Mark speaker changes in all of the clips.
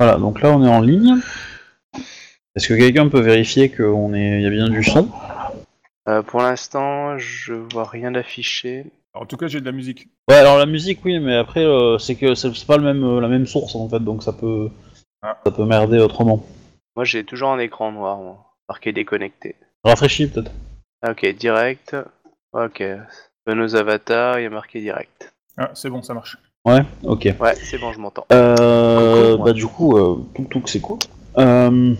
Speaker 1: Voilà, donc là on est en ligne. Est-ce que quelqu'un peut vérifier qu'il est... y a bien du son?
Speaker 2: Euh, pour l'instant, je vois rien d'affiché.
Speaker 3: En tout cas, j'ai de la musique.
Speaker 1: Ouais, alors la musique, oui, mais après, euh, c'est que c'est c'est pas le même, euh, la même source en fait, donc ça peut,
Speaker 3: Ah.
Speaker 1: ça peut merder autrement.
Speaker 2: Moi, j'ai toujours un écran noir, moi, marqué déconnecté.
Speaker 1: Rafraîchis peut-être.
Speaker 2: Ah, Ok, direct. Ok. Nos avatars, il y a marqué direct.
Speaker 3: Ah, c'est bon, ça marche.
Speaker 1: Ouais, ok.
Speaker 2: Ouais, c'est bon, je m'entends.
Speaker 1: Euh, bah du coup, euh, tout tout c'est cool. Euh,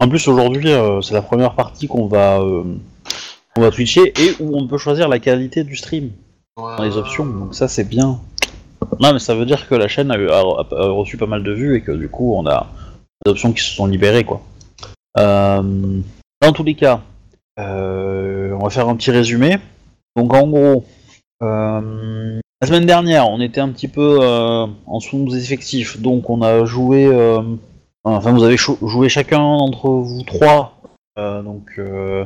Speaker 1: en plus aujourd'hui, euh, c'est la première partie qu'on va, euh, on va twitcher et où on peut choisir la qualité du stream dans les options. Donc ça c'est bien. Non mais ça veut dire que la chaîne a, eu- a- a reçu pas mal de vues et que du coup on a des options qui se sont libérées quoi. Euh, dans tous les cas, euh, on va faire un petit résumé. Donc en gros, euh, la semaine dernière, on était un petit peu euh, en sous-effectif, donc on a joué. euh, enfin, vous avez cho- joué chacun d'entre vous trois. euh, donc, euh,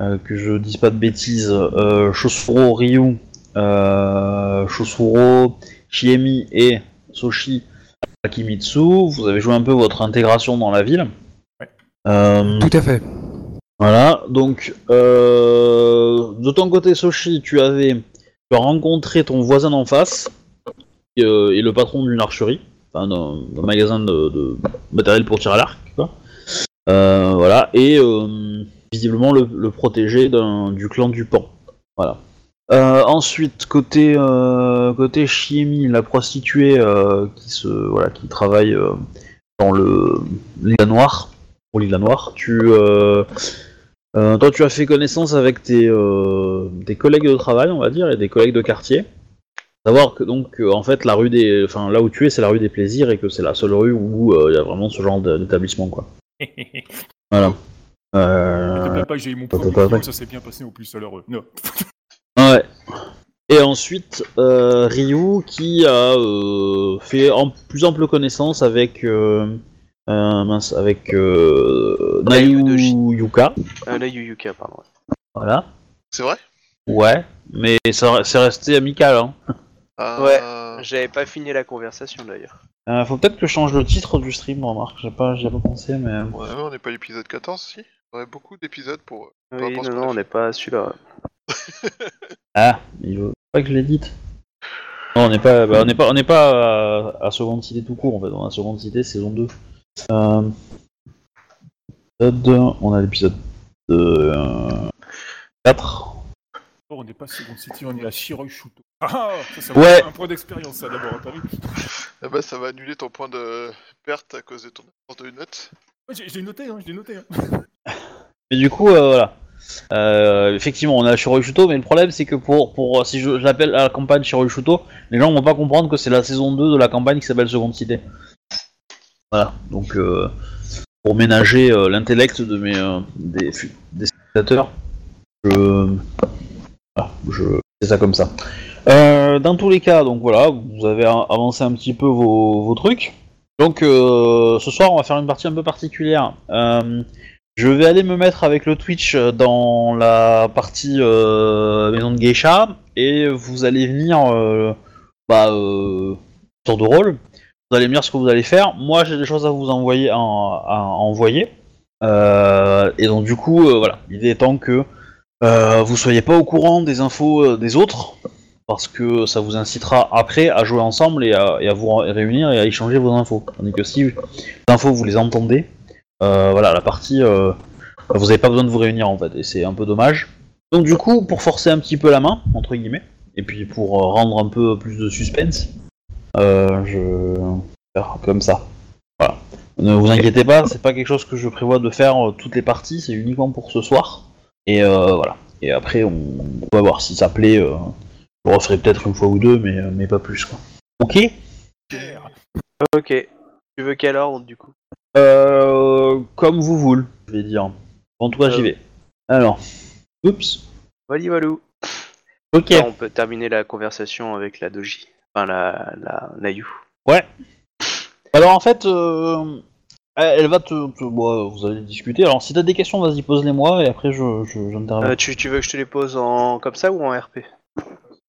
Speaker 1: euh, que je dise pas de bêtises, euh, Shosuro Ryu, euh, Shosuro, Shiemi et Soshi Akimitsu. Vous avez joué un peu votre intégration dans la ville.
Speaker 3: Ouais.
Speaker 1: Euh,
Speaker 4: Tout à fait.
Speaker 1: voilà, donc euh, de ton côté Soshi, tu avais tu as rencontré ton voisin d'en face qui euh, est le patron d'une archerie, enfin d'un magasin de, matériel pour tirer à l'arc. Euh, voilà, et euh, visiblement le, le protégé du clan du Pan. Voilà. Euh, ensuite, côté côté Shiemi, la prostituée qui se voilà qui travaille dans le l'île Noire pour l'île Noire, tu euh, toi, tu as fait connaissance avec tes, euh, tes collègues de travail, on va dire, et des collègues de quartier. Savoir que donc, euh, en fait, la rue des, enfin, là où tu es, c'est la rue des plaisirs et que c'est la seule rue où euh, il y a vraiment ce genre d'établissement, quoi. Voilà.
Speaker 3: Ne
Speaker 1: Euh...
Speaker 3: pas, j'ai eu mon premier ça s'est bien passé au plus heureux. Non.
Speaker 1: Ouais. Et ensuite, euh, Ryu qui a euh, fait en plus ample connaissance avec mince, avec euh,
Speaker 2: Nayu de
Speaker 1: Nayu Yuka.
Speaker 2: Euh, là, Yuyuka, pardon.
Speaker 1: Voilà.
Speaker 5: C'est vrai?
Speaker 1: Ouais, mais ça c'est resté amical. Hein.
Speaker 2: Ouais. J'avais pas fini la conversation d'ailleurs.
Speaker 1: Euh, faut peut-être que je change le titre du stream, remarque. J'ai pas, j'ai pas pensé, mais.
Speaker 5: Ouais, on n'est pas à l'épisode 14, si? On aurait beaucoup d'épisodes pour.
Speaker 2: Oui, non, non, on n'est pas à celui-là.
Speaker 1: Ah, il veut pas que je l'édite. Non, on n'est pas, bah, on n'est pas, on n'est pas à, à seconde cité tout court en fait. On a seconde cité saison 2. Euh, on a l'épisode euh, 4.
Speaker 3: Oh, on n'est pas Second City, on est à Shiroi Shuto. Ah, ça, ça
Speaker 1: Ouais.
Speaker 3: va un point d'expérience, ça d'abord, vu
Speaker 5: Ah bah, ça va annuler ton point de perte à cause de ton absence de notes.
Speaker 3: Ouais, j'ai- Je l'ai noté, hein, je l'ai noté. Hein.
Speaker 1: Mais du coup, euh, voilà. Euh, effectivement, on a Shiroishuto, mais le problème c'est que pour, pour si je, je l'appelle à la campagne Shiroishuto, les gens vont pas comprendre que c'est la saison 2 de la campagne qui s'appelle Seconde Cité. Voilà, donc euh, pour ménager euh, l'intellect de mes euh, des, spectateurs, je, voilà, je fais ça comme ça. Dans tous les cas, donc voilà, vous avez avancé un petit peu vos, vos trucs. Donc ce soir, on va faire une partie un peu particulière. Je vais aller me mettre avec le Twitch dans la partie maison de geisha et vous allez venir bah tour de rôle. Vous allez me dire ce que vous allez faire. Moi j'ai des choses à vous envoyer envoyer. Euh, et donc du coup euh, voilà, l'idée étant que euh, vous soyez pas au courant des infos des autres parce que ça vous incitera après à jouer ensemble et à, et à vous réunir et à échanger vos infos. Tandis que si les infos vous les entendez, voilà, la partie, vous n'avez pas besoin de vous réunir en fait, et c'est un peu dommage. Donc du coup, pour forcer un petit peu la main, entre guillemets, et puis pour rendre un peu plus de suspense, je vais faire comme ça. Voilà. Ne vous inquiétez pas, c'est pas quelque chose que je prévois de faire euh, toutes les parties, c'est uniquement pour ce soir. Et euh, voilà. Et après, on, on va voir si ça plaît. Euh, je le referai peut-être une fois ou deux, mais, euh, mais pas plus quoi. Ok?
Speaker 2: Ok. Tu veux quel ordre du coup?
Speaker 1: Euh, comme vous voulez, je vais dire. En tout cas, j'y
Speaker 2: Euh.
Speaker 1: vais. Alors, oups.
Speaker 2: Wally Walou.
Speaker 1: Ok.
Speaker 2: Là, on peut terminer la conversation avec la Doji. Enfin, la, la Nayu.
Speaker 1: Ouais. Alors en fait, euh, elle va te, te- bon, vous allez discuter. Alors si t'as des questions, vas-y pose-les moi et après je, je j'interviens.
Speaker 2: Euh, tu, tu veux que je te les pose en comme ça ou en RP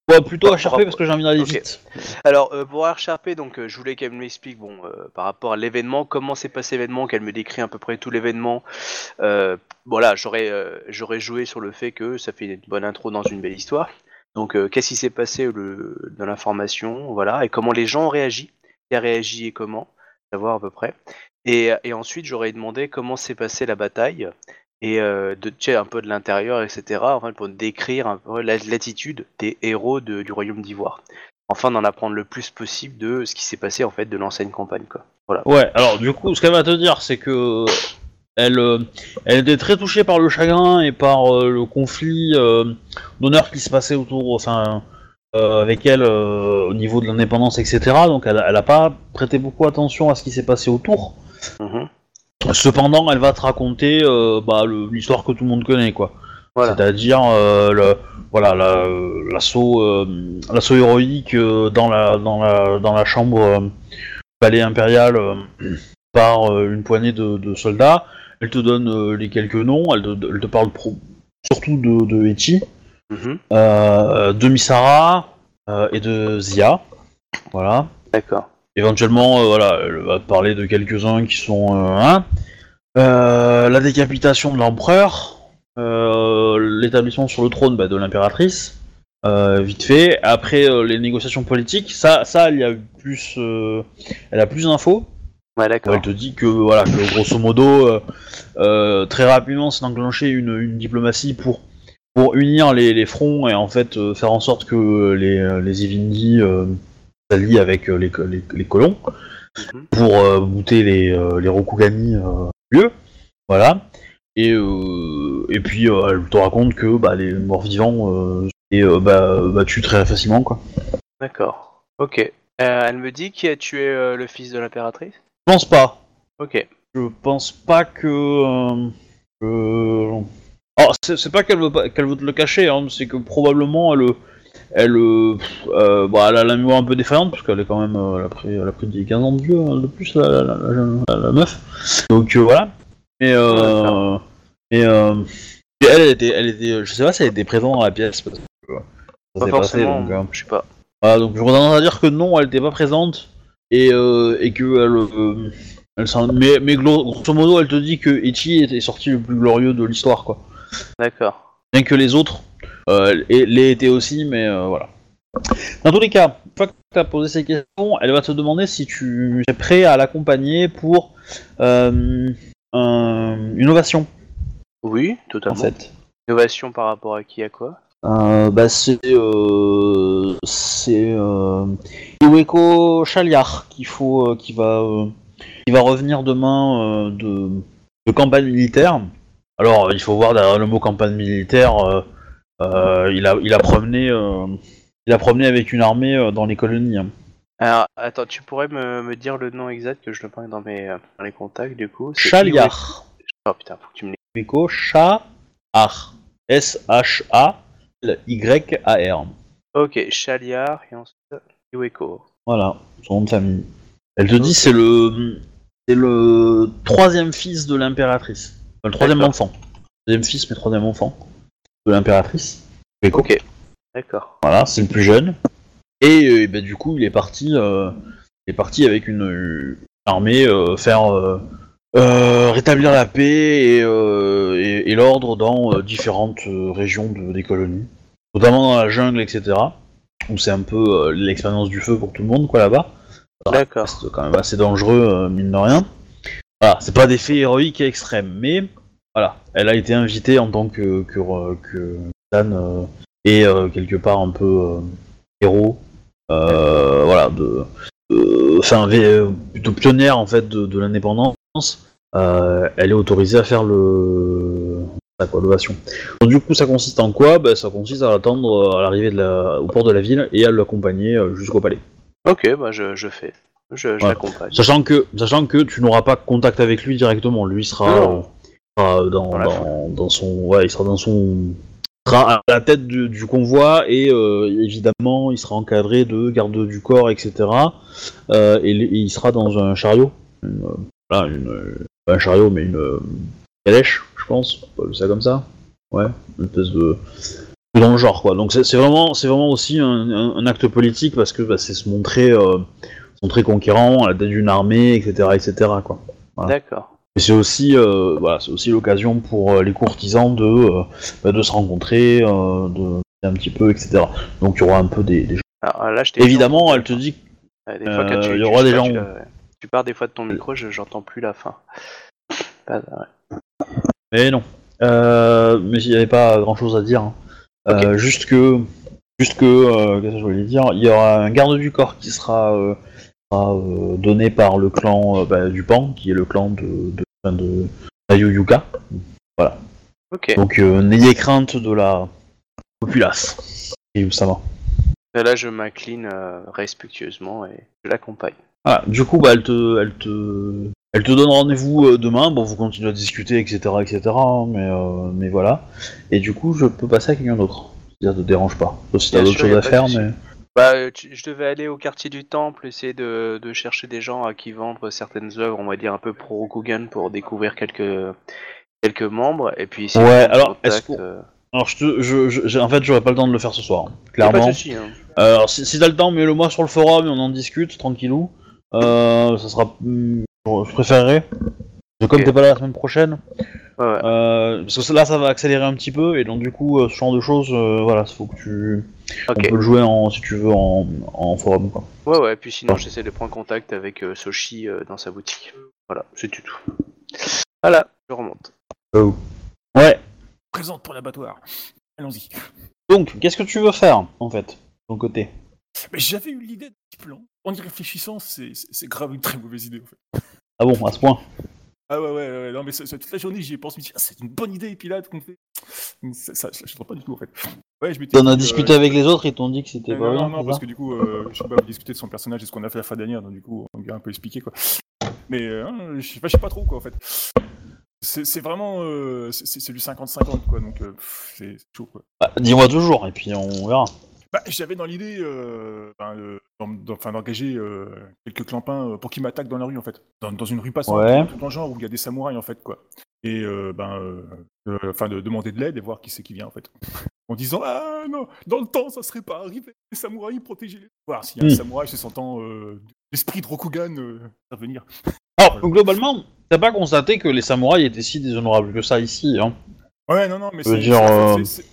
Speaker 1: Ouais, plutôt
Speaker 2: rapport-
Speaker 1: parce que j'ai envie d'aller
Speaker 2: Ok.
Speaker 1: vite.
Speaker 2: Alors, euh, pour RHRP, donc, euh, je voulais qu'elle m'explique, bon, euh, par rapport à l'événement, comment s'est passé l'événement, qu'elle me décrit à peu près tout l'événement. Voilà, j'aurais j'aurais joué sur le fait que ça fait une bonne intro dans une belle histoire. Donc, euh, qu'est-ce qui s'est passé dans l'information, voilà, et comment les gens ont réagi, qui a réagi et comment, savoir à peu près. Et, ensuite, j'aurais demandé comment s'est passée la bataille et euh, de un peu de l'intérieur, etc. Enfin, pour décrire un peu la- l'attitude des héros du royaume d'Ivoire. Enfin, d'en apprendre le plus possible de ce qui s'est passé en fait de l'ancienne campagne, quoi.
Speaker 1: Ouais, alors du coup, ce qu'elle va te dire, c'est que elle, euh, elle était très touchée par le chagrin et par euh, le conflit euh, d'honneur qui se passait autour, enfin, avec elle au niveau de l'indépendance, etc. Donc, elle, elle a pas prêté beaucoup attention à ce qui s'est passé autour.
Speaker 2: Mhm.
Speaker 1: Cependant, elle va te raconter euh, bah, l'histoire que tout le monde connaît, quoi.
Speaker 2: Voilà.
Speaker 1: C'est-à-dire euh, voilà la- l'assaut euh, l'assaut héroïque dans la dans la dans la chambre palais impérial par une poignée de, de soldats. Elle te donne euh, les quelques noms. Elle te, elle te parle pro- surtout de, de Echi,
Speaker 2: Mhm.
Speaker 1: euh, de Misara euh, et de Zia. Voilà.
Speaker 2: D'accord.
Speaker 1: Éventuellement, voilà, elle va te parler de quelques-uns qui sont hein, la décapitation de l'empereur, l'établissement sur le trône bah, de l'impératrice, euh, vite fait. Après euh, les négociations politiques, ça, ça, elle y a eu plus, euh, elle a plus d'infos.
Speaker 2: Ouais, d'accord.
Speaker 1: Elle te dit que voilà, que grosso modo, euh, euh, très rapidement, c'est d'enclencher une, une diplomatie pour pour unir les, les fronts et en fait euh, faire en sorte que les les Evindi euh, s'allient avec euh, les, les, les colons
Speaker 2: Mhm.
Speaker 1: pour euh, bouter les euh, les Rokugani euh, lieu. Voilà. Et euh, et puis euh, elle te raconte que bah, les morts vivants euh, et euh, bah, battus très facilement quoi.
Speaker 2: D'accord. Ok. Euh, elle me dit qui a tué euh, le fils de l'impératrice?
Speaker 1: Pense pas.
Speaker 2: Ok.
Speaker 1: Je pense pas que. euh, que- Alors, c'est c'est pas qu'elle veut, qu'elle veut te le cacher, hein, c'est que probablement elle. Elle, euh, euh, bah, elle a la mémoire un peu défaillante, parce qu'elle est quand même. euh, elle, a pris, elle a pris des 15 ans de vieux hein, de plus, la, la, la- la- la meuf. Donc voilà. Mais. Euh, mais elle, elle était, elle était. Je sais pas si elle était présente dans la pièce, parce que. ça
Speaker 2: Pas
Speaker 1: s'est passé,
Speaker 2: forcément.
Speaker 1: donc, euh,
Speaker 2: Je sais pas.
Speaker 1: voilà, donc j'aurais tendance à dire que non, elle n'était pas présente et, euh, et que elle, euh, elle mais, mais grosso modo, elle te dit que Ichi était sorti le plus glorieux de l'histoire, quoi.
Speaker 2: D'accord.
Speaker 1: Bien que les autres euh, été aussi, mais voilà. Dans tous les cas, une fois que tu as posé ces questions, elle va te demander si tu es prêt à l'accompagner pour euh, un- une ovation,
Speaker 2: Oui,
Speaker 1: en
Speaker 2: totalement.
Speaker 1: fait.
Speaker 2: Innovation par rapport à qui à quoi?
Speaker 1: Bah c'est euh, c'est euh, Iweko Chaliar qu'il faut euh, qui va euh, qui va revenir demain euh, de, de campagne militaire. Alors il faut voir derrière le mot campagne militaire, euh, euh, il a il a promené euh, il a promené avec une armée euh, dans les colonies. hein.
Speaker 2: Alors, attends, tu pourrais me, me dire le nom exact que je le prenne dans mes euh, dans les contacts du coup?
Speaker 1: Chaliar.
Speaker 2: Oh putain, faut que tu me l'écrives.
Speaker 1: Iweko Chaliar. S H A L Y A R.
Speaker 2: Ok, Chaliar et ensuite Iweko.
Speaker 1: Voilà, son nom de famille. Elle te dit c'est le c'est le troisième fils de l'impératrice. Enfin, le troisième
Speaker 2: D'accord.
Speaker 1: enfant. Deuxième fils mais troisième enfant de l'impératrice. Iweko.
Speaker 2: Ok. D'accord.
Speaker 1: Voilà, c'est le plus jeune. Et, euh, bah, du coup, il est parti, euh, il est parti avec une, une armée euh, faire rétablir la paix et, euh, et- et l'ordre dans euh, différentes euh, régions de- des colonies, notamment dans la jungle, etc. Où c'est un peu euh, l'expérience du feu pour tout le monde, quoi, là-bas.
Speaker 2: D'accord.
Speaker 1: C'est quand même assez dangereux, euh, mine de rien. Voilà, c'est pas des faits héroïques et extrêmes, mais voilà, elle a été invitée en tant que que, que Dan euh, et euh, quelque part un peu euh, héros, euh, voilà, de, enfin euh, plutôt pionnière en fait de, de l'indépendance. Euh, elle est autorisée à faire le quoi, l'ovation. Donc du coup, ça consiste en quoi? Ben, Ça consiste à l'attendre à l'arrivée de la... au port de la ville et à l'accompagner euh, jusqu'au palais.
Speaker 2: Ok, bah je, je fais. Je, je
Speaker 1: Ouais.
Speaker 2: l'accompagne.
Speaker 1: Sachant que, sachant que tu n'auras pas contact avec lui directement, lui sera, euh, dans,
Speaker 2: Dans la
Speaker 1: dans, dans son, ouais, il sera dans son, sera à la tête du, du convoi et euh, évidemment il sera encadré de gardes du corps, etc. Euh, et, il- il sera dans un chariot, une, voilà, une, pas un chariot mais une euh, calèche, je pense, on peut ça comme ça. Ouais, une espèce de, dans le genre quoi. Donc c'est vraiment, c'est vraiment aussi un, un- un acte politique parce que bah, c'est se montrer, euh, se montrer conquérant à la tête d'une armée, etc., etc. quoi.
Speaker 2: D'accord.
Speaker 1: Et c'est aussi, euh, voilà, c'est aussi l'occasion pour euh, les courtisans de, bah, de se rencontrer, de un petit peu, etc. Donc il y aura un peu des, des gens.
Speaker 2: Alors là, je t'ai
Speaker 1: Évidemment, elle te dit
Speaker 2: Des fois, quand tu,
Speaker 1: il y
Speaker 2: tu-
Speaker 1: aura des gens-
Speaker 2: tu pars des fois de ton micro, je j'entends plus la fin. Ouais.
Speaker 1: Mais non. Euh, mais il n'y avait pas grand chose à dire. hein. Euh, juste que. Juste que. euh, Qu'est-ce que je voulais dire? Il y aura un garde du corps qui sera, euh, sera, euh, donné par le clan euh, bah, du Pan, qui est le clan de. de, de Ayuyuka.
Speaker 2: Ok.
Speaker 1: Donc euh, n'ayez crainte de la populace. Et où ça va?
Speaker 2: Là, je m'incline euh, respectueusement et je l'accompagne.
Speaker 1: Voilà, du coup, bah, elle te, elle te, elle te donne rendez-vous euh, demain. Bon, vous continuez à discuter, etc., etc. hein, mais, euh, mais voilà. Et du coup, je peux passer à quelqu'un d'autre. Si ça te dérange pas. Sauf si t'as
Speaker 2: Bien
Speaker 1: d'autres
Speaker 2: sûr, y
Speaker 1: choses
Speaker 2: a
Speaker 1: à
Speaker 2: pas de
Speaker 1: faire,
Speaker 2: souci.
Speaker 1: mais.
Speaker 2: Bah, euh, tu- je devais aller au quartier du Temple, essayer de, de chercher des gens à qui vendre certaines œuvres, on va dire un peu pro Rokugan, pour découvrir quelques quelques membres. Et puis, essayer de
Speaker 1: Ouais, alors, est-ce qu'on-
Speaker 2: euh,
Speaker 1: Alors, je te, je, je- j'ai- en fait, j'aurais pas le temps de le faire ce soir, hein, clairement.
Speaker 2: Hein.
Speaker 1: Alors, si, si t'as le temps, mets-le moi sur le forum et on en discute, tranquillou. Euh, ça sera. hmm, Je préférerais. Comme
Speaker 2: Ok.
Speaker 1: t'es pas là la semaine prochaine,
Speaker 2: Ouais, ouais.
Speaker 1: euh, parce que là ça va accélérer un petit peu, et donc du coup, euh, ce genre de choses, euh, voilà, faut que tu. On peut le jouer en, si tu veux en, en forum, quoi.
Speaker 2: Ouais, ouais. Puis sinon, j'essaie de prendre contact avec euh, Soshi euh, dans sa boutique. Voilà, c'est tout. Voilà, je remonte.
Speaker 1: Ouais.
Speaker 3: Présente pour l'abattoir. Allons-y.
Speaker 1: Donc, qu'est-ce que tu veux faire, en fait, de ton côté?
Speaker 3: Mais j'avais eu l'idée d'un petit plan. En y réfléchissant, c'est grave une très mauvaise idée en fait.
Speaker 1: Ah bon, à ce point?
Speaker 3: Ah ouais, ouais, ouais, non, mais toute la journée j'y ai pensé, je me dis, ah, c'est une bonne idée, et puis là, qu'on fait. Ça, ça, je ne pas du tout en fait. Ouais, je
Speaker 1: T'en as
Speaker 3: dit,
Speaker 1: discuté
Speaker 3: euh,
Speaker 1: avec les autres, ils t'ont dit que c'était
Speaker 3: Non,
Speaker 1: pas
Speaker 3: non, non, non, parce que du coup, euh, je sais pas, discuter de son personnage et ce qu'on a fait la fin dernière, donc du coup, on lui a un peu expliqué quoi. Mais euh, je sais pas, je sais pas trop quoi en fait. C'est vraiment. euh, c'est- du 50-50 quoi, donc euh, c'est chaud quoi.
Speaker 1: Bah, Dis-moi toujours, et puis on verra.
Speaker 3: Bah, j'avais dans l'idée euh, ben, euh, d'engager euh, quelques clampins euh, pour qu'ils m'attaquent dans la rue en fait. Dans, dans une rue passante,
Speaker 1: Ouais.
Speaker 3: tout dans genre où il y a des samouraïs en fait quoi. Et euh, ben, enfin de demander de l'aide et voir qui c'est qui vient en fait. En disant ah non, dans le temps ça serait pas arrivé, les samouraïs protéger les. Voir s'il y a un
Speaker 1: Hmm.
Speaker 3: samouraï se sentant euh, l'esprit de Rokugan intervenir.
Speaker 1: Alors, globalement, t'as pas constaté que les samouraïs étaient si déshonorables que ça ici, hein?
Speaker 3: Ouais, non, non, mais c'est.
Speaker 1: dire,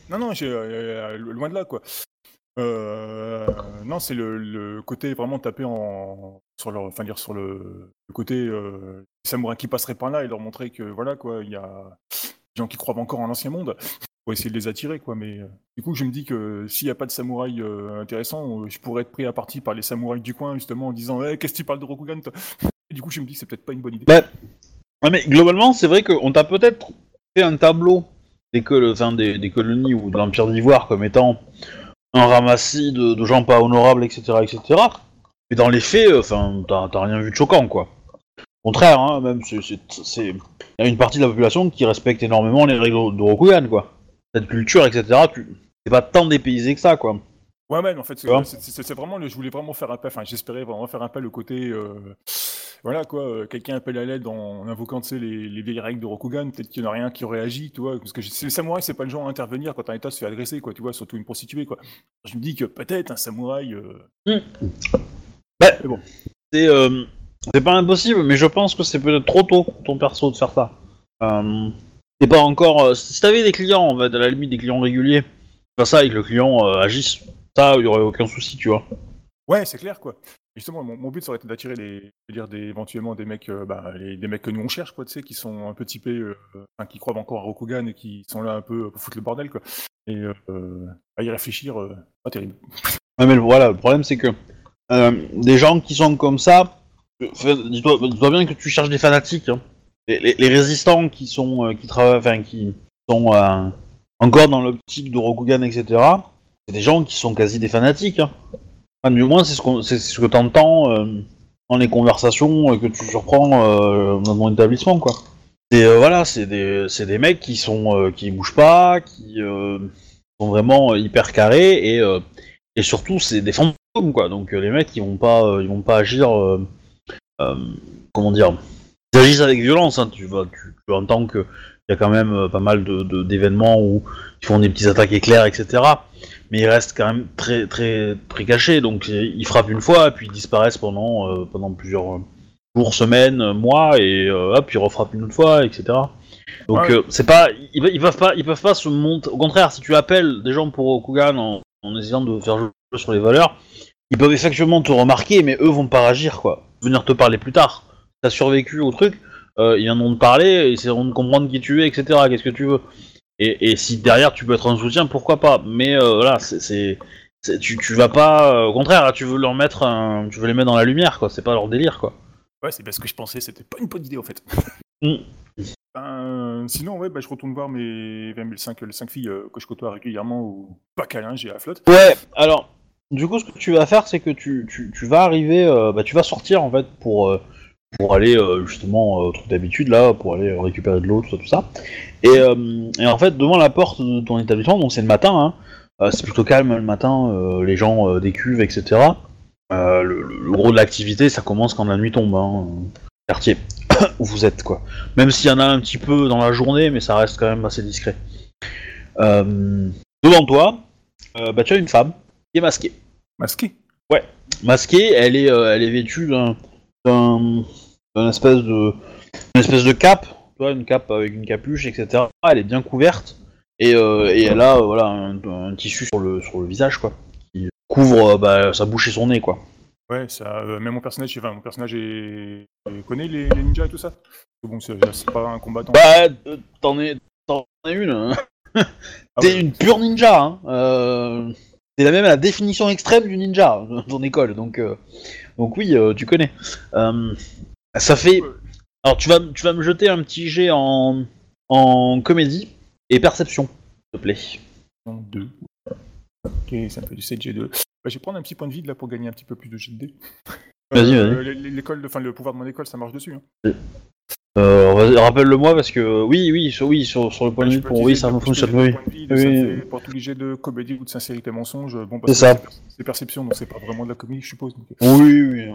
Speaker 3: Non, non, euh, loin de là, quoi. Euh, non, c'est le, côté vraiment tapé sur leur, enfin dire sur le, côté euh, les samouraïs qui passeraient par là et leur montrer que voilà quoi, il y a des gens qui croient encore en l'ancien monde pour essayer de les attirer quoi. Mais euh, du coup, je me dis que s'il n'y a pas de samouraï euh, intéressant, je pourrais être pris à partie par les samouraïs du coin justement en disant hey, qu'est-ce que tu parles de Rokugan du coup, je me dis que c'est peut-être pas une bonne idée.
Speaker 1: Bah, mais globalement, c'est vrai qu'on t'a peut-être fait un tableau des colonies ou de l'Empire d'Ivoire comme étant un ramassis de, de gens pas honorables, etc., etc. Mais dans les faits, euh, enfin, t'as rien vu de choquant, quoi. Au contraire, hein, même, c'est- y a une partie de la population qui respecte énormément les règles de Rokugan, quoi. Cette culture, etc., tu... c'est pas tant dépaysé que ça, quoi.
Speaker 3: Ouais, mais en fait, c'est vraiment, le, je voulais vraiment faire appel, enfin, j'espérais vraiment faire appel au côté, euh, voilà quoi, euh, quelqu'un appelle à l'aide en, en invoquant, tu sais, les, les vieilles règles de Rokugan, peut-être qu'il n'y en a rien qui aurait agi, tu vois, parce que le samouraï, c'est pas le genre à intervenir quand un état se fait agresser, quoi, tu vois, surtout une prostituée, quoi. Je me dis que peut-être un samouraï, euh,
Speaker 1: Bah,
Speaker 3: Mais bon.
Speaker 1: c'est euh, c'est pas impossible, mais je pense que c'est peut-être trop tôt pour ton perso de faire ça. Euh, c'est pas encore. euh, si t'avais des clients, on va à la limite des clients réguliers, pas ça et que le client euh, agisse, ça, il y aurait aucun souci, tu vois.
Speaker 3: ouais, c'est clair, quoi. Justement, mon, but, ça aurait été d'attirer les, éventuellement des mecs, euh, bah, des mecs que nous on cherche, quoi, tu sais, qui sont un peu typés, euh, qui croient encore à Rokugan et qui sont là un peu pour foutre le bordel, quoi. Et euh, à y réfléchir, pas terrible.
Speaker 1: Mais voilà, le problème c'est que des gens qui sont comme ça, fais- dis-toi bien que tu cherches des fanatiques. hein. Les, résistants qui sont, qui travaillent, enfin qui sont encore dans l'optique de Rokugan, etc. C'est des gens qui sont quasi des fanatiques. Hein. Enfin, du moins, c'est ce, que t'entends euh, dans les conversations euh, que tu surprends euh, dans mon établissement, quoi. Et euh, voilà, c'est des, des mecs qui sont, euh, qui bougent pas, qui sont vraiment hyper carrés et et surtout c'est des fantômes quoi donc les mecs ils vont pas ils vont pas agir comment dire ils agissent avec violence hein, tu vois tu, entends que il y a quand même pas mal de- d'événements où ils font des petites attaques éclairs, etc. Mais ils restent quand même très très très cachés, donc ils frappent une fois, puis ils disparaissent pendant euh, pendant plusieurs jours, semaines, mois, et euh, hop, ils refrappent une autre fois, etc. Donc
Speaker 3: Ouais.
Speaker 1: euh, c'est pas, ils, ils peuvent pas, ils peuvent pas se monter. Au contraire, si tu appelles des gens pour Okugan en, en essayant de faire jouer sur les valeurs, ils peuvent effectivement te remarquer, mais eux vont pas réagir quoi. Venir te parler plus tard. T'as survécu au truc, euh, ils viendront te parler, et essaieront de comprendre qui tu es, etc. Qu'est-ce que tu veux? Et, et si derrière tu peux être un soutien, pourquoi pas. Mais euh, voilà, c'est, tu, tu vas pas. euh, au contraire, là, tu veux leur mettre, un, tu veux les mettre dans la lumière quoi. C'est pas leur délire quoi.
Speaker 3: Ouais, c'est bien ce que je pensais, c'était pas une bonne idée en fait.
Speaker 1: Mm.
Speaker 3: Ben, sinon, ouais, bah, je retourne voir mes 20 les 5 filles euh, que je côtoie régulièrement ou pas câlin, j'ai à la flotte.
Speaker 1: Ouais, alors, du coup, ce que tu vas faire, c'est que tu, tu, tu vas arriver, euh, bah, tu vas sortir en fait pour, euh, pour aller euh, justement au truc d'habitude là, pour aller euh, récupérer de l'eau, tout ça, tout ça. Et, euh, et en fait, devant la porte de ton établissement, donc c'est le matin, hein, euh, c'est plutôt calme le matin, euh, les gens euh, des cuves, etc. Euh, le, gros de l'activité, ça commence quand la nuit tombe, hein, euh, quartier où vous êtes quoi. Même s'il y en a un petit peu dans la journée, mais ça reste quand même assez discret. Euh, devant toi, euh, bah, tu as une femme qui est masquée.
Speaker 3: Masqué.
Speaker 1: Masquée, elle est, euh, elle est vêtue d'un, d'un espèce de, une espèce de cape, tu vois, une cape avec une capuche, etc. Elle est bien couverte et, euh, et elle a, euh, voilà, un, un tissu sur le, sur le visage, quoi, qui couvre euh, bah, sa bouche et son nez, quoi.
Speaker 3: Ouais, ça, euh, même mon personnage, enfin, mon personnage est... connaît les, les ninjas et tout ça. Bon, c'est pas un combattant.
Speaker 1: Bah, t'en es, t'en es une. hein.
Speaker 3: Ah
Speaker 1: T'es
Speaker 3: ouais.
Speaker 1: une pure ninja. Hein. Euh, c'est la même la définition extrême du ninja dans ton école, donc euh, donc oui, tu connais. Euh, ça fait. Alors tu vas tu vas me jeter un petit jet en en comédie et perception, s'il te plaît.
Speaker 3: Non, deux. Ok, ça me fait du 7G2. Bah, je vais prendre un petit point de vide là pour gagner un petit peu plus de jet de dés.
Speaker 1: Vas-y,
Speaker 3: Euh, L'école, enfin le pouvoir de mon école, ça marche dessus. Hein.
Speaker 1: Euh, vas-y, rappelle-le-moi parce que oui oui sur, oui sur, sur le point de
Speaker 3: Je
Speaker 1: vue pour oui ça fonctionne oui.
Speaker 3: de vide,
Speaker 1: Oui,
Speaker 3: ça fait pour tous les jets de comédie ou de sincérité mensonge. Bon, bah,
Speaker 1: C'est ça.
Speaker 3: C'est perception, donc c'est pas vraiment de la comédie, je suppose. donc.
Speaker 1: Oui oui.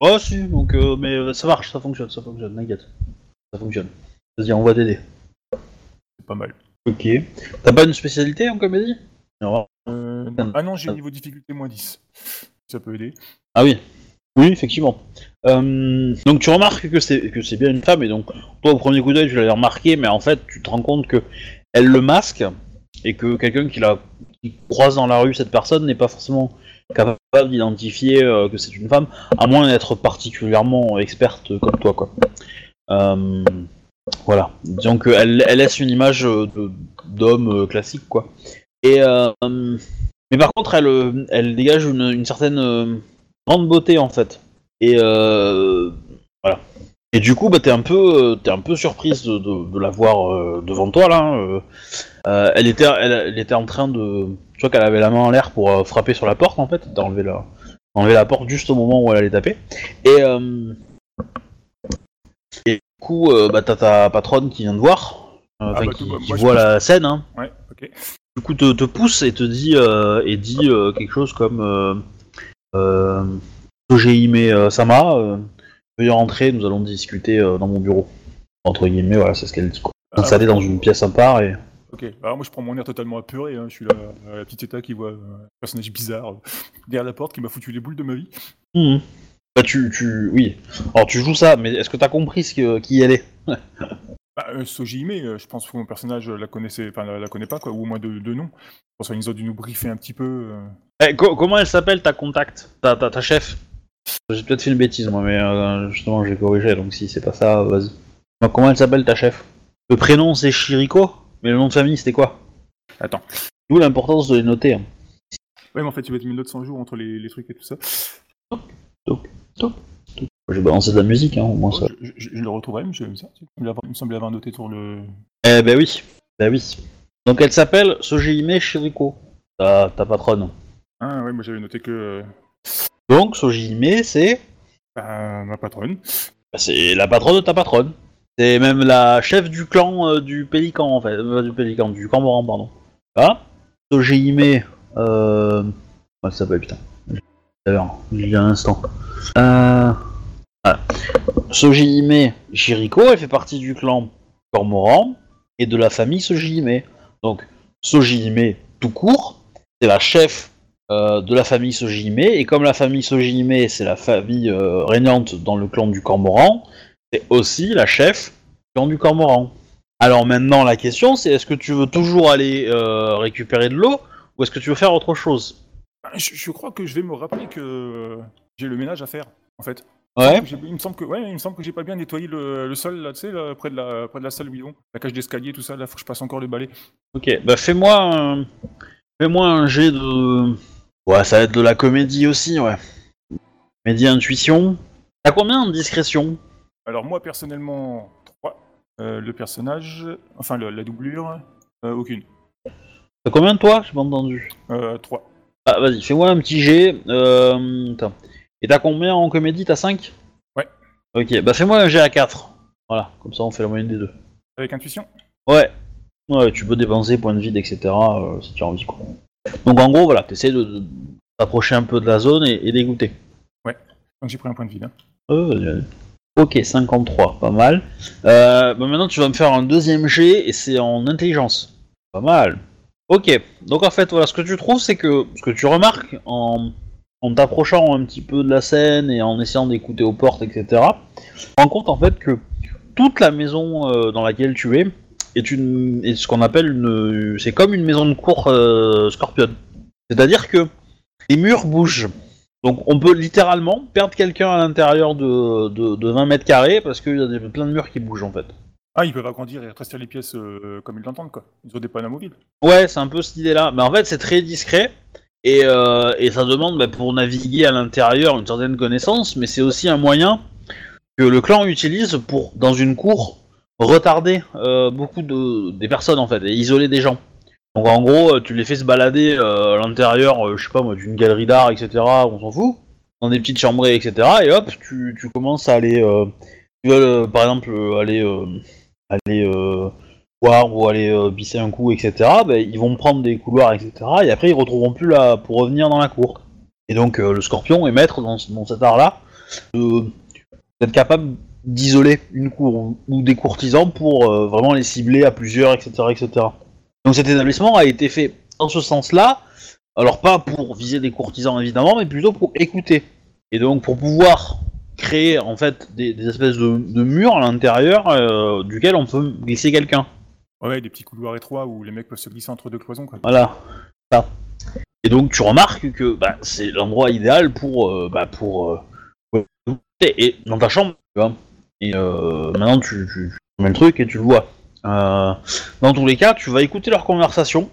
Speaker 1: Oh si donc euh, mais euh, ça marche ça fonctionne ça fonctionne t'inquiète ça fonctionne. Vas-y on va t'aider.
Speaker 3: C'est pas mal.
Speaker 1: Ok. T'as pas une spécialité en comédie? Non.
Speaker 3: Euh, ah non, j'ai niveau difficulté moins 10. Ça peut aider.
Speaker 1: Ah oui. Oui, effectivement. Euh, donc tu remarques que c'est que c'est bien une femme et donc toi au premier coup d'œil tu l'avais remarqué mais en fait tu te rends compte que elle le masque et que quelqu'un qui la qui croise dans la rue cette personne n'est pas forcément capable d'identifier euh, que c'est une femme à moins d'être particulièrement experte comme toi quoi. Euh, voilà. Disons qu'elle elle laisse une image euh, d'homme euh, classique quoi. Et euh, mais par contre elle euh, elle dégage une, certaine euh, grande beauté en fait. Et euh, voilà. Et du coup, bah, t'es un peu, euh, t'es un peu surprise de, la voir euh, devant toi là. hein, euh. Euh, elle était, elle était en train de, tu vois qu'elle avait la main en l'air pour euh, frapper sur la porte en fait, d'enlever la, enlever la porte juste au moment où elle allait taper. Et euh, et du coup, euh, bah, t'as ta patronne qui vient te voir, enfin
Speaker 3: bah,
Speaker 1: qui,
Speaker 3: moi,
Speaker 1: voit la scène. Hein
Speaker 3: Ouais, ok.
Speaker 1: du coup te, te pousse et te dit et dit quelque chose comme euh, euh, Sama, veuillez rentrer, nous allons discuter dans mon bureau. Entre guillemets, voilà, c'est ce qu'elle dit. Quoi.
Speaker 3: Ah,
Speaker 1: Installée dans une pièce à part et.
Speaker 3: Ok, alors moi je prends mon air totalement apeuré, hein. je suis là, à la petite état qui voit euh, un personnage bizarre euh, derrière la porte qui m'a foutu les boules de ma vie.
Speaker 1: Mhm. Bah, tu, tu, oui. Alors tu joues ça, mais est-ce que t'as compris ce que, qui elle est?
Speaker 3: Bah, euh, Sojihime, euh, je pense que mon personnage la connaissait, enfin la, la connaît pas quoi, ou au moins de, de nom. Je pense nous a dû nous briefer un petit peu. euh.
Speaker 1: Eh, co- Comment elle s'appelle ta contact, ta, ta, ta chef? J'ai peut-être fait une bêtise moi, mais justement j'ai corrigé, donc si c'est pas ça, vas-y. Bah, comment elle s'appelle ta chef? Le prénom c'est Shiriko, mais le nom de famille c'était quoi
Speaker 3: Attends.
Speaker 1: D'où l'importance de les noter. hein.
Speaker 3: Ouais, mais en fait, tu vas être une note 100 jours entre les, les trucs et tout ça.
Speaker 1: J'ai balancé de la musique, hein, au moins ça.
Speaker 3: Je, je- je le retrouverai, mais je, ça, il me l'avoir- il me semblait avoir noté sur le.
Speaker 1: Eh ben oui, ben oui. Donc elle s'appelle Sojihime Shiriko, ta, ta patronne.
Speaker 3: Ah ouais, moi j'avais noté que euh,
Speaker 1: Donc Sojihime c'est
Speaker 3: bah, ma patronne.
Speaker 1: bah, c'est la patronne de ta patronne. C'est même la chef du clan euh, du Pélican en fait, euh, du Pélican, du pardon. Ah, euh... comment elle s'appelle putain D'ailleurs, il y a un instant. Euh... Voilà. Shiriko, elle fait partie du clan Cormoran. et de la famille Sojihime. Donc Sojihime tout court, c'est la chef de la famille Sojihime, et comme la famille Sojihime c'est la famille régnante dans le clan du Cormoran, c'est aussi la chef du Cormoran. Alors maintenant la question c'est est-ce que tu veux toujours aller euh, récupérer de l'eau ou est-ce que tu veux faire autre chose?
Speaker 3: Je, je crois que je vais me rappeler que j'ai le ménage à faire, en fait.
Speaker 1: Ouais.
Speaker 3: Il me semble que, ouais, il me semble que j'ai pas bien nettoyé le, le sol, là, tu sais, là, près de la, près de la salle où ils vont. La cage d'escalier, tout ça, là, faut que je passe encore le balai.
Speaker 1: Ok, bah fais-moi un... fais-moi un jet de... Ouais, ça va être de la comédie aussi, ouais. Comédie intuition. T'as combien en discrétion
Speaker 3: Alors, moi, personnellement, 3. le personnage, enfin, le- la doublure, euh, aucune.
Speaker 1: T'as combien de toi J'ai pas entendu.
Speaker 3: Euh, 3.
Speaker 1: Ah, vas-y, fais-moi un petit jet. Euh... attends. Et t'as combien en comédie? T'as 5
Speaker 3: Ouais.
Speaker 1: Ok, bah fais-moi un jet à 4. Voilà, comme ça on fait la moyenne des deux.
Speaker 3: Avec intuition?
Speaker 1: Ouais. Ouais, tu peux dépenser points de vide, etc. euh, si tu as envie, quoi. Donc en gros, voilà, t'essaies de, de t'approcher un peu de la zone et, et d'écouter.
Speaker 3: Donc, j'ai pris un point de vide. hein.
Speaker 1: Euh, vas-y, vas-y. Ok, 53, pas mal. Euh, bah maintenant, tu vas me faire un deuxième jet et c'est en intelligence. Pas mal. Ok, donc en fait, voilà, ce que tu trouves, c'est que ce que tu remarques en, t'approchant un petit peu de la scène et en essayant d'écouter aux portes, etc., tu rends compte en fait que toute la maison euh, dans laquelle tu es est, une, ce qu'on appelle une. C'est comme une maison de cour euh, Scorpion. C'est-à-dire que les murs bougent. Donc on peut littéralement perdre quelqu'un à l'intérieur de, de, de 20 mètres carrés parce qu'il y a des, plein de murs qui bougent en fait.
Speaker 3: Ah, ils peuvent agrandir et rétrécir les pièces euh, comme ils l'entendent, quoi. Ils ont des panneaux mobiles.
Speaker 1: Ouais, c'est un peu cette idée-là. Mais en fait, c'est très discret et, euh, et ça demande bah, pour naviguer à l'intérieur une certaine connaissance, mais c'est aussi un moyen que le clan utilise pour, dans une cour, retarder euh, beaucoup de, des personnes en fait et isoler des gens. Donc en gros, euh, tu les fais se balader euh, à l'intérieur, euh, je sais pas moi, d'une galerie d'art, etc. On s'en fout, dans des petites chambrées, etc. Et hop, tu, commences à aller, tu veux par exemple aller, aller ou aller euh, bisser un coup, etc. Ben, ils vont prendre des couloirs, etc. Et après ils retrouveront plus là pour revenir dans la cour. Et donc le Scorpion est maître dans, dans cet art-là d'être capable d'isoler une cour ou, des courtisans pour vraiment les cibler à plusieurs, etc., etc. Donc cet établissement a été fait dans ce sens-là, alors pas pour viser des courtisans évidemment, mais plutôt pour écouter. Et donc pour pouvoir créer en fait des, des espèces de, de murs à l'intérieur euh, duquel on peut glisser quelqu'un.
Speaker 3: Ouais, des petits couloirs étroits où les mecs peuvent se glisser entre deux cloisons, quoi.
Speaker 1: Voilà. Ça. Et donc tu remarques que bah, c'est l'endroit idéal pour euh, bah, pour euh, et dans ta chambre, tu vois. Et euh, maintenant tu, tu, tu mets le truc et tu le vois. Euh, dans tous les cas, tu vas écouter leur conversation,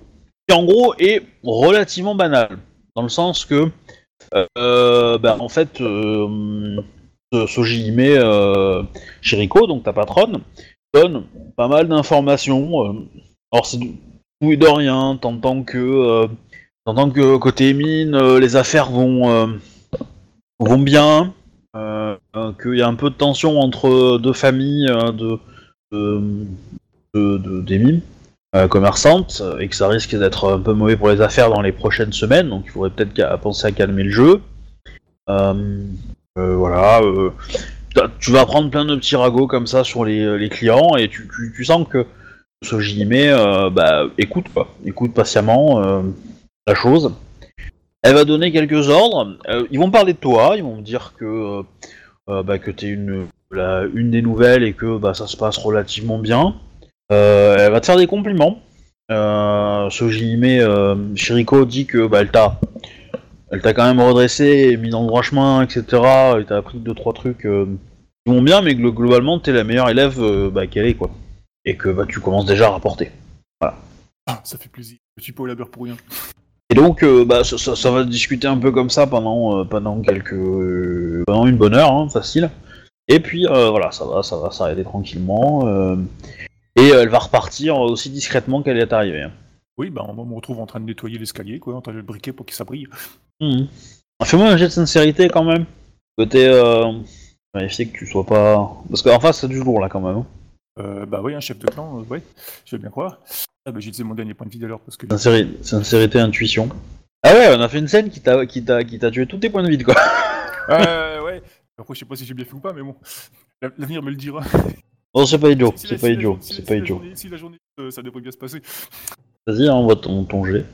Speaker 1: qui en gros est relativement banale, dans le sens que euh, bah, en fait euh, ce- Sojihime euh, Shiriko, donc ta patronne, donne pas mal d'informations. alors c'est tout et de rien, t'entends que euh, que côté mine, les affaires vont vont bien, qu'il y a un peu de tension entre deux familles de, de- euh, commerçantes et que ça risque d'être un peu mauvais pour les affaires dans les prochaines semaines, donc il faudrait peut-être penser à calmer le jeu. Euh, euh, voilà, euh, tu vas prendre plein de petits ragots comme ça sur les, clients et tu, tu, sens que ce euh, bah, écoute quoi, écoute patiemment euh, la chose. Elle va donner quelques ordres. euh, ils vont parler de toi, ils vont me dire que euh, euh, bah, que t'es une des nouvelles et que bah, ça se passe relativement bien. Euh, elle va te faire des compliments. Euh, ce JIME euh, Shiriko dit que bah, elle t'a elle t'a quand même redressé, mis dans le droit chemin, etc. Et t'as appris deux trois trucs euh, qui vont bien, mais glo- globalement t'es la meilleure élève euh, bah, qu'elle est quoi et que bah, tu commences déjà à rapporter.
Speaker 3: Ah, ça fait plaisir. Je suis pas au labeur pour rien.
Speaker 1: Et donc, euh, bah, ça, ça- ça va discuter un peu comme ça pendant, euh, pendant quelques, euh, pendant une bonne heure, hein, facile. Et puis euh, voilà, ça va, ça va s'arrêter tranquillement. Et euh, elle va repartir aussi discrètement qu'elle est arrivée. hein.
Speaker 3: Oui, bah, on me retrouve en train de nettoyer l'escalier, quoi, en train de le briquer pour que ça brille.
Speaker 1: Mhm. Fais-moi un jet de sincérité quand même. Côté euh, vérifier que tu sois pas, parce qu'en face c'est du lourd là quand même. hein.
Speaker 3: Euh, bah oui, un chef de clan, euh, ouais, je vais bien croire. Ah bah j'ai mon dernier point de vie alors parce que...
Speaker 1: Sincéri- Sincérité, intuition. Ah ouais, on a fait une scène qui t'a, qui t'a, qui t'a tué tous tes points de vide quoi.
Speaker 3: Euh, ouais. Après, je sais pas si j'ai bien fait ou pas, mais bon. L'avenir me le dira.
Speaker 1: Oh, c'est pas idiot, c'est pas idiot, c'est pas idiot.
Speaker 3: journée- Si la journée, ça devrait bien se passer.
Speaker 1: Vas-y, envoie ton, ton jet.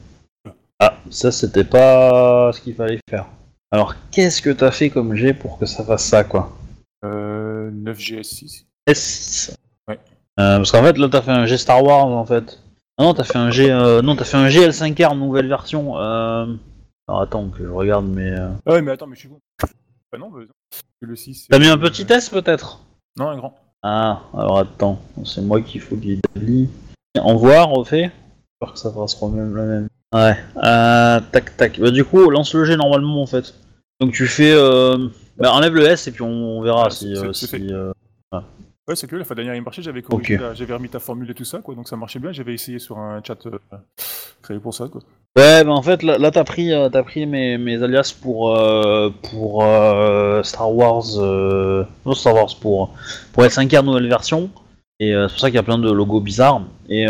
Speaker 1: Ah, ça c'était pas ce qu'il fallait faire. Alors, qu'est-ce que t'as fait comme jet pour que ça fasse ça, quoi?
Speaker 3: Euh, 9 GS6.
Speaker 1: S6.
Speaker 3: Ouais.
Speaker 1: Euh, parce qu'en fait, là, t'as fait un jet Star Wars, en fait. Ah non, t'as fait un jet... euh, non, t'as fait un GL5R, nouvelle version. Euh... Alors, attends, que je regarde, mais... euh,
Speaker 3: Ah ouais, mais attends, mais je suis con. Bah non, bah non. Le 6.
Speaker 1: T'as mis un petit S, peut-être?
Speaker 3: Non, un grand.
Speaker 1: Ah, alors attends, c'est moi qu'il faut qu'il établit. Envoie, refait. J'espère que ça fasse le même, la même. Ouais, euh, tac tac. Bah, du coup, lance le jet normalement en fait. Donc tu fais. Euh... Bah, enlève le S et puis on verra
Speaker 3: Ah,
Speaker 1: si.
Speaker 3: c'est-
Speaker 1: euh,
Speaker 3: c'est
Speaker 1: si,
Speaker 3: fait.
Speaker 1: euh,
Speaker 3: Ouais, c'est que la fois dernière, il marchait, j'avais corrigé, j'avais remis ta formule et tout ça, quoi, donc ça marchait bien, j'avais essayé sur un chat euh, créé pour ça, quoi.
Speaker 1: Ouais, bah en fait, là, là, t'as pris, euh, t'as pris mes, mes alias pour, euh, pour euh, Star Wars. Non, Star Wars, pour, pour L5R nouvelle version. Et c'est pour ça qu'il y a plein de logos bizarres. Et,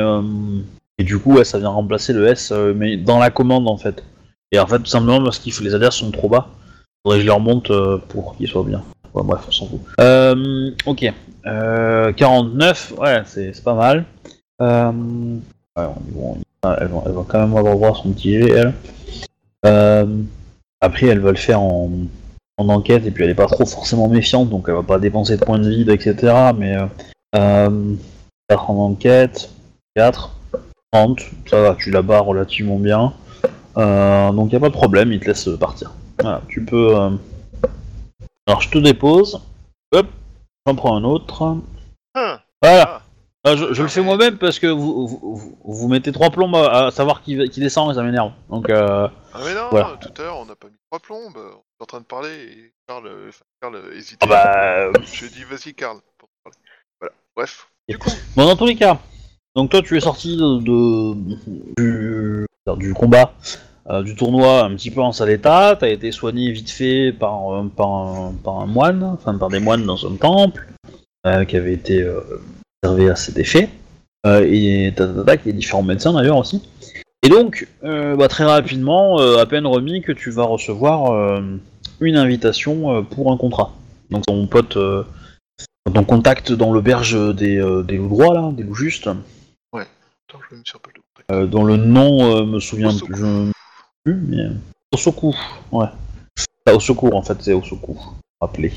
Speaker 1: et du coup, ouais, ça vient remplacer le S, mais dans la commande en fait. Et en fait, tout simplement parce que les alias sont trop bas. Faudrait que je les remonte pour qu'ils soient bien. Ouais, bref, on s'en fout. Ok. Euh, 49, ouais, c'est pas mal. Ouais, on. Elle va, elle va quand même avoir son petit jet, elle. Euh, après, elle va le faire en, en enquête, et puis elle est pas trop forcément méfiante, donc elle va pas dépenser de points de vide, etc. Mais euh, euh, 4 en enquête, 4, 30, ça va, tu la bats relativement bien. Euh, donc y a pas de problème, il te laisse partir. Voilà, tu peux. euh, Alors je te dépose. Hop, j'en prends un autre.
Speaker 5: Hein,
Speaker 1: Voilà.
Speaker 5: ah,
Speaker 1: Ah, je, je le fais moi-même parce que vous, vous, mettez trois plombes à, à savoir qui, qui descend et ça m'énerve. Donc euh,
Speaker 5: ah mais non,
Speaker 1: Voilà.
Speaker 5: tout à l'heure on n'a pas mis trois plombes, on est en train de parler et Karl, euh, enfin, Karl euh, hésitait.
Speaker 1: ah bah,
Speaker 5: Je lui ai dit vas-y Karl, pour parler. Voilà, bref.
Speaker 1: bon dans tous les cas. Donc toi tu es sorti de, de- du, du combat, euh, du tournoi un petit peu en sale état. T'as été soigné vite fait par, euh, par, un, par un moine, enfin par des moines dans un temple euh, qui avait été euh, réservé à cet effet. Euh, et y a différents médecins d'ailleurs aussi. Et donc, euh, bah, très rapidement, euh, à peine remis, que tu vas recevoir une invitation pour un contrat. Donc ton pote, ton contact dans l'auberge des, des loups droits, là, des loups justes,
Speaker 5: Attends, je me contact.
Speaker 1: euh, dont le nom euh, me souvient plus, je me plus, mais Osoku, ouais. Ah, au secours en fait, c'est au secours, rappelé.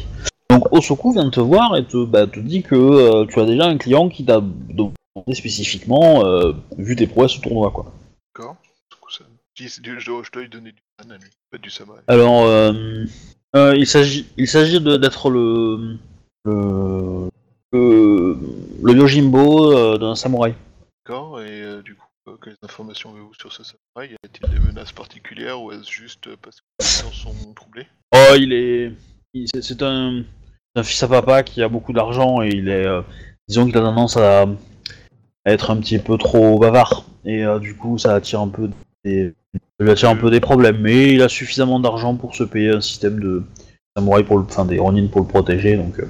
Speaker 1: Donc Osoku vient de te voir et te, bah, te dit que euh, tu as déjà un client qui t'a demandé spécifiquement euh, vu tes prouesses au tournoi quoi.
Speaker 5: D'accord. Je dois, je dois lui donner du man à lui, pas du samouraï.
Speaker 1: Alors euh, il s'agit il s'agit de- d'être le le le, le Yojimbo d'un samouraï.
Speaker 5: D'accord, et du coup, quelles informations avez-vous sur ce samouraï? Y a-t-il des menaces particulières ou est-ce juste parce que les gens sont troublés?
Speaker 1: Oh, il est. c'est- C'est un, fils à papa qui a beaucoup d'argent et il est. euh, disons qu'il a tendance à, à être un petit peu trop bavard. Et euh, du coup, ça attire un peu des. Ça lui attire un peu des problèmes. Mais il a suffisamment d'argent pour se payer un système de samouraï pour le. Enfin, des Ronin pour le protéger. Donc. euh.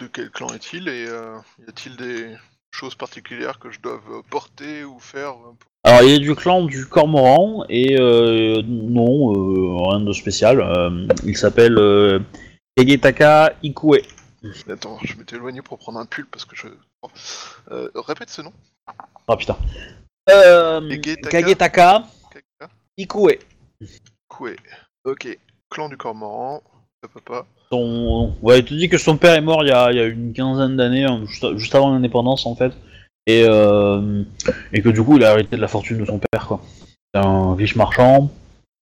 Speaker 5: De quel clan est-il et euh, y a-t-il des choses particulières que je dois euh, porter ou faire euh, pour-
Speaker 1: Alors, il est du clan du Cormoran et euh, non, euh, rien de spécial. Euh, il s'appelle euh, Kagetaka Ikue.
Speaker 5: Attends, je m'étais éloigné pour prendre un pull parce que je. Euh, répète ce nom.
Speaker 1: Ah putain. Euh,
Speaker 5: Kagetaka
Speaker 1: Kagetaka Ikue.
Speaker 5: Ok. Clan du Cormoran. Papa.
Speaker 1: Son... Ouais, il te dit que son père est mort il y a, il y a une quinzaine d'années, hein, juste, juste avant l'indépendance en fait, et, euh, et que du coup il a hérité de la fortune de son père quoi. C'est un riche marchand,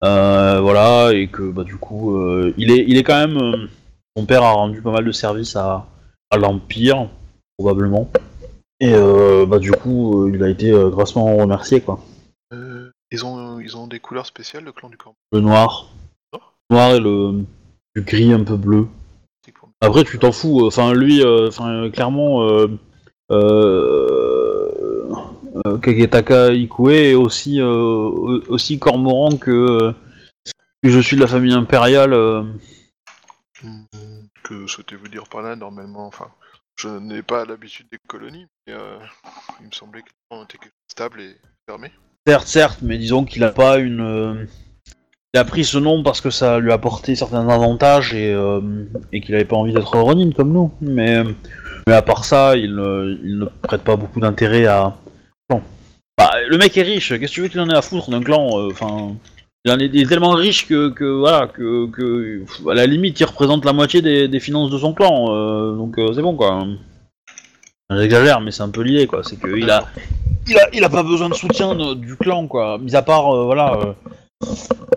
Speaker 1: euh, voilà, et que bah du coup euh, il est il est quand même euh, son père a rendu pas mal de services à, à l'empire probablement, et euh, bah du coup euh, il a été euh, grassement remercié quoi.
Speaker 5: Euh, ils, ont, ils ont des couleurs spéciales, le clan du Cormoran.
Speaker 1: Le noir,
Speaker 5: Oh.
Speaker 1: noir et le, le gris un peu bleu. Après, tu t'en fous. Enfin, lui, enfin, clairement, Kagetaka Ikue est aussi, aussi cormoran que, que je suis de la famille impériale.
Speaker 5: Hmm, Que souhaitez-vous dire par là normalement Enfin, je n'ai pas l'habitude des colonies, mais euh, il me semblait que chose de stable et fermé.
Speaker 1: Certes, certes, mais disons qu'il a pas une. euh, Il a pris ce nom parce que ça lui a apporté certains avantages et, euh, et qu'il avait pas envie d'être Ronin comme nous. Mais, à part ça, il ne, il ne prête pas beaucoup d'intérêt à. Bon. Bah, le mec est riche, qu'est-ce que tu veux qu'il en ait à foutre d'un clan euh, Enfin. Il, il est tellement riche que, voilà, que, à la limite, il représente la moitié des, finances de son clan, euh, donc euh, c'est bon quoi. J'exagère, mais c'est un peu lié quoi. C'est qu'il a, il a, a pas besoin de soutien du clan quoi. Mis à part, euh, voilà.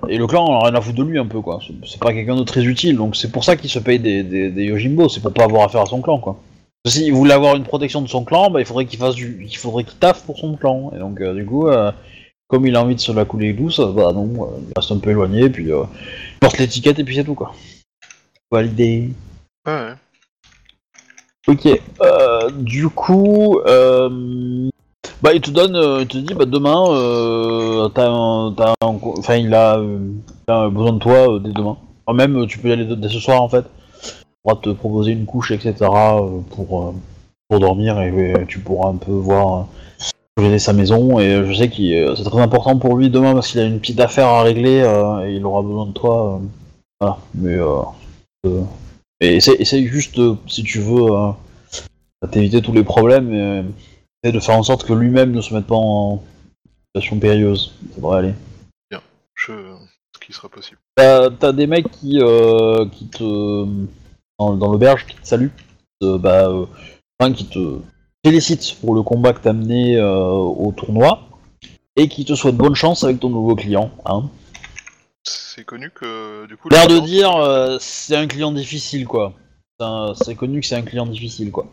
Speaker 1: et le clan, on a rien à foutre de lui un peu quoi. C'est- pas quelqu'un de très utile, donc c'est pour ça qu'il se paye des, des, Yojimbo, c'est pour pas avoir affaire à son clan quoi. S'il voulait avoir une protection de son clan, bah, il faudrait qu'il fasse du, il faudrait qu'il taffe pour son clan. Et donc du coup, comme il a envie de se la couler douce, bah non, euh, il reste un peu éloigné, puis euh, il porte l'étiquette et puis c'est tout quoi. Validé.
Speaker 5: Ouais.
Speaker 1: Ok. Euh, du coup, bah il te donne, il te dit, bah demain, t'as, un- t'as un enfin il a, euh, il a besoin de toi euh, dès demain. Enfin, même euh, tu peux y aller dès ce soir en fait. Il pourra te proposer une couche, etc. euh, pour euh, pour dormir et, euh, tu pourras un peu voir euh, gérer sa maison. Et je sais que euh, c'est très important pour lui demain parce qu'il a une petite affaire à régler euh, et il aura besoin de toi. euh, voilà. Mais euh, et juste, si tu veux, t'éviter tous les problèmes et, essaye de faire en sorte que lui-même ne se mette pas en situation périlleuse. Ça devrait aller.
Speaker 5: Je... Ce qui sera possible.
Speaker 1: T'as t'as des mecs qui, qui te. dans, dans l'auberge, qui te saluent, bah, enfin, qui te félicitent pour le combat que t'as mené euh, au tournoi et qui te souhaitent bonne chance avec ton nouveau client. Hein.
Speaker 5: C'est connu que du coup.
Speaker 1: L'air de dire, euh, c'est un client difficile, quoi. C'est connu que c'est un client difficile, quoi.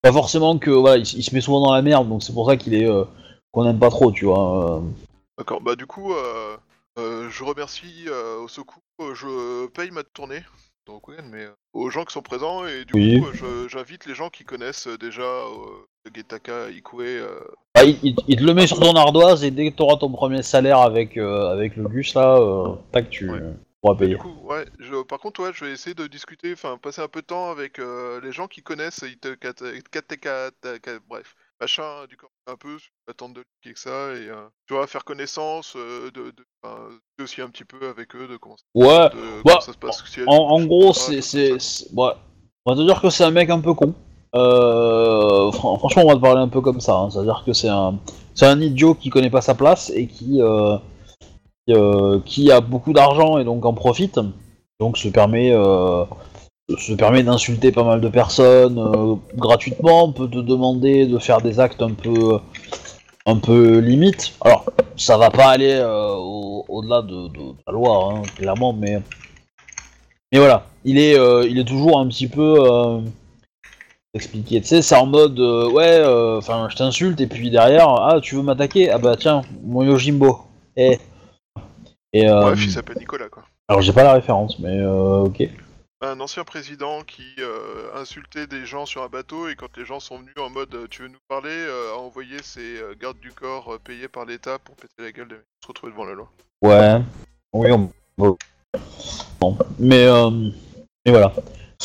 Speaker 1: Pas forcément que, voilà, il, se met souvent dans la merde, donc c'est pour ça qu'il est euh, qu'on aime pas trop, tu vois.
Speaker 5: D'accord, bah du coup, je remercie au secours, je paye ma tournée, donc mais aux gens qui sont présents, et du
Speaker 1: Oui.
Speaker 5: coup, j'invite les gens qui connaissent déjà Getaka, Ikue, euh,
Speaker 1: Bah, il, il- il te le met sur ton ardoise et dès que t'auras ton premier salaire avec, euh, avec le Gus, là, euh, tac, tu
Speaker 5: Ouais.
Speaker 1: pourras
Speaker 5: Du
Speaker 1: payer.
Speaker 5: coup, ouais, je- par contre, ouais, je vais essayer de discuter, enfin, passer un peu de temps avec euh, les gens qui connaissent Ite- Kate- Kateka, Taka- bref, machin, du corps, un peu, sur l'attente de lui, que ça, et euh, tu vois, faire connaissance, euh, de, de, enfin, aussi un petit peu avec eux, de comment, ça-
Speaker 1: Ouais,
Speaker 5: de-
Speaker 1: bah,
Speaker 5: comment ça se passe. si elle-
Speaker 1: en, en gros, c'est. c'est- ouais. On va te dire que c'est un mec un peu con. Euh, fran- franchement, on va te parler un peu comme ça. hein. C'est-à-dire que c'est un, idiot qui connaît pas sa place et qui, euh, qui, euh, qui a beaucoup d'argent et donc en profite. Donc se permet, d'insulter pas mal de personnes gratuitement. Peut te demander de faire des actes un peu, un peu limite. Alors, ça va pas aller au- au-delà de, la loi, hein, clairement, mais. Mais voilà, il est toujours un petit peu euh, expliqué. Tu sais, c'est en mode euh, ouais, enfin, je t'insulte et puis derrière, ah, tu veux m'attaquer? Ah bah tiens, mon Yojimbo. Eh. Et euh,
Speaker 5: Bref, il s'appelle Nicolas, quoi.
Speaker 1: alors j'ai pas la référence, mais euh, ok.
Speaker 5: Un ancien président qui euh, insultait des gens sur un bateau et quand les gens sont venus en mode euh, tu veux nous parler, euh, a envoyé ses euh, gardes du corps euh, payés par l'État pour péter la gueule mecs, se retrouver devant la loi.
Speaker 1: Ouais. Oui, on. bon. Mais euh, mais voilà.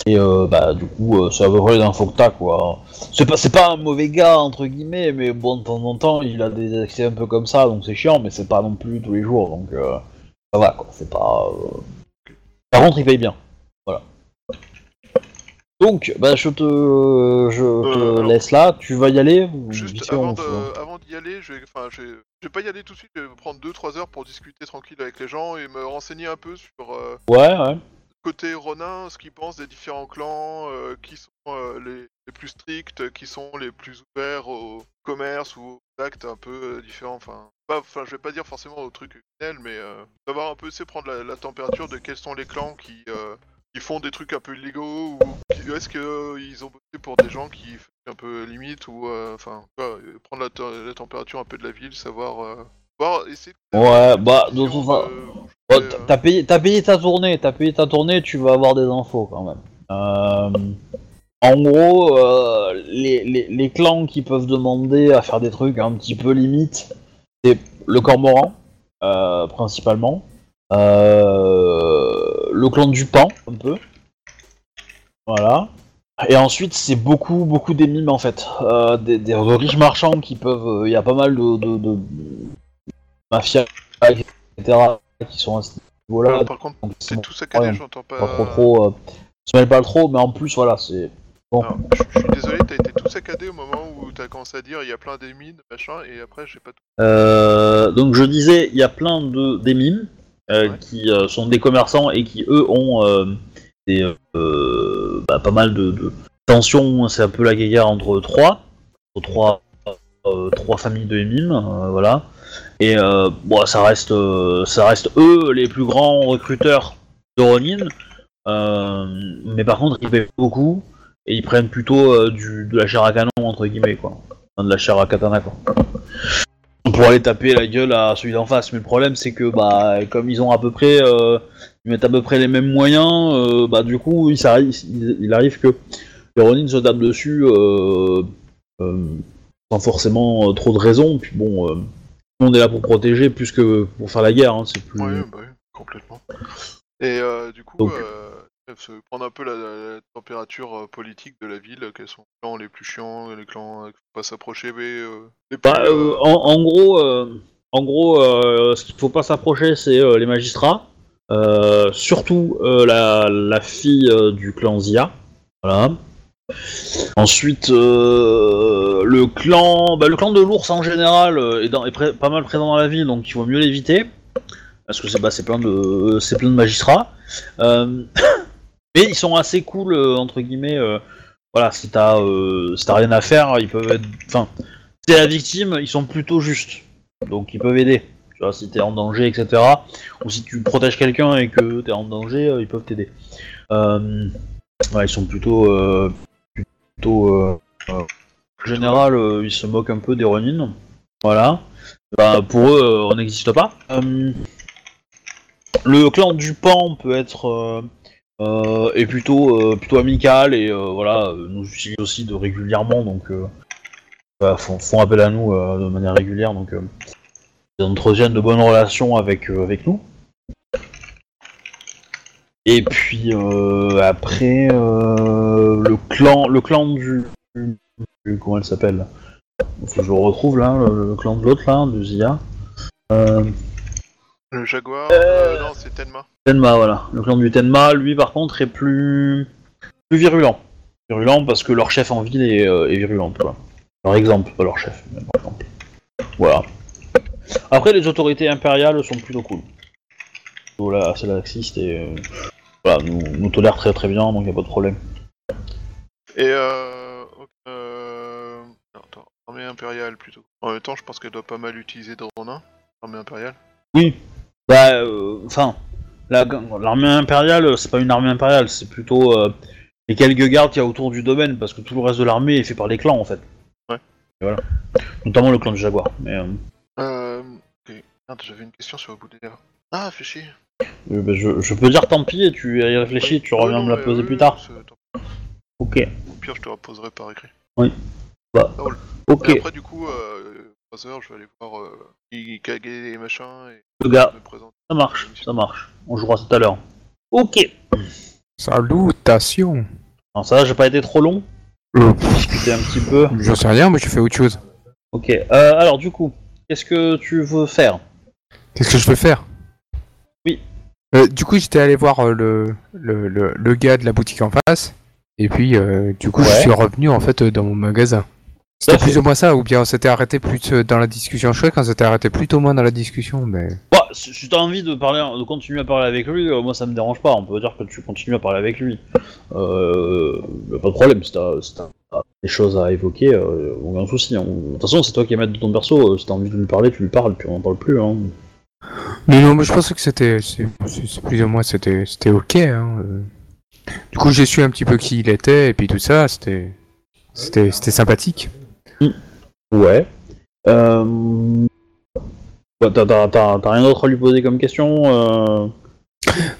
Speaker 1: Et euh, bah du coup, euh, c'est à peu près l'info que t'as quoi. C'est pas, c'est pas un mauvais gars entre guillemets, mais bon de temps en temps il a des accès un peu comme ça, donc c'est chiant, mais c'est pas non plus tous les jours, donc euh, ça va quoi. C'est pas. euh, Par contre, il paye bien. Voilà. Donc, bah je te, je te
Speaker 5: Euh, alors-
Speaker 1: laisse là. Tu vas y aller ou
Speaker 5: Juste avant de- d'y aller, je vais, enfin, je vais, je vais pas y aller tout de suite, je vais prendre 2-3 heures pour discuter tranquille avec les gens et me renseigner un peu sur euh,
Speaker 1: Ouais, ouais.
Speaker 5: Côté Ronin, ce qu'ils pensent des différents clans, euh, qui sont euh, les, les plus stricts, qui sont les plus ouverts au commerce ou aux actes un peu euh, différents. Enfin, enfin, je vais pas dire forcément au truc criminel, mais savoir un peu, c'est prendre la, température de quels sont les clans qui, qui font des trucs un peu illégaux ou est-ce qu'ils ont bossé pour des gens qui font un peu limite ou enfin prendre la température un peu de la ville, savoir, euh, essayer. de-
Speaker 1: Ouais, bah de toute façon. Bon,
Speaker 5: euh,
Speaker 1: t- t'as payé, t'as payé ta tournée, t'as payé ta tournée, tu vas avoir des infos quand même. Euh, en gros, euh, les, les, les clans qui peuvent demander à faire des trucs un petit peu limite, c'est le Cormoran, euh, principalement. Euh, le clan du Pan, un peu. Voilà. Et ensuite, c'est beaucoup, beaucoup des mimes en fait. Euh, des, des riches marchands qui peuvent. Il y a pas mal de, de, de mafias, etc., qui sont à ce niveau-là.
Speaker 5: par contre,
Speaker 1: donc
Speaker 5: c'est
Speaker 1: bon,
Speaker 5: tout saccadé, j'entends pas.
Speaker 1: pas trop trop. Euh, se mêle pas trop, mais en plus, voilà, c'est. Bon.
Speaker 5: Alors, je, je suis désolé, t'as été tout saccadé au moment où t'as commencé à dire il y a plein des mines, machin, et après j'ai pas tout.
Speaker 1: Euh, donc je disais, il y a plein de mimes euh,
Speaker 5: Ouais.
Speaker 1: qui sont des commerçants et qui eux ont des, bah, pas mal de, de tensions. C'est un peu la guerre entre trois, entre trois, trois familles de euh, voilà. Et euh, bon, ça reste, euh, ça reste eux les plus grands recruteurs de Ronin. Euh, mais par contre, ils payent beaucoup et ils prennent plutôt du, de la chair à canon entre guillemets quoi, Enfin, de la chair à katana quoi pour aller taper la gueule à celui d'en face. Mais le problème, c'est que bah, comme ils ont à peu près, ils mettent à peu près les mêmes moyens, bah du coup, il, arrive que les Ronin se tapent dessus sans forcément trop de raison. Puis bon, monde est là pour protéger plus que pour faire la guerre. hein, c'est plus.
Speaker 5: Bah oui, complètement. Et euh, du coup,
Speaker 1: Donc-
Speaker 5: euh, prendre un peu la, la température euh, politique de la ville, quels sont les clans les plus chiants, les clans qu'il faut pas s'approcher, mais euh, plus,
Speaker 1: Bah, en, en gros, en gros, ce qu'il faut pas s'approcher, c'est les magistrats, surtout la, la fille du clan Zia. Voilà. Ensuite, euh, le clan, bah, le clan de l'ours en général euh, est, pas mal présent dans la ville, donc il vaut mieux l'éviter parce que c'est bah, plein de c'est plein de magistrats. Euh, mais ils sont assez cool entre guillemets. voilà, si t'as si rien à faire, ils peuvent être. Enfin, t'es la victime, ils sont plutôt justes. Donc ils peuvent aider. Tu vois, si t'es en danger, etc. Ou si tu protèges quelqu'un et que t'es en danger, ils peuvent t'aider. Ils sont plutôt. Euh, euh, en général, euh, ils se moquent un peu des Ronin. Voilà. Bah, pour eux, on n'existe pas. Le clan du Pan peut être. euh, plutôt, plutôt amical et voilà, nous utilise aussi de régulièrement donc voilà, font, font appel à nous de manière régulière, donc ils entretiennent de bonnes relations avec, avec nous. Et puis euh, après, euh, le clan, le clan du, du- comment elle s'appelle? Faut que je le retrouve là, le, le clan de l'autre là, de Zia. Euh,
Speaker 5: le Jaguar, non, c'est Tenma.
Speaker 1: Tenma, voilà. Le clan du Tenma, lui par contre, est plus, plus virulent. Virulent parce que leur chef en ville est, est virulent, quoi. Leur exemple, pas leur chef, mais leur exemple. Voilà. Après, les autorités impériales sont plutôt cool. Plutôt là, assez laxistes et euh, voilà, nous, nous tolèrent très très bien, donc y a pas de problème.
Speaker 5: Et euh, euh, non, attends, armée impériale plutôt. En même temps, je pense qu'elle doit pas mal utiliser Dronin, armée impériale.
Speaker 1: Bah, euh, enfin, la- l'armée impériale, c'est pas une armée impériale, c'est plutôt euh, les quelques gardes qu'il y a autour du domaine, parce que tout le reste de l'armée est fait par les clans en fait.
Speaker 5: Ouais.
Speaker 1: Et voilà. Notamment le clan du Jaguar. Mais euh,
Speaker 5: Euh, j'avais une question sur le bout des lèvres. Ah, fais chier.
Speaker 1: euh, bah, je, je peux dire tant pis et tu y réfléchis, tu
Speaker 5: Ouais,
Speaker 1: reviens
Speaker 5: non,
Speaker 1: me la
Speaker 5: mais
Speaker 1: poser
Speaker 5: oui,
Speaker 1: plus tard.
Speaker 5: c'est-
Speaker 1: Ok.
Speaker 5: Au pire, je te la poserai par écrit.
Speaker 1: Bah,
Speaker 5: Ah,
Speaker 1: ok.
Speaker 5: Et après, du coup, euh, 3 heures, je vais aller voir euh, Ikage et machin et
Speaker 1: Le gars,
Speaker 5: me présenter.
Speaker 1: ça marche, ça marche. On jouera tout à l'heure. Ok.
Speaker 4: Salutations.
Speaker 1: Alors ça, j'ai pas été trop long.
Speaker 4: Euh,
Speaker 1: Discuter un petit peu.
Speaker 4: J'en sais rien, moi j'ai fait autre chose.
Speaker 1: Ok. Euh, alors du coup, qu'est-ce que tu veux faire?
Speaker 4: Qu'est-ce que je peux faire?
Speaker 1: Oui.
Speaker 4: Euh, du coup, j'étais allé voir euh, le, le, le, le gars de la boutique en face. Et puis, euh, du coup, je suis revenu en fait dans mon magasin. C'était plus ou moins ça, ou bien on s'était arrêté plus dans la discussion. Je crois qu'on s'était arrêté plutôt moins dans la discussion, mais.
Speaker 1: Bah, si t'as envie de parler, de continuer à parler avec lui, euh, moi ça me dérange pas. On peut dire que tu continues à parler avec lui. Euh, pas de problème. Si t'as si des choses à évoquer, aucun souci. hein. De toute façon, c'est toi qui es maître de ton perso. Si t'as envie de lui parler, tu lui parles, puis on en parle plus. Hein.
Speaker 4: Mais non, mais je pensais que c'était. Plus ou moins c'était c'était ok. Hein. euh. Du coup, j'ai su un petit peu qui il était, et puis tout ça, c'était. Sympathique.
Speaker 1: Ouais. Euh... bah, T'as rien d'autre à lui poser comme question euh...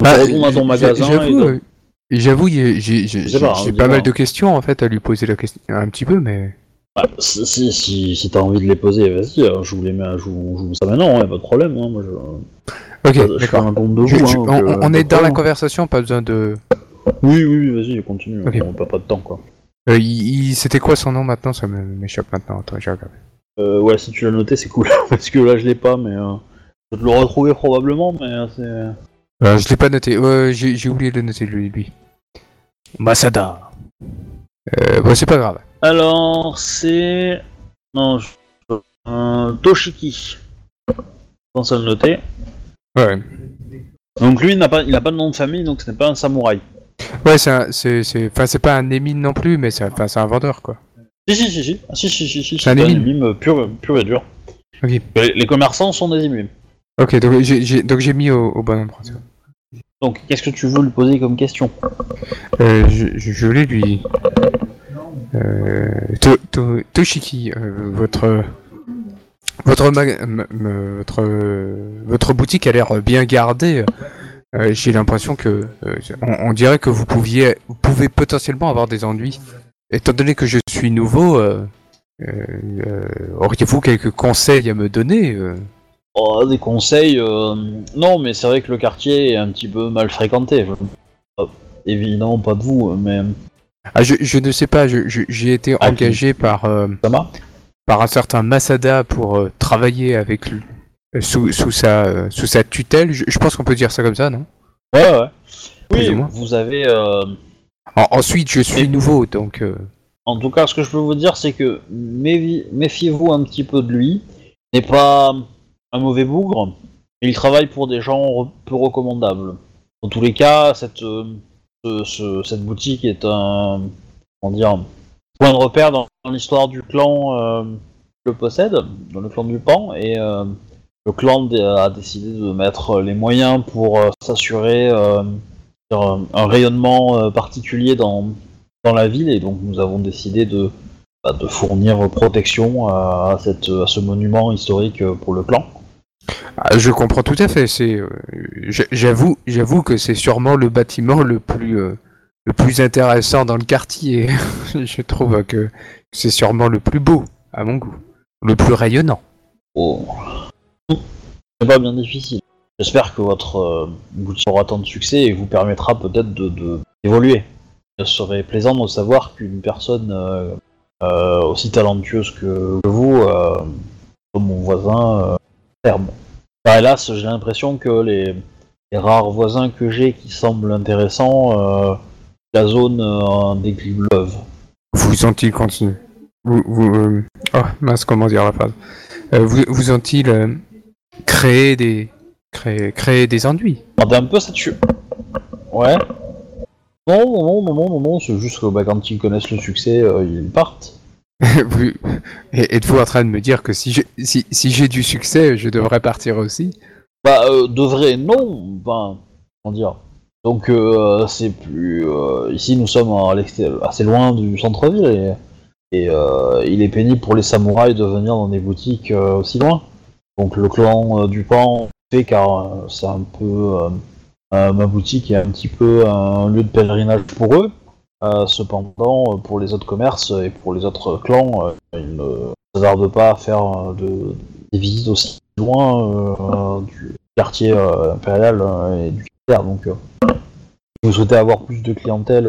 Speaker 4: Bah,
Speaker 1: retourne à ton magasin
Speaker 4: J'avoue, euh, j'ai
Speaker 1: pas, hein,
Speaker 4: pas, mal de
Speaker 1: hein.
Speaker 4: questions en fait à lui poser la question un petit peu, mais.
Speaker 1: Bah, si, si, si, si t'as envie de les poser, vas-y, euh, je vous les mets, à- je vous, je vous ça maintenant, hein, pas de problème. Hein, moi, je,
Speaker 4: Ok,
Speaker 1: je fais
Speaker 4: d'accord.
Speaker 1: un compte de
Speaker 4: Je-
Speaker 1: vous.
Speaker 4: je-
Speaker 1: hein,
Speaker 4: on,
Speaker 1: donc, euh,
Speaker 4: on- on
Speaker 1: pas
Speaker 4: est
Speaker 1: de
Speaker 4: dans la
Speaker 1: problème.
Speaker 4: conversation, pas besoin de.
Speaker 1: Oui, oui, oui, vas-y, continue.
Speaker 4: Ok.
Speaker 1: On perd pas de temps, quoi.
Speaker 4: Euh, il- il- C'était quoi son nom maintenant? Ça me- m'échappe maintenant. Attends, j'ai regardé.
Speaker 1: Euh, ouais, si tu l'as noté, c'est cool. Parce que là, je l'ai pas, mais euh, je vais te le retrouver probablement, mais euh, c'est.
Speaker 4: Euh, je l'ai pas noté. Ouais, j'ai j'ai oublié de le noter lui. lui. Masada. Euh, bon, c'est pas grave.
Speaker 1: Alors, c'est. Non, je... euh, Toshiki. Je pense à le noter.
Speaker 4: Ouais.
Speaker 1: Donc lui, il n'a pas, il a pas de nom de famille, donc ce n'est pas un samouraï.
Speaker 4: Ouais, c'est un- c'est c'est enfin c'est pas un émine non plus, mais c'est enfin c'est un vendeur quoi.
Speaker 1: Si, si, si, si. Ah, si, si, si, si.
Speaker 4: C'est un
Speaker 1: un
Speaker 4: émime.
Speaker 1: émime pur, pur et dur. Les, les commerçants sont des émimes.
Speaker 4: Ok, donc j'ai j'ai- donc j'ai mis au, au bon endroit.
Speaker 1: Donc, qu'est-ce que tu veux lui poser comme question?
Speaker 4: Euh, je, je, je voulais lui. Euh, To- To- Toshiki, euh, votre votre votre boutique a l'air bien gardée. Euh, J'ai l'impression que on, dirait que vous pouviez pouvez potentiellement avoir des ennuis. Étant donné que je suis nouveau, auriez-vous quelques conseils à me donner
Speaker 1: Oh, Des conseils Non, mais c'est vrai que le quartier est un petit peu mal fréquenté. Évidemment, pas de vous, mais
Speaker 4: Ah, je, je ne sais pas, je- je- j'ai été
Speaker 1: Ah,
Speaker 4: engagé par euh, par un certain Masada pour euh, travailler avec lui euh, sous, sous sa sous sa tutelle. Je, pense qu'on peut dire ça comme ça, non?
Speaker 1: Ouais, ouais.
Speaker 4: Plus
Speaker 1: Oui, vous avez.
Speaker 4: En- Ensuite, je suis
Speaker 1: Et-
Speaker 4: nouveau, donc euh,
Speaker 1: En tout cas, ce que je peux vous dire, c'est que méfiez-vous un petit peu de lui. Il n'est pas un mauvais bougre. Il travaille pour des gens peu recommandables. Dans tous les cas, cette, ce- ce- cette boutique est un point de repère dans, l'histoire du clan euh, qui le possède, dans le clan du Pan, et euh, le clan a décidé de mettre les moyens pour euh, s'assurer euh, un, rayonnement euh, particulier dans, la ville et donc nous avons décidé de, bah, fournir protection à, ce monument historique euh, pour le clan.
Speaker 4: Ah, je comprends tout à fait. C'est euh, j'avoue j'avoue que c'est sûrement le bâtiment le plus euh, le plus intéressant dans le quartier. je trouve que c'est sûrement le plus beau à mon goût, le plus rayonnant.
Speaker 1: Oh. C'est pas bien difficile. J'espère que votre euh, boutique aura tant de succès et vous permettra peut-être de, d'évoluer. Ce serait plaisant de savoir qu'une personne euh, euh, aussi talentueuse que, vous, euh, comme mon voisin, Bah, hélas, j'ai l'impression que les, les rares voisins que j'ai qui semblent intéressants, euh, la zone euh, en décliveuve.
Speaker 4: Vous ont-ils continué Vous, vous euh, oh mince, comment dire la phrase Vous, vous ont-ils créé des créé, créé des ennuis
Speaker 1: On est un peu saturé. Ouais. Non, non, non, non, non, non, non, c'est juste que bah, quand ils connaissent le succès, euh, ils partent.
Speaker 4: Et- Êtes-vous en train de me dire que si j'ai du succès, je devrais partir aussi?
Speaker 1: Bah, euh, de vrai, non. Enfin, comment dire? Donc, euh, c'est plus. euh, ici, nous sommes assez loin du centre-ville et, et euh, il est pénible pour les samouraïs de venir dans des boutiques euh, aussi loin. Donc, le clan du Pan fait car c'est un peu. ma boutique est un petit peu un lieu de pèlerinage pour eux. Euh, cependant, euh, pour les autres commerces et pour les autres clans, euh, ils ne s'hasardent pas à faire de, des visites aussi loin du quartier impérial et du quartier. Donc, vous souhaitez avoir plus de clientèle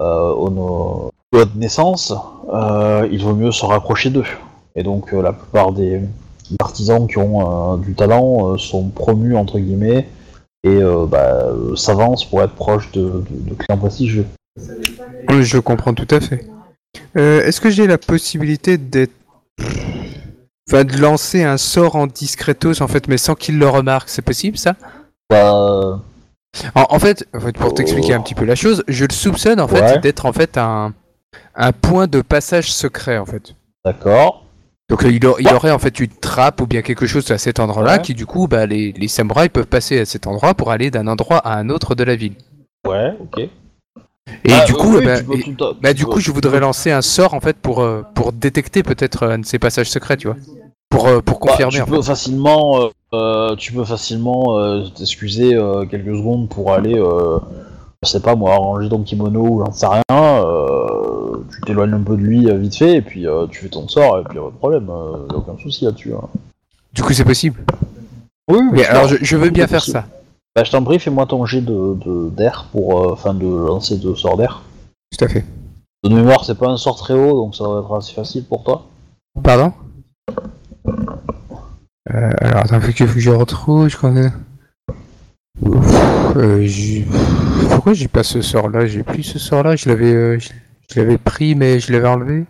Speaker 1: au votre naissance, il vaut mieux se rapprocher d'eux. Et donc, la plupart des artisans qui ont du talent sont promus, entre guillemets, et bah, s'avancent pour être proches de, de- de clients prestigieux.
Speaker 4: Oui, Je comprends tout à fait. Euh, Est-ce que j'ai la possibilité d'être enfin, de lancer un sort en discretos en fait, mais sans qu'il le remarque? C'est possible ça?
Speaker 1: Bah,
Speaker 4: En, en fait, en fait, pour t'expliquer un petit peu la chose, je le soupçonne en fait
Speaker 1: Ouais.
Speaker 4: d'être en fait un, un point de passage secret en fait.
Speaker 1: d'accord.
Speaker 4: Donc il, a- il aurait en fait une trappe ou bien quelque chose à cet endroit-là
Speaker 1: Ouais.
Speaker 4: qui du coup bah, les, les samouraïs peuvent passer à cet endroit pour aller d'un endroit à un autre de la ville.
Speaker 1: Ouais, ok.
Speaker 4: Et
Speaker 1: Ah,
Speaker 4: du
Speaker 1: euh,
Speaker 4: coup,
Speaker 1: oui,
Speaker 4: bah, et-
Speaker 1: à-
Speaker 4: bah,
Speaker 1: tu
Speaker 4: du coup je voudrais lancer un sort en fait pour, euh, pour détecter peut-être un de ces passages secrets, tu vois. Pour, euh, pour
Speaker 1: Bah,
Speaker 4: confirmer
Speaker 1: tu
Speaker 4: en
Speaker 1: peux
Speaker 4: fait.
Speaker 1: facilement, euh, euh, tu peux facilement euh, t'excuser euh, quelques secondes pour aller, euh, je sais pas moi, arranger ton kimono ou j'en sais rien. euh, tu t'éloignes un peu de lui euh, vite fait et puis euh, tu fais ton sort et puis pas de problème, euh, aucun souci là-dessus. hein.
Speaker 4: Du coup c'est possible.
Speaker 1: Oui,
Speaker 4: Mais alors je, je veux bien faire
Speaker 1: possible.
Speaker 4: ça.
Speaker 1: Bah, je t'en prie, fais-moi ton jet de de- d'air pour, euh, enfin de lancer de sort d'air.
Speaker 4: Tout à fait.
Speaker 1: De mémoire, c'est pas un sort très haut, donc ça va être assez facile pour toi.
Speaker 4: Pardon? Euh, Alors attends, faut que, faut que je retrouve, je crois que... Ouf, euh, Pourquoi j'ai pas ce sort là J'ai plus ce sort là, je l'avais euh, je- Je l'avais pris, mais je l'avais enlevé.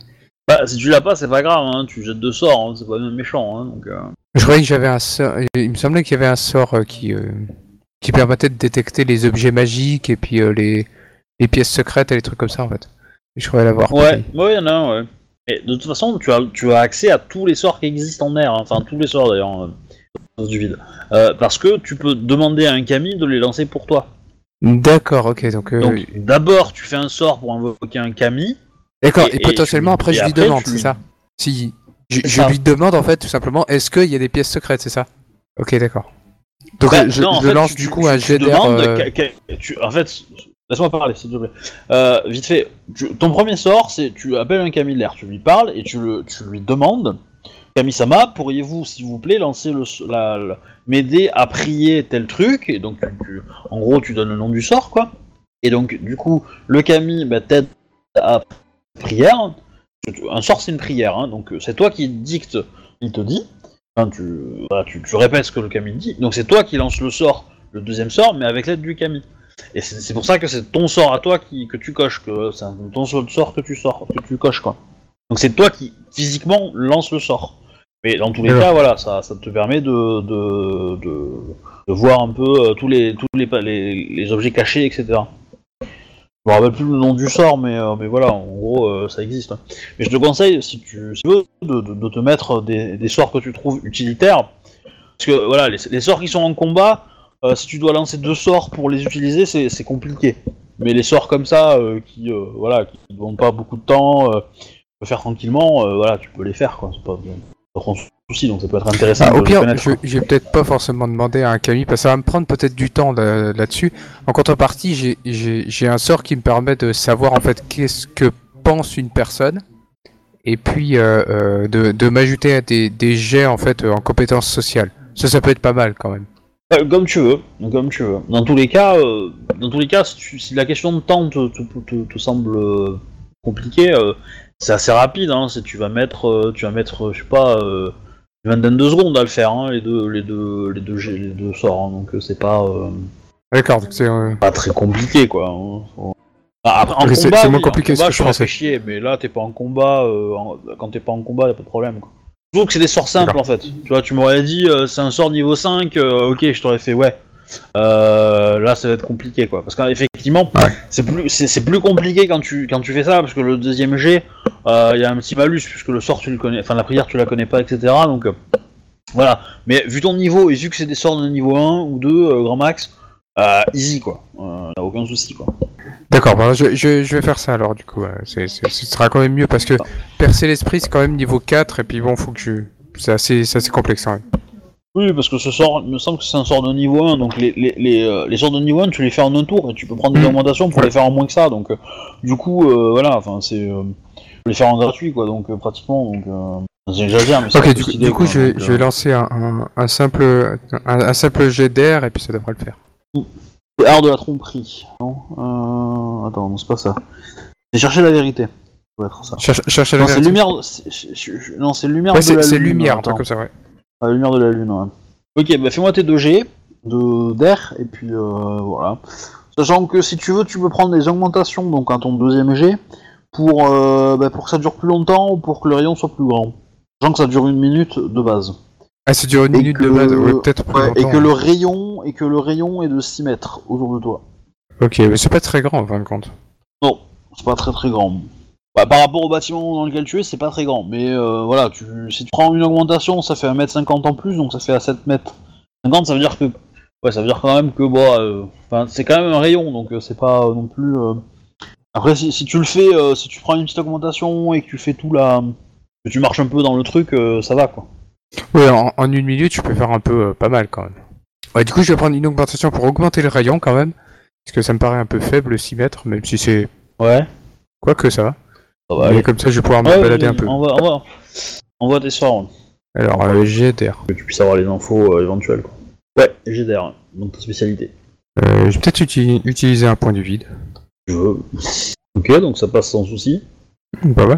Speaker 1: Bah, si tu l'as pas, c'est pas grave, hein, tu jettes deux sorts, hein, c'est pas même méchant. Hein, donc, euh.
Speaker 4: Je croyais que j'avais un sort. Il me semblait qu'il y avait un sort euh, qui, euh, qui permettait de détecter les objets magiques et puis euh, les, les pièces secrètes et les trucs comme ça en fait. Je croyais l'avoir.
Speaker 1: Ouais, ouais, un, ouais. Et de toute façon, tu as, tu as accès à tous les sorts qui existent en air, hein, enfin tous les sorts d'ailleurs, euh, du vide. Euh, parce que tu peux demander à un Kami de les lancer pour toi.
Speaker 4: D'accord, ok. Donc, euh,
Speaker 1: Donc d'abord, tu fais un sort pour invoquer un Kami.
Speaker 4: d'accord.
Speaker 1: et-
Speaker 4: Et,
Speaker 1: et
Speaker 4: potentiellement
Speaker 1: tu-
Speaker 4: après je lui
Speaker 1: après,
Speaker 4: demande,
Speaker 1: tu-
Speaker 4: c'est ça? Si. Je,
Speaker 1: C'est
Speaker 4: je
Speaker 1: ça.
Speaker 4: lui demande en fait tout simplement, est-ce qu'il y a des pièces secrètes, c'est ça? Ok, d'accord. Donc
Speaker 1: Bah,
Speaker 4: je,
Speaker 1: non, en
Speaker 4: je
Speaker 1: fait,
Speaker 4: lance
Speaker 1: tu-
Speaker 4: du coup
Speaker 1: tu-
Speaker 4: un
Speaker 1: tu demandes
Speaker 4: euh,
Speaker 1: tu- En fait, laisse-moi parler, s'il te plaît. Euh, vite fait, tu- ton premier sort, c'est tu appelles un l'air, tu lui parles et tu, le, tu lui demandes Kami-sama, pourriez-vous, s'il vous plaît, lancer le, la, la- m'aider à prier tel truc? Et donc, tu- tu- en gros, tu donnes le nom du sort, quoi. Et donc, du coup, le Kami bah, t'aide à prière. Un sort, c'est une prière, hein, donc c'est toi qui dicte, il te dit. Enfin, tu, voilà, tu, tu répètes ce que le Kami dit. Donc, c'est toi qui lance le sort, le deuxième sort, mais avec l'aide du Kami. Et c'est pour ça que c'est ton sort à toi qui, que tu coches, que c'est ton seul sort que tu sors, que tu coches, quoi. Donc, c'est toi qui physiquement lance le sort. Mais dans tous les cas, voilà, ça, ça te permet de, de, de, de voir un peu euh, tous les tous les, pa- les, les objets cachés, etc. Je me rappelle plus le nom du sort, mais, euh, voilà, en gros, euh, ça existe. Mais je te conseille, si tu, veux, de, te mettre des, sorts que tu trouves utilitaires. Parce que voilà, les, sorts qui sont en combat, euh, si tu dois lancer deux sorts pour les utiliser, c'est compliqué. Mais les sorts comme ça, qui voilà, qui ne demandent pas beaucoup de temps, tu peux faire tranquillement, voilà, tu peux les faire, quoi. C'est pas, un souci, donc ça peut être intéressant
Speaker 4: Ah, au pire, je, vais peut-être pas forcément demander à un Camille, parce que ça va me prendre peut-être du temps là- là-dessus. En contrepartie, j'ai- j'ai j'ai un sort qui me permet de savoir en fait qu'est-ce que pense une personne, et puis euh, euh, de, de m'ajouter à des, des jets en fait euh, en compétences sociales. Ça, ça peut être pas mal quand même.
Speaker 1: Euh, comme tu veux, comme tu veux. Dans tous les cas, euh, dans tous les cas, si, tu- si la question de temps te, te, te- te semble compliquée, c'est assez rapide. Hein, tu vas mettre, euh, tu vas mettre, je sais pas, euh, une vingtaine de secondes à le faire, hein, les deux, les deux, les deux, les deux sorts. hein, donc euh, c'est pas, euh,
Speaker 4: D'accord, donc c'est
Speaker 1: pas très compliqué, quoi. Ah, après, en
Speaker 4: Ok, c'est- moins compliqué
Speaker 1: combat,
Speaker 4: que je pensais.
Speaker 1: fait chier, mais là, t'es pas en combat. euh, en- Quand t'es pas en combat, y a pas de problème. Quoi. Je trouve que c'est des sorts simples en fait. Tu vois, tu m'aurais dit euh, c'est un sort niveau 5, euh, ok, je t'aurais fait ouais. Euh, là, ça va être compliqué quoi. Parce qu'effectivement, c'est plus, c'est, plus compliqué quand tu, quand tu fais ça, parce que le deuxième G, il y a un petit malus, puisque le sort tu le connais, enfin la prière tu la connais pas, etc. Donc euh, voilà. Mais vu ton niveau, et vu que c'est des sorts de niveau 1 ou 2, euh, grand max, euh, easy quoi. Euh, aucun souci quoi.
Speaker 4: D'accord, bah, je, je, je vais faire ça alors du coup. ce sera quand même mieux parce que percer l'esprit c'est quand même niveau 4 et puis bon, faut que je. C'est assez, c'est assez complexe quand même.
Speaker 1: Oui, parce que ce sort, il me semble que c'est un sort de niveau 1, donc les, les, les, euh, les sorts de niveau 1, tu les fais en un tour, et tu peux prendre des
Speaker 4: Mm.
Speaker 1: augmentations pour les faire en moins que ça, donc euh, du coup, euh, voilà, enfin, c'est... les faire en gratuit, quoi, donc pratiquement, donc... Euh, j'exagère, mais c'est
Speaker 4: Ok, du, coup-
Speaker 1: idée,
Speaker 4: du coup,
Speaker 1: quoi,
Speaker 4: je, vais-
Speaker 1: donc,
Speaker 4: je vais lancer un, un, un simple, un, un simple jet d'air et puis ça devrait le faire.
Speaker 1: C'est art de la tromperie, non euh, Attends, non, c'est pas ça. C'est chercher la vérité, ça doit être ça.
Speaker 4: Cherche, cherche à la
Speaker 1: Non, c'est
Speaker 4: vérité.
Speaker 1: lumière... c'est- je- je- je- Non, c'est lumière
Speaker 4: Ouais,
Speaker 1: de
Speaker 4: c'est
Speaker 1: la
Speaker 4: c'est lumière, un
Speaker 1: attends.
Speaker 4: truc comme ça, ouais.
Speaker 1: Ah, La lumière de la lune, ouais. Ok, bah fais-moi tes 2 G de d'air, et puis euh, voilà. Sachant que si tu veux, tu peux prendre des augmentations donc à ton deuxième G pour, euh, bah, pour que ça dure plus longtemps ou pour que le rayon soit plus grand. Sachant que ça dure une minute de base.
Speaker 4: Ah, c'est dure une
Speaker 1: Et
Speaker 4: minute
Speaker 1: que-
Speaker 4: de base, ouais, peut-être plus
Speaker 1: Ouais, et que le rayon et que le rayon est de 6 mètres autour de toi.
Speaker 4: Ok, mais c'est pas très grand en fin de compte.
Speaker 1: Non, c'est pas très très grand. Bah, par rapport au bâtiment dans lequel tu es, c'est pas très grand. Mais euh, voilà, tu, si tu prends une augmentation, ça fait 1m50 en plus, donc ça fait à 7 mètres. 50, ça veut dire que. Ouais, ça veut dire quand même que, bon, euh, c'est quand même un rayon, donc euh, c'est pas euh, non plus. euh, Après, si, si tu le fais, euh, si tu prends une petite augmentation et que tu fais tout là. que tu marches un peu dans le truc, ça va quoi.
Speaker 4: Ouais, en, en une minute, tu peux faire un peu pas mal quand même. Ouais, du coup, je vais prendre une augmentation pour augmenter le rayon quand même. Parce que ça me paraît un peu faible, 6 mètres, même si c'est.
Speaker 1: Ouais.
Speaker 4: Quoique ça va.
Speaker 1: Ça va
Speaker 4: Mais
Speaker 1: aller.
Speaker 4: comme ça, je vais pouvoir me
Speaker 1: Ouais,
Speaker 4: balader un peu.
Speaker 1: On va, on va. On va tes sorts,
Speaker 4: Alors, euh,
Speaker 1: que tu puisses avoir les infos euh, éventuelles quoi. Ouais, GDR, donc ta spécialité.
Speaker 4: Euh, je vais peut-être uti- utiliser un point du vide.
Speaker 1: Je veux. Ok, donc ça passe sans souci.
Speaker 4: Bah ouais.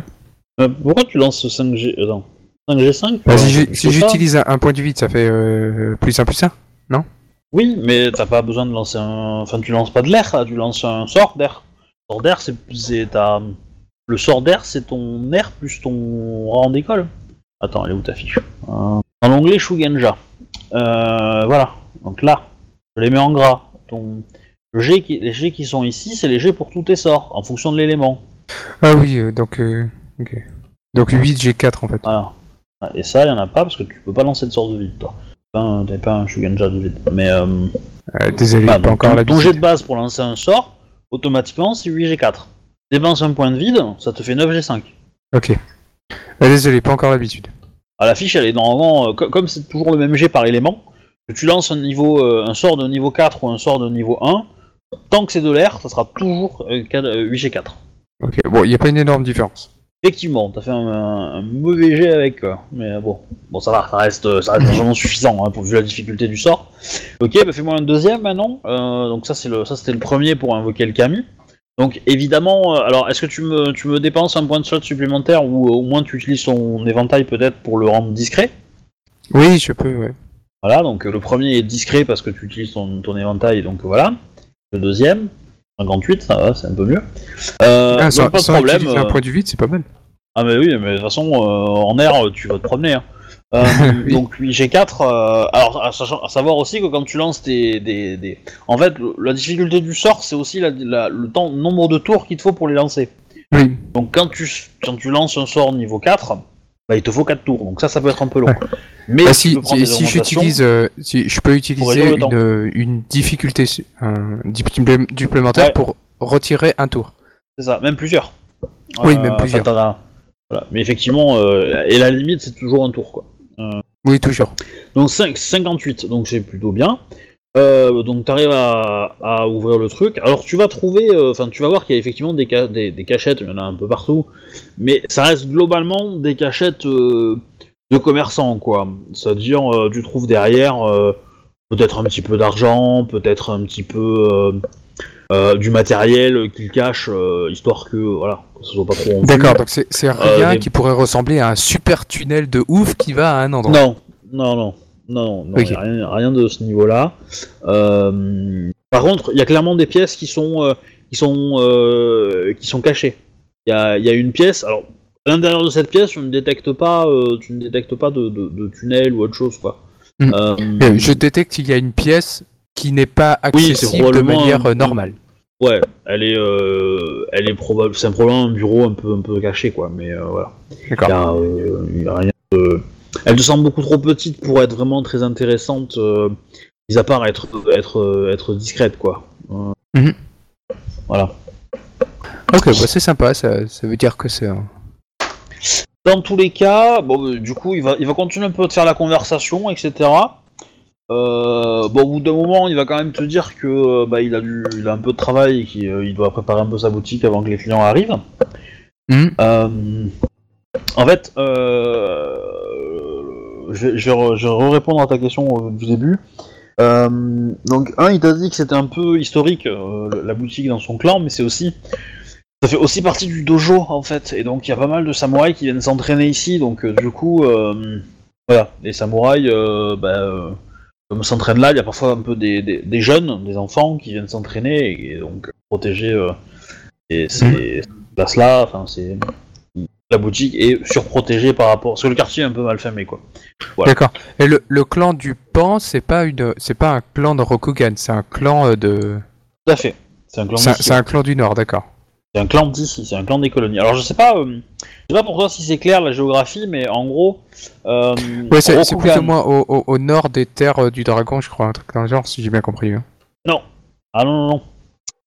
Speaker 1: Euh, pourquoi tu lances ce 5G Attends. 5G5
Speaker 4: Bah, si j'ai- j'utilise un, un point du vide, ça fait euh, plus 1 plus 1
Speaker 1: Oui, mais t'as pas besoin de lancer un. Enfin, tu lances pas de l'air là, tu lances un sort d'air. Sort d'air, c'est. c'est- t'as- le sort d'air, c'est ton air plus ton rang d'école. Attends, elle est où ta fiche Euh, Dans l'onglet Shugenja. Euh, voilà. Donc là, je les mets en gras. Ton... le jet qui- Les jets qui sont ici, c'est les jets pour tous tes sorts, en fonction de l'élément.
Speaker 4: Ah oui, euh, donc... euh, ok. Donc 8 G4 en fait.
Speaker 1: Voilà. Ah, Et ça, il y en a pas parce que tu peux pas lancer de sort de vide, toi. T'as pas un- T'as pas un Shugenja de vide. Mais
Speaker 4: désolé,
Speaker 1: Ah,
Speaker 4: pas
Speaker 1: donc,
Speaker 4: encore
Speaker 1: ton-
Speaker 4: la
Speaker 1: Ton jet de base pour lancer un sort, automatiquement, c'est 8G4. Dépense un point de vide, ça te fait 9G5.
Speaker 4: Ok. Ah, désolé, pas encore l'habitude.
Speaker 1: Ah, la fiche, elle est normalement, euh, co- comme c'est toujours le même jet par élément, que tu lances un, niveau, euh, un sort de niveau 4 ou un sort de niveau 1, tant que c'est de l'air, ça sera toujours euh, 4 euh, 8G4.
Speaker 4: Ok, bon, il n'y a pas une énorme différence.
Speaker 1: Effectivement, t'as fait un, un- un mauvais jet avec, mais euh, bon, bon ça va, ça reste, ça reste largement suffisant hein, pour vu la difficulté du sort. Ok, bah fais-moi un deuxième maintenant. Euh, donc ça c'est le, ça c'était le premier pour invoquer le Kami. Donc évidemment, euh, alors est-ce que tu me, tu me dépenses un point de slot supplémentaire ou euh, au moins tu utilises ton éventail peut-être pour le rendre discret?
Speaker 4: Oui, je peux, ouais.
Speaker 1: Voilà, donc le premier est discret parce que tu utilises ton, ton éventail, donc voilà. Le deuxième, 58, ça va, c'est un peu mieux. Euh,
Speaker 4: ah,
Speaker 1: donc,
Speaker 4: sans,
Speaker 1: pas de
Speaker 4: sans
Speaker 1: problème.
Speaker 4: utiliser
Speaker 1: euh,
Speaker 4: un point du vide, c'est pas mal.
Speaker 1: Ah mais oui, mais de toute façon, euh, en air, tu vas te promener. hein. Euh,
Speaker 4: Oui.
Speaker 1: Donc 8G4, euh, alors à, savoir aussi que quand tu lances des... des, des- En fait, le- la difficulté du sort, c'est aussi la- la- le temps, nombre de tours qu'il te faut pour les lancer.
Speaker 4: Oui.
Speaker 1: Donc quand tu, quand tu lances un sort niveau 4, bah, il te faut 4 tours, donc ça, ça peut être un peu long.
Speaker 4: Ouais.
Speaker 1: Mais
Speaker 4: Bah, si j'utilise, euh, si je peux utiliser une, une difficulté un supplé- supplémentaire
Speaker 1: Ouais.
Speaker 4: pour retirer un tour.
Speaker 1: C'est ça, même plusieurs.
Speaker 4: Oui,
Speaker 1: Euh,
Speaker 4: même plusieurs.
Speaker 1: Voilà. Mais effectivement, euh, et la limite, c'est toujours un tour, quoi.
Speaker 4: Oui, toujours.
Speaker 1: Donc 5, 58, donc c'est plutôt bien. Euh, donc tu arrives à, à ouvrir le truc. Alors tu vas trouver, euh, enfin tu vas voir qu'il y a effectivement des, ca- des, des cachettes, il y en a un peu partout, mais ça reste globalement des cachettes euh, de commerçants, quoi. C'est-à-dire tu trouves derrière peut-être un petit peu d'argent, peut-être un petit peu euh, euh, du matériel qu'ils cachent, euh, histoire que voilà, que ce soit pas trop.
Speaker 4: D'accord, donc c'est rien
Speaker 1: des-
Speaker 4: qui pourrait ressembler à un super tunnel de ouf qui va à un endroit.
Speaker 1: Non, non, non, non, non,
Speaker 4: Ok.
Speaker 1: y a rien, rien de ce niveau-là. Euh, par contre, il y a clairement des pièces qui sont, euh, qui sont, euh, qui sont cachées. Il y a, y a une pièce. Alors, à l'intérieur de cette pièce, tu ne détectes pas, euh, tu ne détectes pas de, de, de tunnel ou autre chose, quoi.
Speaker 4: Mm.
Speaker 1: Euh,
Speaker 4: Euh, Je détecte qu'il y a une pièce qui n'est pas
Speaker 1: Oui,
Speaker 4: accessible de
Speaker 1: probablement
Speaker 4: manière
Speaker 1: un-
Speaker 4: euh, normale.
Speaker 1: Ouais, elle est, euh, elle est probable, c'est probablement un bureau un peu, un peu caché, quoi. Mais euh, voilà.
Speaker 4: D'accord.
Speaker 1: Il y a, euh, il y a rien de... Elle te semble beaucoup trop petite pour être vraiment très intéressante, mis à part être, être, être discrète, quoi.
Speaker 4: Mhm.
Speaker 1: Voilà.
Speaker 4: Ok, bah c'est sympa, ça, ça veut dire que c'est un...
Speaker 1: Dans tous les cas, bon, du coup, il va, il va continuer un peu de faire la conversation, etc. Euh, bon, au bout d'un moment, il va quand même te dire que euh, bah, il a du, il a un peu de travail et qu'il euh, il doit préparer un peu sa boutique avant que les clients arrivent. Euh, en fait, je vais, je re- répondre à ta question du début. Donc, un, il t'a dit que c'était un peu historique la boutique dans son clan, mais c'est aussi ça fait aussi partie du dojo en fait, et donc il y a pas mal de samouraïs qui viennent s'entraîner ici, donc du coup, voilà, les samouraïs, bah, comme s'entraînent là, il y a parfois un peu des, des, des jeunes, des enfants qui viennent s'entraîner et, donc protéger euh, et ces places-là, enfin c'est la boutique est surprotégée par rapport, parce que le quartier est un peu mal famé quoi. Voilà.
Speaker 4: D'accord. Et le, le clan du Pan, c'est pas une, c'est pas un clan de Rokugan, c'est un clan euh, de,
Speaker 1: Tout à fait. C'est un clan
Speaker 4: c'est un,
Speaker 1: d'ici,
Speaker 4: c'est un clan du Nord, d'accord.
Speaker 1: C'est un clan d'ici, c'est un clan des colonies. Alors je sais pas, euh, je sais pas pour toi si c'est clair la géographie, mais en gros, euh,
Speaker 4: Ouais, c'est plus ou moins au, au- au nord des terres euh, du dragon, je crois, un truc dans le genre, si j'ai bien compris. hein.
Speaker 1: Non. Ah non, non, non.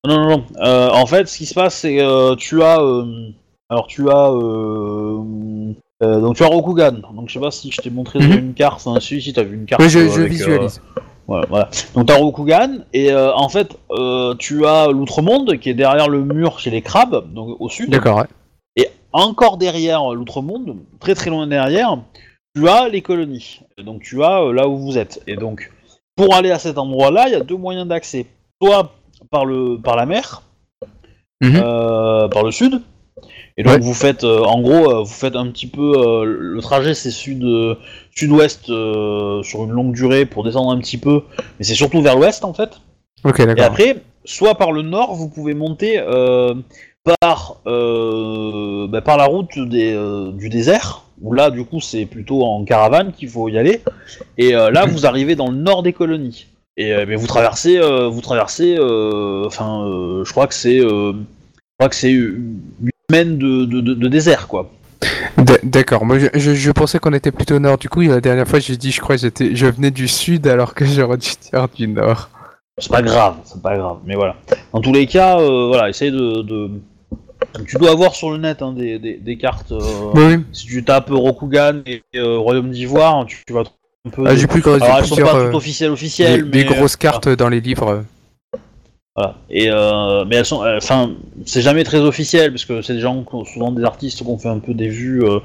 Speaker 1: Non, non, non. Euh, en fait, ce qui se passe, c'est euh, tu as. euh, alors, tu as. donc, tu as Rokugan. Donc, je sais pas si je t'ai montré
Speaker 4: Mhm.
Speaker 1: une carte. Enfin, si, si, t'as vu une carte.
Speaker 4: Oui, je, je visualise.
Speaker 1: Voilà, voilà. Donc, t'as Rokugan. Et euh, en fait, euh, tu as l'Outre-Monde qui est derrière le mur chez les crabes, donc au sud.
Speaker 4: D'accord, ouais.
Speaker 1: Et encore derrière l'outre-monde, très très loin derrière, tu as les colonies. Donc tu as euh, là où vous êtes. Et donc pour aller à cet endroit-là, il y a deux moyens d'accès. Soit par le par la mer,
Speaker 4: Mhm.
Speaker 1: euh, par le sud. Et donc vous faites, euh, en gros, euh, vous faites un petit peu euh, le trajet, c'est sud sud-ouest sur une longue durée pour descendre un petit peu, mais c'est surtout vers l'ouest en fait.
Speaker 4: Ok, d'accord.
Speaker 1: Et après, soit par le nord, vous pouvez monter par bah, par la route du désert où là du coup c'est plutôt en caravane qu'il faut y aller. Et là vous arrivez dans le nord des colonies. Et mais vous traversez, vous traversez, enfin je crois que c'est, je crois que c'est mène de, désert, quoi.
Speaker 4: D'accord, moi je, pensais qu'on était plutôt au nord. Du coup, la dernière fois, j'ai dit, je crois, j'étais, je venais du sud alors que j'aurais dû dire du nord.
Speaker 1: C'est pas grave, c'est pas grave, mais voilà. Dans tous les cas, euh, voilà, essaye de, Tu dois avoir sur le net hein, des, cartes. Euh,
Speaker 4: oui.
Speaker 1: Si tu tapes Rokugan et euh, Royaume d'Ivoire, tu, tu, vas un peu.
Speaker 4: Ah, j'ai plus
Speaker 1: Alors, elles sont pas toutes officielles, officielles.
Speaker 4: Des,
Speaker 1: des
Speaker 4: grosses cartes dans les livres.
Speaker 1: Voilà. Et euh, mais elles sont, euh, enfin, c'est jamais très officiel parce que c'est des gens, souvent des artistes qui ont fait un peu des vues euh,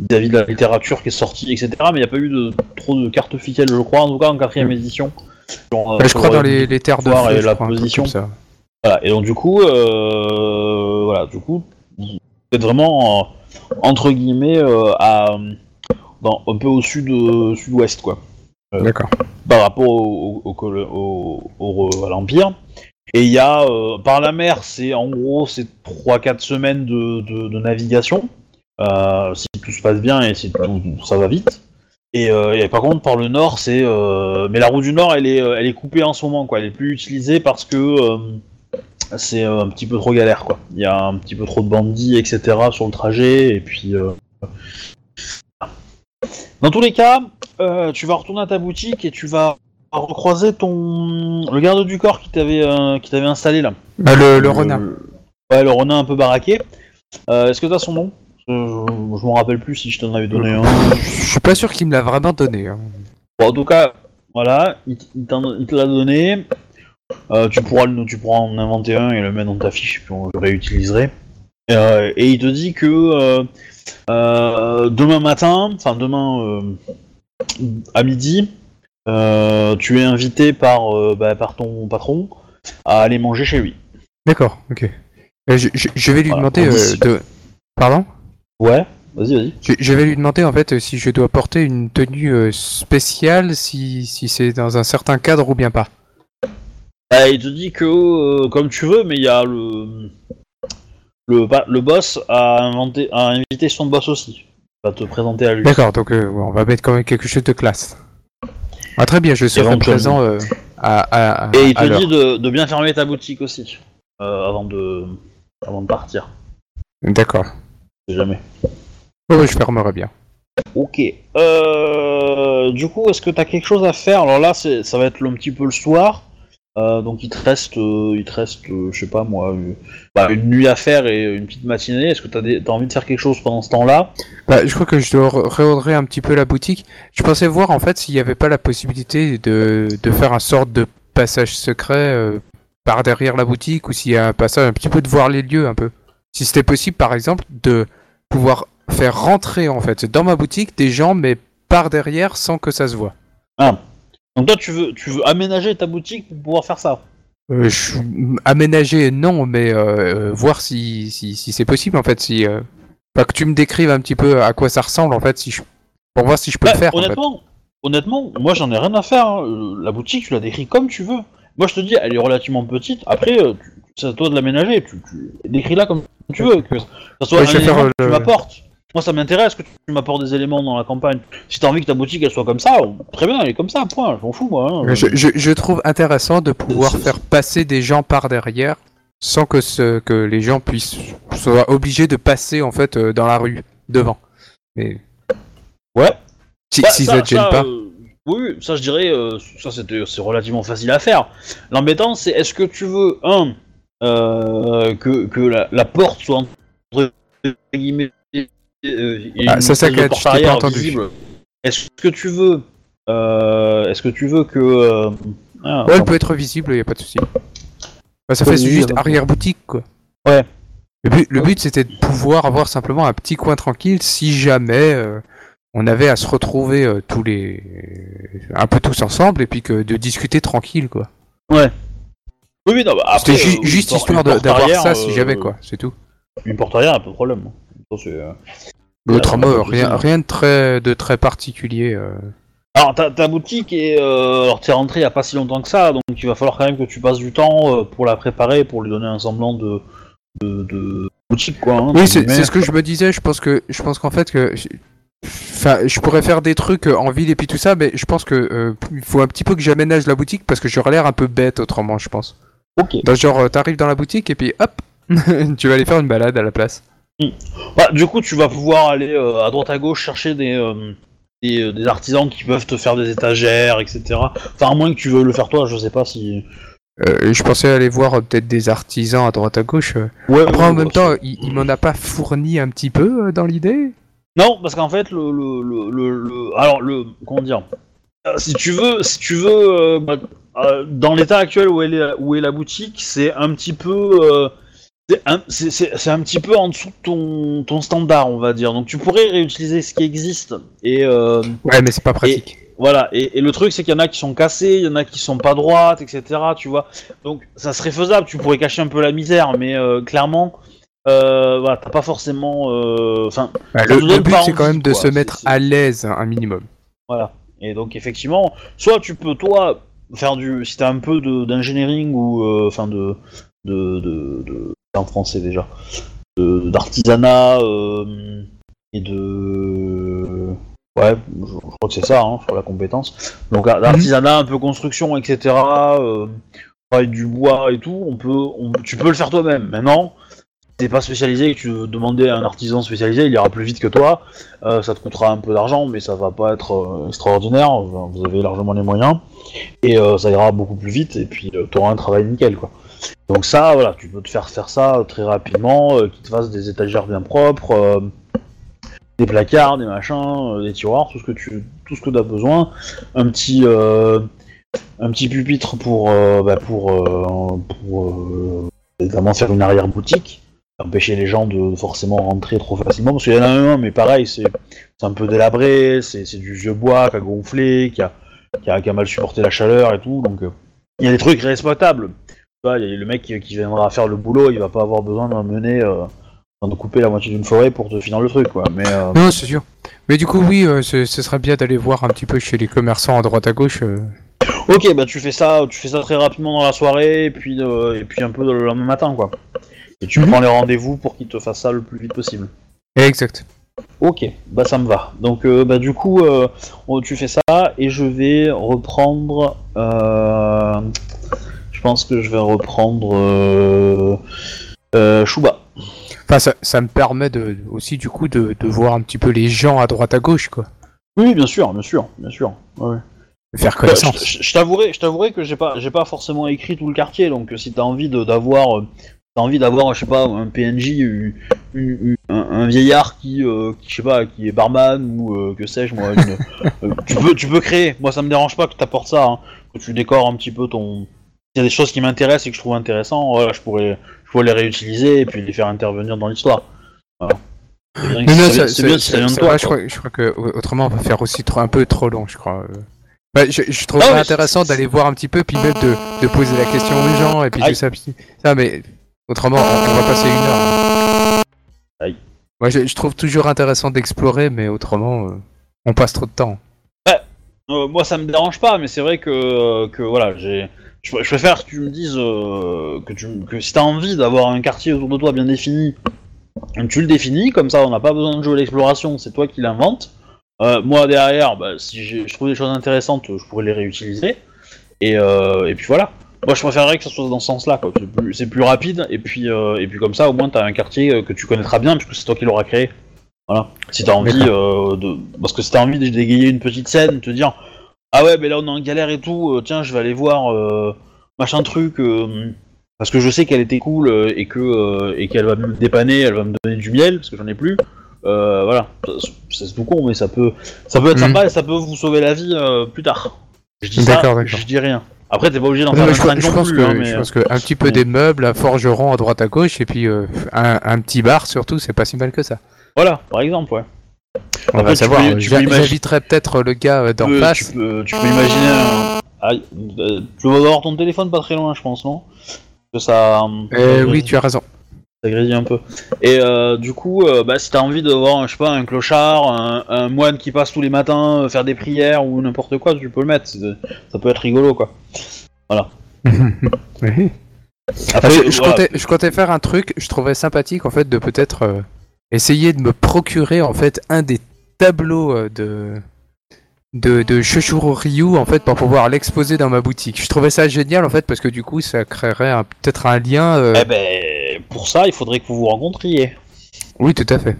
Speaker 1: vis-à-vis de la littérature qui est sortie, etc. Mais il n'y a pas eu de trop de cartes officielles, je crois, en tout cas en quatrième édition. Genre, euh,
Speaker 4: Bah, je crois dans les, les terres de feu,
Speaker 1: et la
Speaker 4: crois,
Speaker 1: position.
Speaker 4: comme ça.
Speaker 1: Voilà. Et donc du coup, voilà, du coup, vous êtes vraiment entre guillemets à, dans, un peu au sud, sud-ouest, quoi.
Speaker 4: D'accord.
Speaker 1: par rapport au, au- au- à l'Empire. Et il y a, euh, par la mer, c'est en gros, c'est 3-4 semaines de, de- navigation, euh, si tout se passe bien et si tout, ça va vite. Et, euh, et par contre, par le nord, c'est... mais la route du nord, elle est, elle est coupée en ce moment, quoi. Elle est plus utilisée parce que c'est un petit peu trop galère, quoi. Il y a un petit peu trop de bandits, etc. sur le trajet, et puis... Dans tous les cas, tu vas retourner à ta boutique et tu vas recroiser ton le garde du corps qui t'avait euh, qui t'avait installé là.
Speaker 4: Ah, le, le renard.
Speaker 1: Ouais, le renard un peu baraqué. Euh, Est-ce que t'as son nom? Euh, Je, je m'en rappelle plus si je t'en avais donné un.
Speaker 4: Je suis pas sûr qu'il me l'a vraiment donné. hein.
Speaker 1: Bon, en tout cas, voilà, il, t- il t'en- il te l'a donné. Euh, tu pourras le, tu pourras en inventer un et le mettre dans ta fiche, puis on le réutiliserai. Euh, et il te dit que euh, euh, demain matin, enfin demain euh, à midi, euh, tu es invité par, euh, bah, par ton patron à aller manger chez lui.
Speaker 4: D'accord, ok. Euh, je, je- je vais lui
Speaker 1: Voilà,
Speaker 4: demander euh, de. Pardon?
Speaker 1: Ouais, vas-y, vas-y.
Speaker 4: je, je vais lui demander en fait euh, si je dois porter une tenue euh, spéciale, si, si c'est dans un certain cadre ou bien pas.
Speaker 1: Euh, il te dit que euh, comme tu veux, mais il y a le le, le boss a inventé a invité son boss aussi. Il va te présenter à lui.
Speaker 4: D'accord, donc euh, on va mettre quand même quelque chose de classe. Ah très bien, je serai présent euh, à,
Speaker 1: Et il te dit de, de bien fermer ta boutique aussi euh, avant de avant de partir.
Speaker 4: D'accord.
Speaker 1: Jamais.
Speaker 4: Ouais, je fermerai bien.
Speaker 1: Ok. Euh, du coup, est-ce que t'as quelque chose à faire? Alors là, c'est ça va être un petit peu le soir. Euh, donc il te reste, euh, il te reste, euh, je sais pas moi, bah, une nuit à faire et une petite matinée. Est-ce que t'as des- envie de faire quelque chose pendant ce temps-là?
Speaker 4: Bah, je crois que je réordrer un petit peu la boutique. Je pensais voir en fait s'il n'y avait pas la possibilité de, de faire un sorte de passage secret par derrière la boutique ou s'il y a un passage un petit peu de voir les lieux un peu. Si c'était possible par exemple de pouvoir faire rentrer en fait dans ma boutique des gens mais par derrière sans que ça se voit.
Speaker 1: Donc toi, tu veux, tu veux aménager ta boutique pour pouvoir faire ça
Speaker 4: Euh, je- aménager non mais euh, euh, voir si, si, si c'est possible en fait si euh, enfin, que tu me décrives un petit peu à quoi ça ressemble en fait si je pour voir si je peux
Speaker 1: Bah,
Speaker 4: le faire en fait.
Speaker 1: honnêtement, honnêtement, moi j'en ai rien à faire. hein. Euh, La boutique, tu la décris comme tu veux. Moi, je te dis, elle est relativement petite. Après, euh, tu- c'est à toi de l'aménager. Tu, tu décris-la comme tu veux. Que ça soit
Speaker 4: Ouais,
Speaker 1: un
Speaker 4: je vais
Speaker 1: élément
Speaker 4: faire,
Speaker 1: que tu m'apportes. Moi, ça m'intéresse que tu m'apportes des éléments dans la campagne. Si t'as envie que ta boutique elle soit comme ça, très bien, elle est comme ça. Point. Je m'en fous, moi. hein.
Speaker 4: Je, je- je trouve intéressant de pouvoir faire passer des gens par derrière sans que, ce, que les gens puissent soient obligés de passer en fait euh, dans la rue devant. Mais
Speaker 1: Ouais.
Speaker 4: si,
Speaker 1: Bah,
Speaker 4: si
Speaker 1: ça,
Speaker 4: ça te gêne
Speaker 1: ça,
Speaker 4: pas.
Speaker 1: euh, oui, ça je dirais, euh, ça c'était- c'est relativement facile à faire. L'embêtant c'est est-ce que tu veux, un, euh, que, que la, la porte soit entre guillemets. Euh,
Speaker 4: Ah, ça, ça
Speaker 1: de porte arrière visible. Est-ce que tu veux. euh, est-ce que tu veux que. euh, ah,
Speaker 4: Ouais, elle peut être visible, y a pas de souci. Bah, ça
Speaker 1: Ouais,
Speaker 4: fait juste arrière boutique quoi.
Speaker 1: Ouais.
Speaker 4: Le but, le but c'était de pouvoir avoir simplement un petit coin tranquille si jamais euh, on avait à se retrouver euh, tous les un peu tous ensemble et puis que de discuter tranquille quoi.
Speaker 1: Oui, oui, non, bah,
Speaker 4: C'était ju- juste histoire d'avoir ça si jamais quoi, c'est tout.
Speaker 1: Une porte arrière, pas de problème. C'est, euh,
Speaker 4: autrement,
Speaker 1: Ouais,
Speaker 4: rien, rien de très, de très particulier. euh.
Speaker 1: Alors ta, ta boutique est, euh, alors t'es rentré il y a pas si longtemps que ça, donc il va falloir quand même que tu passes du temps euh, pour la préparer, pour lui donner un semblant de, de, de boutique, quoi. hein,
Speaker 4: Oui, c'est ce que je me disais. Je pense que je pense qu'en fait que enfin, je pourrais faire des trucs euh, en ville et puis tout ça, mais je pense que euh, il faut un petit peu que j'aménage la boutique parce que j'aurais l'air un peu bête autrement, je pense.
Speaker 1: Ok.
Speaker 4: Dans genre, euh, t'arrives dans la boutique et puis hop, tu vas aller faire une balade à la place.
Speaker 1: Bah, du coup, tu vas pouvoir aller euh, à droite à gauche chercher des, euh, des, euh, des artisans qui peuvent te faire des étagères, etc. Enfin, à moins que tu veux le faire toi, je sais pas si.
Speaker 4: Je pensais aller voir peut-être des artisans à droite à gauche.
Speaker 1: Ouais,
Speaker 4: Après,
Speaker 1: ouais,
Speaker 4: en même temps, il, il m'en a pas fourni un petit peu dans l'idée?
Speaker 1: Non, parce qu'en fait, le, le, le, alors le, comment dire, si tu veux, si tu veux, bah, dans l'état actuel où, elle est, où est la boutique, c'est un petit peu, c'est un, un petit peu en dessous de ton, ton standard, on va dire. Donc tu pourrais réutiliser ce qui existe et euh,
Speaker 4: Ouais, mais c'est pas pratique.
Speaker 1: voilà. Et, et le truc, c'est qu'il y en a qui sont cassés, il y en a qui sont pas droites, etc. Tu vois. Donc ça serait faisable. Tu pourrais cacher un peu la misère, mais euh, clairement. Euh, voilà, t'as pas forcément. Enfin,
Speaker 4: Bah, le, but, c'est quand même de
Speaker 1: quoi.
Speaker 4: se mettre à l'aise un minimum.
Speaker 1: Voilà. Et donc effectivement, soit tu peux toi faire du, si t'as un peu de- d'engineering ou enfin de, de, de, de- c'est en français déjà, d'artisanat euh, et de, ouais, je, crois que c'est ça, hein, sur la compétence. Donc d'artisanat, un peu construction, etc. Euh, du bois et tout, on peut, tu peux le faire toi-même. Maintenant. Si t'es pas spécialisé et que tu veux demander à un artisan spécialisé, il ira plus vite que toi. Euh, ça te coûtera un peu d'argent, mais ça va pas être extraordinaire. Vous avez largement les moyens. Et ça ira beaucoup plus vite, et puis tu auras un travail nickel, quoi. Donc ça, voilà, tu peux te faire faire ça euh, très rapidement, euh, qu'ils te fassent des étagères bien propres, euh, des placards, des machins, des tiroirs, tout ce que tu as besoin. Un petit pupitre pour bah, pour pour faire une arrière boutique empêcher les gens de forcément rentrer trop facilement parce qu'il y en a un mais pareil c'est un peu délabré c'est du vieux bois qui a gonflé qui a, qui a, qui mal supporté la chaleur et tout donc il y a des trucs respectables y a le mec qui, qui viendra faire le boulot il va pas avoir besoin d'emmener euh, de couper la moitié d'une forêt pour te finir le truc quoi mais euh,
Speaker 4: Non, c'est sûr. Mais du coup, oui, euh, ce, ce serait bien d'aller voir un petit peu chez les commerçants à droite à gauche. euh.
Speaker 1: ok bah tu fais ça tu fais ça très rapidement dans la soirée et puis et puis un peu le lendemain matin quoi et tu
Speaker 4: Mhm.
Speaker 1: prends les rendez-vous pour qu'ils te fassent ça le plus vite possible
Speaker 4: Exact.
Speaker 1: Ok, bah ça me va. Donc euh, bah du coup, euh, tu fais ça et je vais reprendre. euh, pense que je vais reprendre euh, euh, Shuba.
Speaker 4: Enfin, ça, ça me permet de, aussi, du coup, de, de voir un petit peu les gens à droite à gauche, quoi.
Speaker 1: Oui, bien sûr, bien sûr, bien sûr. Ouais,
Speaker 4: faire
Speaker 1: Euh,
Speaker 4: connaissance.
Speaker 1: je- je je t'avouerai, je t'avouerai que j'ai pas, j'ai pas forcément écrit tout le quartier. Donc euh, si t'as envie de- d'avoir, euh, t'as envie d'avoir, je sais pas, un PNJ, une- une- un, un vieillard qui, euh, qui, je sais pas, qui est barman ou euh, que sais-je moi, une- euh, tu peux, tu peux créer. Moi, ça me dérange pas que t'apportes ça, hein, que tu décores un petit peu ton. S'il y a des choses qui m'intéressent et que je trouve intéressant, voilà, je pourrais, je pourrais les réutiliser et puis les faire intervenir dans l'histoire. Voilà. C'est bien,
Speaker 4: ça-
Speaker 1: bien de toi,
Speaker 4: je, crois, je crois que euh, autrement on va faire aussi trop, un peu trop long, je crois. euh. Ouais, je, je trouve
Speaker 1: Ah
Speaker 4: ça
Speaker 1: ouais,
Speaker 4: intéressant d'aller voir un petit peu, puis même de, de poser la question aux gens, et puis
Speaker 1: Aïe.
Speaker 4: tout ça, puis ça, mais autrement on, va passer une heure.
Speaker 1: Aïe.
Speaker 4: Moi je, je trouve toujours intéressant d'explorer, mais autrement euh, on passe trop de temps.
Speaker 1: Euh, moi, ça me dérange pas, mais c'est vrai que, que voilà, j'ai. Je, je préfère que tu me dises euh, que, tu, que si t'as envie d'avoir un quartier autour de toi bien défini, tu le définis, comme ça on n'a pas besoin de jouer l'exploration, c'est toi qui l'inventes. Euh, moi derrière, bah, si je trouve des choses intéressantes, je pourrais les réutiliser. Et, euh, et puis voilà. Moi je préférerais que ça soit dans ce sens-là, quoi. C'est plus, c'est plus rapide, et puis, euh, et puis comme ça au moins t'as un quartier euh, que tu connaîtras bien, puisque c'est toi qui l'auras créé. Voilà. Si t'as envie de. Parce que si t'as envie de dégayer une petite scène, te dire Ah ouais, mais là on est en galère et tout, euh, tiens, je vais aller voir euh, machin truc. euh, parce que je sais qu'elle était cool et que et qu'elle va me dépanner, elle va me donner du miel, parce que j'en ai plus. Euh, voilà, c'est tout con, mais ça peut, ça peut être
Speaker 4: Mhm.
Speaker 1: sympa et ça peut vous sauver la vie plus tard. Je dis ça, je dis rien. Après, t'es pas obligé d'en faire
Speaker 4: mais je,
Speaker 1: 25
Speaker 4: je
Speaker 1: non
Speaker 4: pense
Speaker 1: plus,
Speaker 4: que,
Speaker 1: hein, mais...
Speaker 4: je pense que un petit peu des meubles, un forgeron à droite à gauche, et puis euh, un, un petit bar surtout, c'est pas si mal que ça.
Speaker 1: Voilà, par exemple, ouais.
Speaker 4: On va savoir.
Speaker 1: peux- tu
Speaker 4: J'a-
Speaker 1: peux imaginer-
Speaker 4: J'inviterai peut-être le gars euh, d'en
Speaker 1: Tu peux-
Speaker 4: face.
Speaker 1: Tu peux, tu peux imaginer un... Aïe, euh, tu vas avoir ton téléphone pas très loin, je pense, non? Que ça...
Speaker 4: Euh, oui, tu as raison.
Speaker 1: Ça grésille un peu. Et euh, du coup, euh, bah, si t'as envie de voir, je sais pas, un clochard, un, un moine qui passe tous les matins faire des prières ou n'importe quoi, tu peux le mettre. Ça peut être rigolo, quoi.
Speaker 4: oui. Ah,
Speaker 1: Après,
Speaker 4: je,
Speaker 1: voilà.
Speaker 4: comptais, je comptais faire un truc, je trouverais sympathique en fait de peut-être essayer de me procurer en fait un des tableaux euh, de de, de Shoshuro Ryu en fait pour pouvoir l'exposer dans ma boutique. Je trouvais ça génial en fait parce que du coup ça créerait peut-être un lien. euh,
Speaker 1: Eh ben, pour ça, il faudrait que vous vous rencontriez.
Speaker 4: Oui, tout à fait.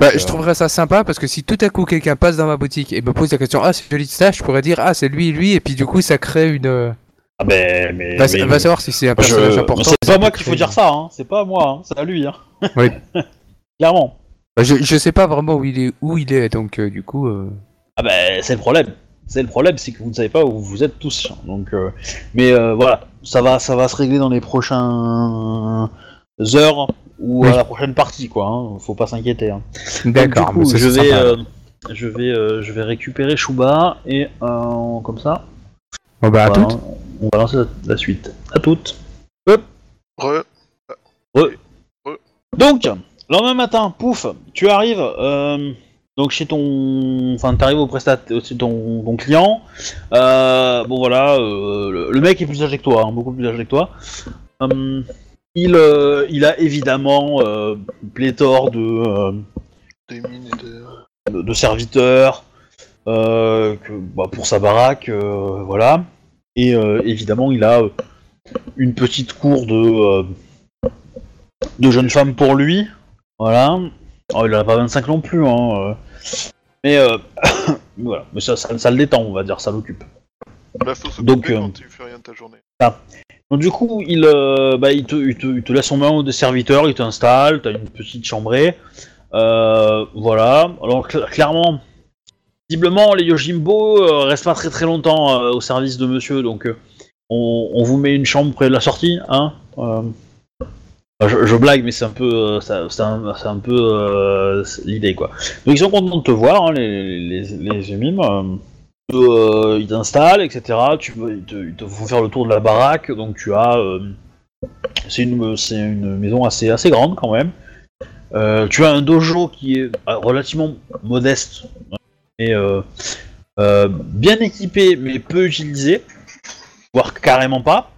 Speaker 4: Bah,
Speaker 1: Euh.
Speaker 4: je trouverais ça sympa parce que si tout à coup quelqu'un passe dans ma boutique et me pose la question ah c'est joli ça, je pourrais dire ah c'est lui lui et puis du coup ça crée une. euh,
Speaker 1: Ah ben, mais.
Speaker 4: Va,
Speaker 1: mais-
Speaker 4: va savoir si c'est un personnage important.
Speaker 1: C'est pas moi qu'il faut dire ça, hein. C'est pas moi, hein. C'est à lui, hein.
Speaker 4: Oui.
Speaker 1: Clairement.
Speaker 4: Bah, je, je sais pas vraiment où il est où il est donc euh, du coup. euh,
Speaker 1: Ah ben, c'est le problème. C'est le problème, c'est que vous ne savez pas où vous êtes tous. Donc, euh, mais euh, voilà, ça va, ça va se régler dans les prochaines heures ou
Speaker 4: Oui.
Speaker 1: à la prochaine partie, quoi. Hein. Faut pas s'inquiéter. Hein. Donc,
Speaker 4: D'accord.
Speaker 1: du coup,
Speaker 4: mais ça,
Speaker 1: je
Speaker 4: c'est
Speaker 1: vais,
Speaker 4: sympa.
Speaker 1: euh, je vais, euh, je vais récupérer Shuba et euh, comme ça,
Speaker 4: Bon, bah, à
Speaker 1: voilà,
Speaker 4: toutes.
Speaker 1: on va lancer la, la suite. À toutes.
Speaker 5: Re,
Speaker 1: Donc, le lendemain matin, pouf, tu arrives euh, donc chez ton, enfin, t'arrives au prestataire, chez ton, ton client. Euh, bon voilà, euh, le, le mec est plus âgé que toi, hein, beaucoup plus âgé que toi. Hum, il, euh, il a évidemment euh, pléthore de, euh, serviteurs euh, que, bah, pour sa baraque, euh, voilà. Et euh, évidemment, il a euh, une petite cour de, euh, de jeunes femmes pour lui, voilà. Oh, il en a pas 25 non plus, hein. euh. Mais euh, voilà, mais ça, ça, ça le détend, on va dire, ça l'occupe.
Speaker 5: Bah, faut
Speaker 1: Donc, euh,
Speaker 5: quand tu fais rien de ta journée.
Speaker 1: Donc du coup, il, euh, bah, il, te, il, te, il te laisse en main des serviteurs, il t'installe, t'as une petite chambrée. Euh, voilà. Alors cl- clairement, visiblement, les Yojimbo restent pas très très longtemps au service de monsieur, donc on, on vous met une chambre près de la sortie, hein. Je, blague, mais c'est un peu, euh, un, peu euh, l'idée quoi. Donc ils sont contents de te voir, hein, les les euh, ils t'installent, etc. Tu, ils, te, font faire le tour de la baraque, donc tu as. c'est une, maison assez, assez grande quand même. Tu as un dojo qui est euh, relativement modeste et euh, euh, bien équipé, mais peu utilisé, voire carrément pas.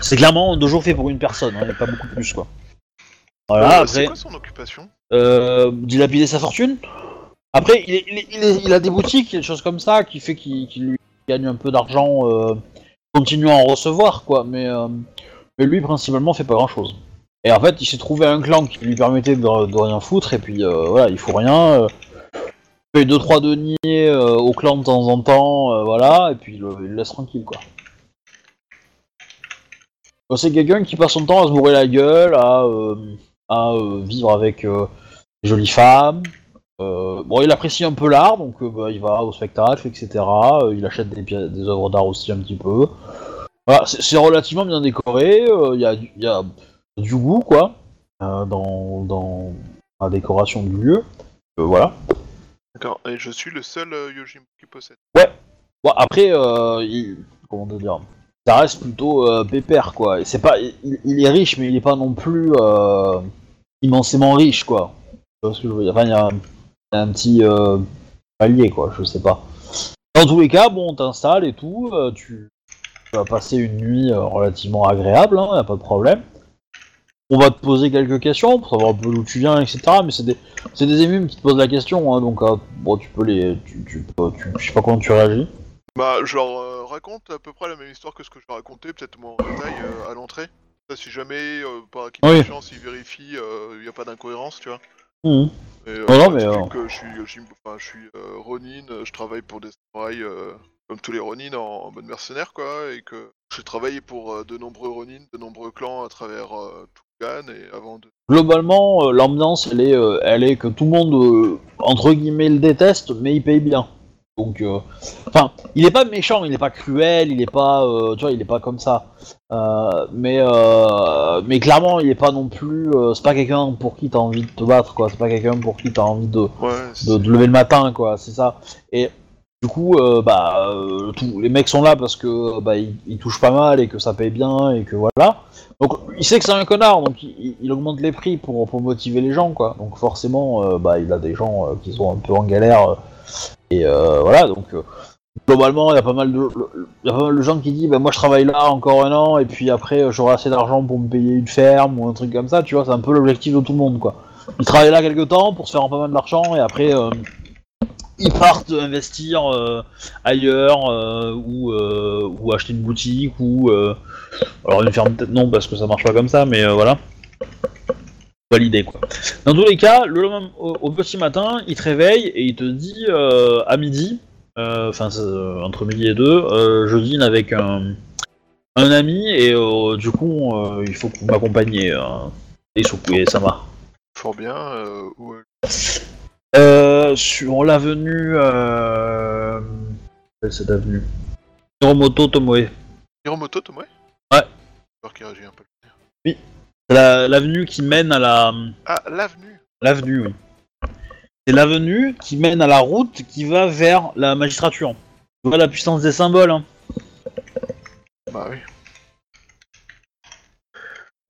Speaker 1: C'est clairement un dojo fait pour une personne, hein, et pas beaucoup plus quoi. Voilà,
Speaker 5: Euh,
Speaker 1: après
Speaker 5: C'est quoi son occupation?
Speaker 1: euh, dilapider sa fortune. Après, il, est- il est- il est- il a des boutiques, des choses comme ça, qui fait qu'il lui gagne un peu d'argent, euh, continuant à en recevoir, quoi. Mais, euh, mais lui, principalement, fait pas grand chose. Et en fait, il s'est trouvé un clan qui lui permettait de, de rien foutre, et puis euh, voilà, il faut rien. Il fait 2-3 deniers au clan de temps en temps, voilà, et puis il, il le laisse tranquille, quoi. C'est quelqu'un qui passe son temps à se bourrer la gueule, à, euh, à euh, vivre avec euh, des jolies femmes. Bon, il apprécie un peu l'art, donc bah, il va au spectacle, etc. Il achète des, des œuvres d'art aussi un petit peu. Voilà, c'est relativement bien décoré. Il y, a, du- il y a du goût, quoi, dans, dans la décoration du lieu. Voilà.
Speaker 5: D'accord. Et je suis le seul Yojimbo qui possède.
Speaker 1: Bon, après, il- comment te dire? Ça reste plutôt euh, pépère, quoi. C'est pas, il, est riche, mais il est pas non plus euh, immensément riche, quoi. Enfin, il y a, un petit euh, palier, quoi. Je sais pas. Dans tous les cas, bon, on t'installe et tout. euh, tu, tu vas passer une nuit relativement agréable, hein, y a pas de problème. On va te poser quelques questions pour savoir un peu d'où tu viens, etc. Mais c'est des, c'est des émumes qui te posent la question, hein, donc bon, tu peux les, tu, tu peux, tu- je sais pas comment tu réagis.
Speaker 5: Bah, je leur euh, raconte à peu près la même histoire que ce que je raconter, peut-être moins en détail euh, à l'entrée. Ça, si jamais, euh, par acquis de
Speaker 1: Oui.
Speaker 5: conscience, ils vérifient, il n'y a pas d'incohérence, tu vois.
Speaker 1: Mhm.
Speaker 5: Et, euh,
Speaker 1: non,
Speaker 5: je
Speaker 1: mais,
Speaker 5: t'explique
Speaker 1: euh,
Speaker 5: que je suis, enfin, je suis euh, Ronin, euh, je travaille pour des samouraïs euh, comme tous les Ronin en, en mode mercenaire, quoi, et que j'ai travaillé pour euh, de nombreux Ronin, de nombreux clans à travers euh, tout Gan, et avant de...
Speaker 1: Globalement, euh, l'ambiance, elle est, euh, elle est que tout le monde, euh, entre guillemets, le déteste, mais il paye bien. Donc, euh, enfin, il est pas méchant, il est pas cruel, il est pas, euh, tu vois, il est pas comme ça. Euh, mais, mais clairement, il est pas non plus. c'est pas quelqu'un pour qui t'as envie de te battre, quoi. C'est pas quelqu'un pour qui t'as envie de,
Speaker 5: Ouais,
Speaker 1: de, de lever le matin, quoi. C'est ça. Et du coup, bah, tous les mecs sont là parce que bah, ils, ils touchent pas mal et que ça paye bien et que voilà. Donc, il sait que c'est un connard, donc il, il- augmente les prix pour, pour motiver les gens, quoi. Donc forcément, bah, il a des gens qui sont un peu en galère. Et euh, voilà, donc euh, globalement, il y a pas mal de, y pas gens qui disent, bah, moi je travaille là encore un an et puis après euh, j'aurai assez d'argent pour me payer une ferme ou un truc comme ça, tu vois, c'est un peu l'objectif de tout le monde, quoi. Ils travaillent là quelques temps pour se faire un peu mal d'argent et après ils partent investir ailleurs ou, ou acheter une boutique ou alors une ferme peut-être non parce que ça marche pas comme ça, mais voilà. Validé quoi. Dans tous les cas, le lendemain, au, au petit matin, il te réveille et il te dit euh, à midi, euh, enfin euh, entre midi et deux, euh, je dîne avec un, un ami et du coup il faut que vous m'accompagniez. Et et Sama.
Speaker 5: Fort bien. Euh,
Speaker 1: sur l'avenue. Cette avenue? Hiromoto Tomoe.
Speaker 5: Hiromoto, Tomoe?
Speaker 1: Ouais.
Speaker 5: Qu'il réagit un peu.
Speaker 1: La- l'avenue qui mène à la.
Speaker 5: Ah, l'avenue
Speaker 1: L'avenue, oui. C'est l'avenue qui mène à la route qui va vers la magistrature. Tu vois la puissance des symboles. Hein.
Speaker 5: Bah oui.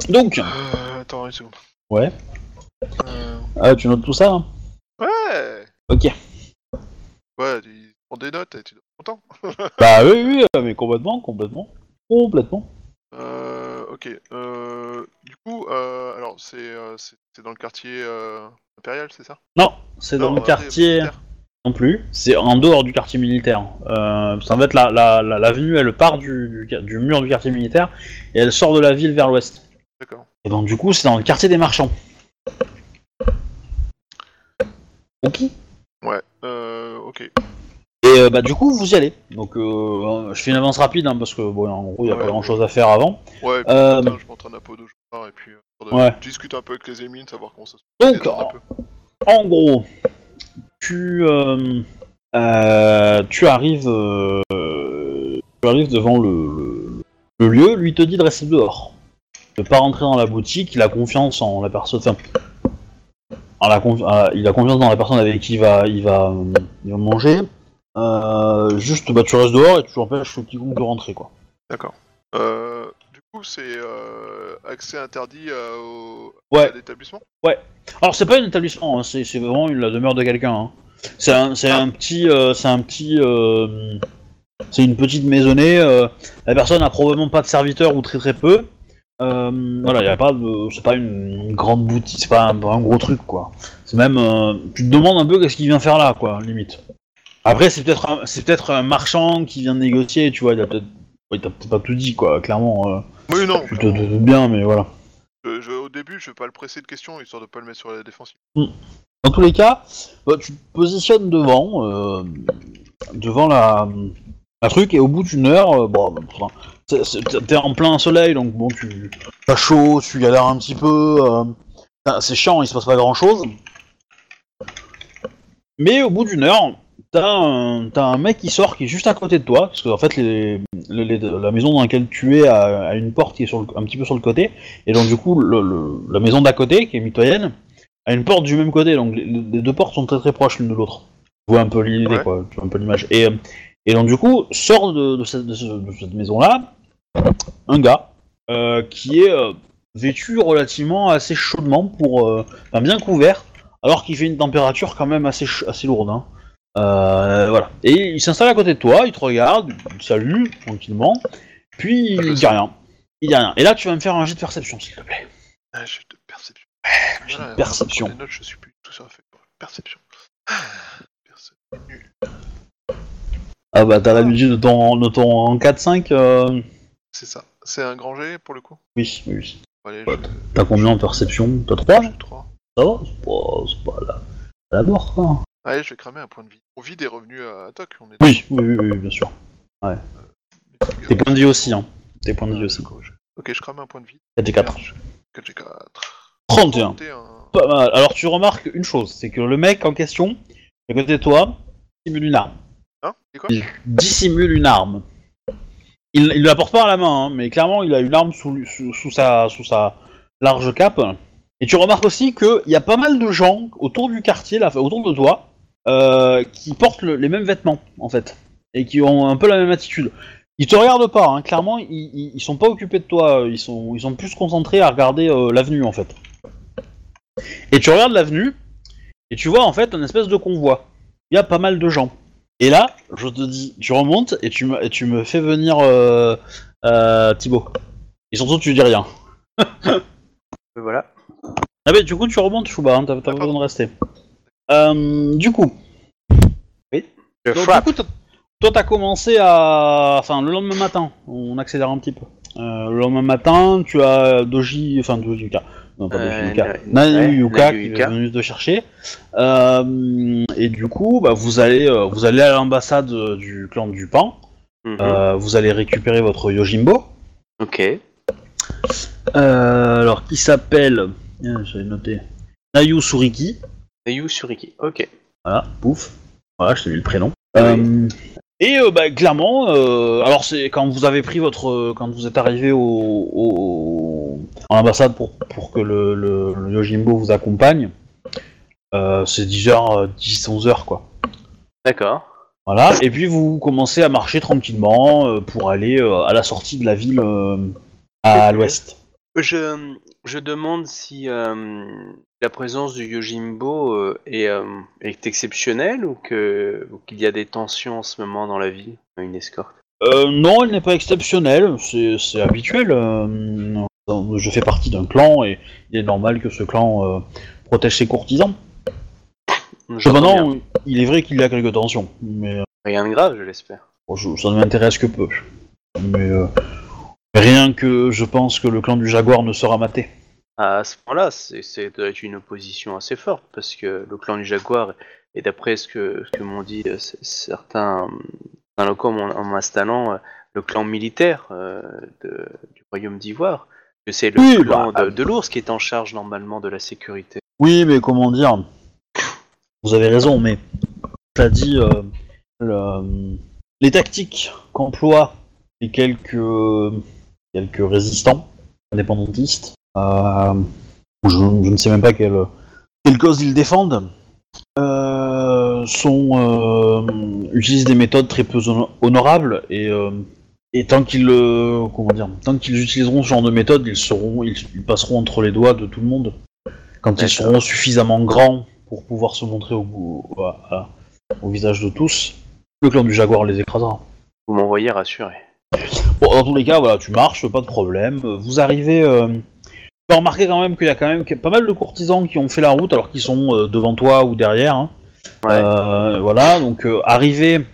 Speaker 1: Donc,
Speaker 5: Euh, attends une seconde.
Speaker 1: Ouais.
Speaker 5: Euh,
Speaker 1: ah, tu notes tout ça hein
Speaker 5: ouais
Speaker 1: Ok.
Speaker 5: Ouais, tu prends des notes et tu es content.
Speaker 1: Bah oui, oui, euh, mais complètement, complètement. Complètement.
Speaker 5: Euh, ok. Euh, coup, euh, alors c'est euh, c'est c'est dans le quartier euh, impérial, c'est ça?
Speaker 1: Non, c'est dans
Speaker 5: Non,
Speaker 1: le
Speaker 5: euh,
Speaker 1: quartier.
Speaker 5: militaire.
Speaker 1: Non plus, c'est en dehors du quartier militaire. Euh, ça va être la, la, la- l'avenue, elle part du, du, du mur du quartier militaire et elle sort de la ville vers l'ouest.
Speaker 5: D'accord.
Speaker 1: Et donc du coup, c'est dans le quartier des marchands. Ok.
Speaker 5: Ouais. Euh, ok.
Speaker 1: Et euh, bah du coup, vous y allez. Donc euh, je fais une avance rapide hein, parce que bon, en gros, il y a
Speaker 5: Ouais,
Speaker 1: pas grand chose à faire avant.
Speaker 5: Ouais, puis
Speaker 1: Euh,
Speaker 5: putain, je m'entraîne un peu de joueur et puis euh, discuter un peu avec les émines, savoir comment ça se
Speaker 1: Donc,
Speaker 5: passe. peu.
Speaker 1: En gros, tu, euh, tu arrives, euh, tu arrives devant le, le- le lieu. Lui te dit de rester dehors, de pas rentrer dans la boutique. Il a confiance en la personne. Enfin, en la il a confiance dans la personne avec qui il va, il va, il va manger. Euh, juste, bah, tu restes dehors et tu empêches quiconque de rentrer, quoi.
Speaker 5: D'accord. Euh, du coup, c'est euh, accès interdit au
Speaker 1: Ouais.
Speaker 5: à l'établissement
Speaker 1: Alors c'est pas un établissement, hein, c'est c'est vraiment une- la demeure de quelqu'un. hein. C'est un, c'est un petit, euh, c'est un petit, euh, c'est une petite maisonnée. euh, la personne a probablement pas de serviteur ou très très peu. Euh, voilà, y a pas de, c'est pas une, une grande boutique, c'est pas un, un gros truc quoi. C'est même, euh, tu te demandes un peu qu'est-ce qu'il vient faire là quoi, limite. Après c'est peut-être, un- c'est peut-être un marchand qui vient de négocier, tu vois, il a peut-être, il t'a peut-être pas tout dit quoi, clairement. euh,
Speaker 5: Oui, non.
Speaker 1: tu te doutes bien, mais voilà.
Speaker 5: Je- je- au début, je vais pas le presser de questions, histoire de pas le mettre sur la défensive.
Speaker 1: Dans tous les cas, bah, tu te positionnes devant, euh, devant la, la truc, et au bout d'une heure, euh, bon, bah, enfin, c'est- c'est- t'es en plein soleil, donc bon, tu t'as chaud, tu galères un petit peu, euh, c'est chiant, il se passe pas grand chose. Mais au bout d'une heure, t'as un, t'as un mec qui sort qui est juste à côté de toi, parce que en fait, les, les- les- la maison dans laquelle tu es a, a une porte qui est sur le- un petit peu sur le côté, et donc du coup, le- le- la maison d'à côté, qui est mitoyenne, a une porte du même côté, donc les, deux portes sont très très proches l'une de l'autre. Tu vois un peu l'idée,
Speaker 5: Ouais.
Speaker 1: quoi, tu vois un peu l'image. Et, euh, et donc du coup, sort de, de cette, de ce- de cette maison-là un gars euh, qui est euh, vêtu relativement assez chaudement, pour, euh, enfin, bien couvert, alors qu'il fait une température quand même assez, assez lourde. hein. Euh, voilà. Et il s'installe à côté de toi, il te regarde, il te salue tranquillement, puis il dit rien. Il dit rien. Et là, tu vas me faire un jet de perception, s'il te plaît.
Speaker 5: Ah, j'ai de perception.
Speaker 1: de perception.
Speaker 5: notes, je suis plus tout ça fait. Perception. Ah, Perception.
Speaker 1: Ah bah t'as l'habitude de ton, de ton 4-5 euh...
Speaker 5: C'est ça. C'est un grand G pour le coup?
Speaker 1: Oui, oui.
Speaker 5: Allez, je...
Speaker 1: T'as combien en perception? T'as 3
Speaker 5: j'ai 3.
Speaker 1: Ça va? C'est pas, pas la, la mort, quoi.
Speaker 5: Allez, je vais cramer un point de vie. On vit des revenus à Toc, on est
Speaker 1: Oui, oui, oui, oui, bien sûr. Tes points de vie aussi, hein. Tes points de vie aussi.
Speaker 5: Ok, je crame un point de vie.
Speaker 1: 4 et 4.
Speaker 5: 4 G 4.
Speaker 1: 31. Pas mal. Alors tu remarques une chose, c'est que le mec en question, à côté de toi, dissimule une arme.
Speaker 5: Hein? Quoi?
Speaker 1: Il dissimule une arme. Il, il la porte pas à la main, hein, mais clairement il a une arme sous, sous, sous sa, sous sa large cape. Et tu remarques aussi qu'il y a pas mal de gens autour du quartier, là, autour de toi, euh, qui portent le- les mêmes vêtements, en fait. Et qui ont un peu la même attitude. Ils te regardent pas, hein, clairement, ils, ils, ils sont pas occupés de toi, ils sont, ils sont plus concentrés à regarder euh, l'avenue, en fait. Et tu regardes l'avenue, et tu vois en fait un espèce de convoi. Il y a pas mal de gens. Et là, je te dis, tu remontes et tu me, et tu me fais venir euh, euh, Thibaut. Et surtout, tu dis rien.
Speaker 2: Euh, Voilà.
Speaker 1: Ah bah du coup, tu remontes, Chouba, hein, t'as t'as pas besoin de rester. Euh, du coup,
Speaker 2: Je
Speaker 1: donc,
Speaker 2: frappe.
Speaker 1: du coup, toi- toi, t'as commencé à... Enfin, le lendemain matin, on accélère un petit peu. Euh, le lendemain matin, tu as Doji... Enfin, Doji Yuka. Non, pas Doji
Speaker 2: Euh,
Speaker 1: Yuka.
Speaker 2: Na- ouais,
Speaker 1: Yuka qui
Speaker 2: Yuka.
Speaker 1: est venu te chercher. Euh, et du coup, bah, vous, allez, euh, vous allez à l'ambassade euh, du clan du Pan.
Speaker 2: Mhm.
Speaker 1: Euh, vous allez récupérer votre Yojimbo.
Speaker 2: Ok.
Speaker 1: Euh, alors, qui s'appelle... J'avais noté. Nayu Suriki.
Speaker 2: Nayu Suriki. Ok.
Speaker 1: Voilà, pouf. Voilà, je t'ai mis le prénom. Euh, et euh, bah, clairement, euh, alors c'est quand vous avez pris votre, quand vous êtes arrivé au, au- en ambassade pour, pour que le, le, le Yojimbo vous accompagne, c'est 10h, 10, 11h quoi.
Speaker 2: D'accord.
Speaker 1: Voilà, et puis vous commencez à marcher tranquillement pour aller à la sortie de la ville à l'ouest.
Speaker 2: Je, je demande si la présence du Yojimbo euh, est, euh, est exceptionnelle ou qu'il y a des tensions en ce moment dans la ville, une escorte?
Speaker 1: Euh, non, elle n'est pas exceptionnelle, c'est habituel. euh, je fais partie d'un clan et il est normal que ce clan protège ses courtisans. Cependant, il est vrai qu'il y a quelques tensions, mais
Speaker 2: Rien de grave, je l'espère.
Speaker 1: bon, ça ne m'intéresse que peu. Mais rien que je pense que le clan du Jaguar ne sera maté.
Speaker 2: À ce point-là, c'est c'est doit être une opposition assez forte parce que le clan du Jaguar, et d'après ce que, ce que m'ont dit euh, certains, certains locaux en, en m'installant, euh, le clan militaire euh, de- du royaume d'Ivoire, que c'est le
Speaker 1: Oui,
Speaker 2: clan
Speaker 1: bah,
Speaker 2: de, de l'ours qui est en charge normalement de la sécurité.
Speaker 1: Oui, mais comment dire? Vous avez raison, mais t'as dit euh, le- les tactiques qu'emploient les quelques quelques résistants indépendantistes. Euh, je, je ne sais même pas quelle quelle cause ils défendent. euh, sont euh, utilisent des méthodes très peu hono- honorables et et tant qu'ils comment dire tant qu'ils utiliseront ce genre de méthode, ils seront ils, ils passeront entre les doigts de tout le monde quand ils seront suffisamment grands pour pouvoir se montrer au, au- à- au visage de tous, le clan du Jaguar les écrasera.
Speaker 2: Vous m'envoyez rassurer.
Speaker 1: Bon, dans tous les cas, voilà, tu marches, pas de problème. Vous arrivez. Euh... Tu peux remarquer quand même qu'il y a quand même pas mal de courtisans qui ont fait la route alors qu'ils sont euh, devant toi ou derrière. hein.
Speaker 2: Ouais.
Speaker 1: Euh, voilà, donc euh, tu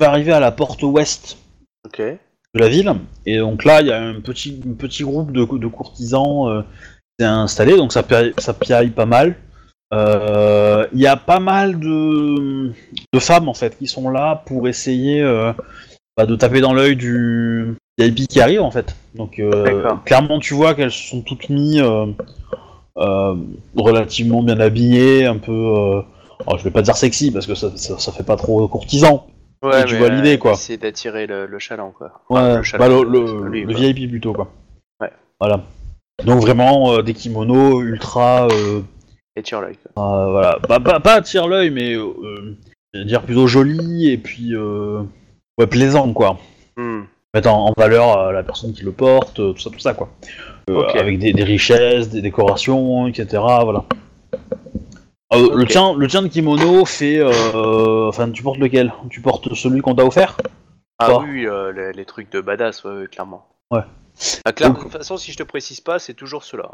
Speaker 1: vas arriver à la porte ouest
Speaker 2: Ok.
Speaker 1: de la ville. Et donc là, il y a un petit, un petit groupe de, de courtisans euh, qui s'est installé, donc ça, piaille- ça piaille pas mal. Euh, Il y a pas mal de, de femmes en fait qui sont là pour essayer euh, bah, de taper dans l'œil du VIP qui arrive en fait. Donc euh, clairement, tu vois qu'elles sont toutes mises euh, euh, relativement bien habillées, un peu. Alors, je vais pas dire sexy parce que ça, ça, ça fait pas trop courtisan.
Speaker 2: Ouais,
Speaker 1: tu
Speaker 2: mais,
Speaker 1: vois l'idée, quoi.
Speaker 2: C'est d'attirer le, le chaland, quoi.
Speaker 1: Ouais,
Speaker 2: le
Speaker 1: bah,
Speaker 2: chaland,
Speaker 1: le, le-
Speaker 2: lui,
Speaker 1: le
Speaker 2: quoi.
Speaker 1: VIP plutôt quoi.
Speaker 2: Ouais.
Speaker 1: Voilà. Donc vraiment euh, des kimonos ultra, euh,
Speaker 2: Et tire l'œil,
Speaker 1: euh, voilà, bah, pas, pas attire l'œil mais dire plutôt joli et puis ouais plaisant quoi.
Speaker 2: Hmm.
Speaker 1: Mettre en, en valeur euh, la personne qui le porte, euh, tout ça, tout ça quoi. Euh. Avec des, des richesses, des décorations, etc. Voilà. Le tien, le tien de kimono fait, enfin tu portes lequel? Tu portes celui qu'on t'a offert?
Speaker 2: Ah oui, les, les trucs de badass, ouais, clairement.
Speaker 1: Ouais.
Speaker 2: Ah,
Speaker 1: Donc-
Speaker 2: De toute façon, si je te précise pas, c'est toujours cela.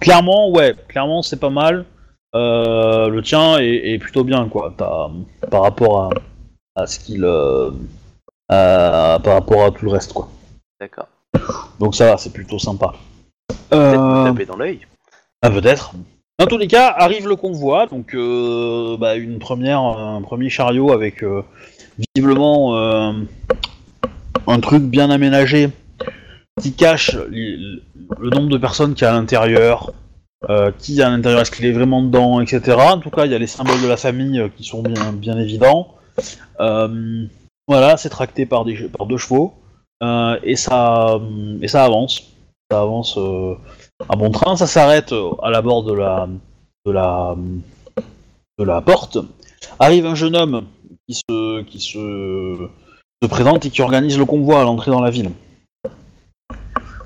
Speaker 1: Clairement, ouais, clairement c'est pas mal. Euh, le tien est, est plutôt bien, quoi. T'as- par rapport à, à ce qu'il. euh, par rapport à tout le reste, quoi.
Speaker 2: D'accord.
Speaker 1: Donc ça va, c'est plutôt sympa.
Speaker 2: Peut-être
Speaker 1: Euh,
Speaker 2: me taper dans l'œil.
Speaker 1: ah, peut-être. Dans tous les cas, arrive le convoi, donc euh, bah, une première, un premier chariot avec euh, visiblement euh, un truc bien aménagé qui cache li- le nombre de personnes qu'il y a à l'intérieur, euh, qui à l'intérieur, est-ce qu'il est vraiment dedans, etc. En tout cas, il y a les symboles de la famille euh, qui sont bien, bien évidents. Euh, voilà, c'est tracté par, des, par deux chevaux euh, et ça, et ça avance. Ça avance. euh, un bon train, ça s'arrête euh, à la bord de la, de la, de la porte. Arrive un jeune homme qui se, qui se, se présente et qui organise le convoi à l'entrée dans la ville.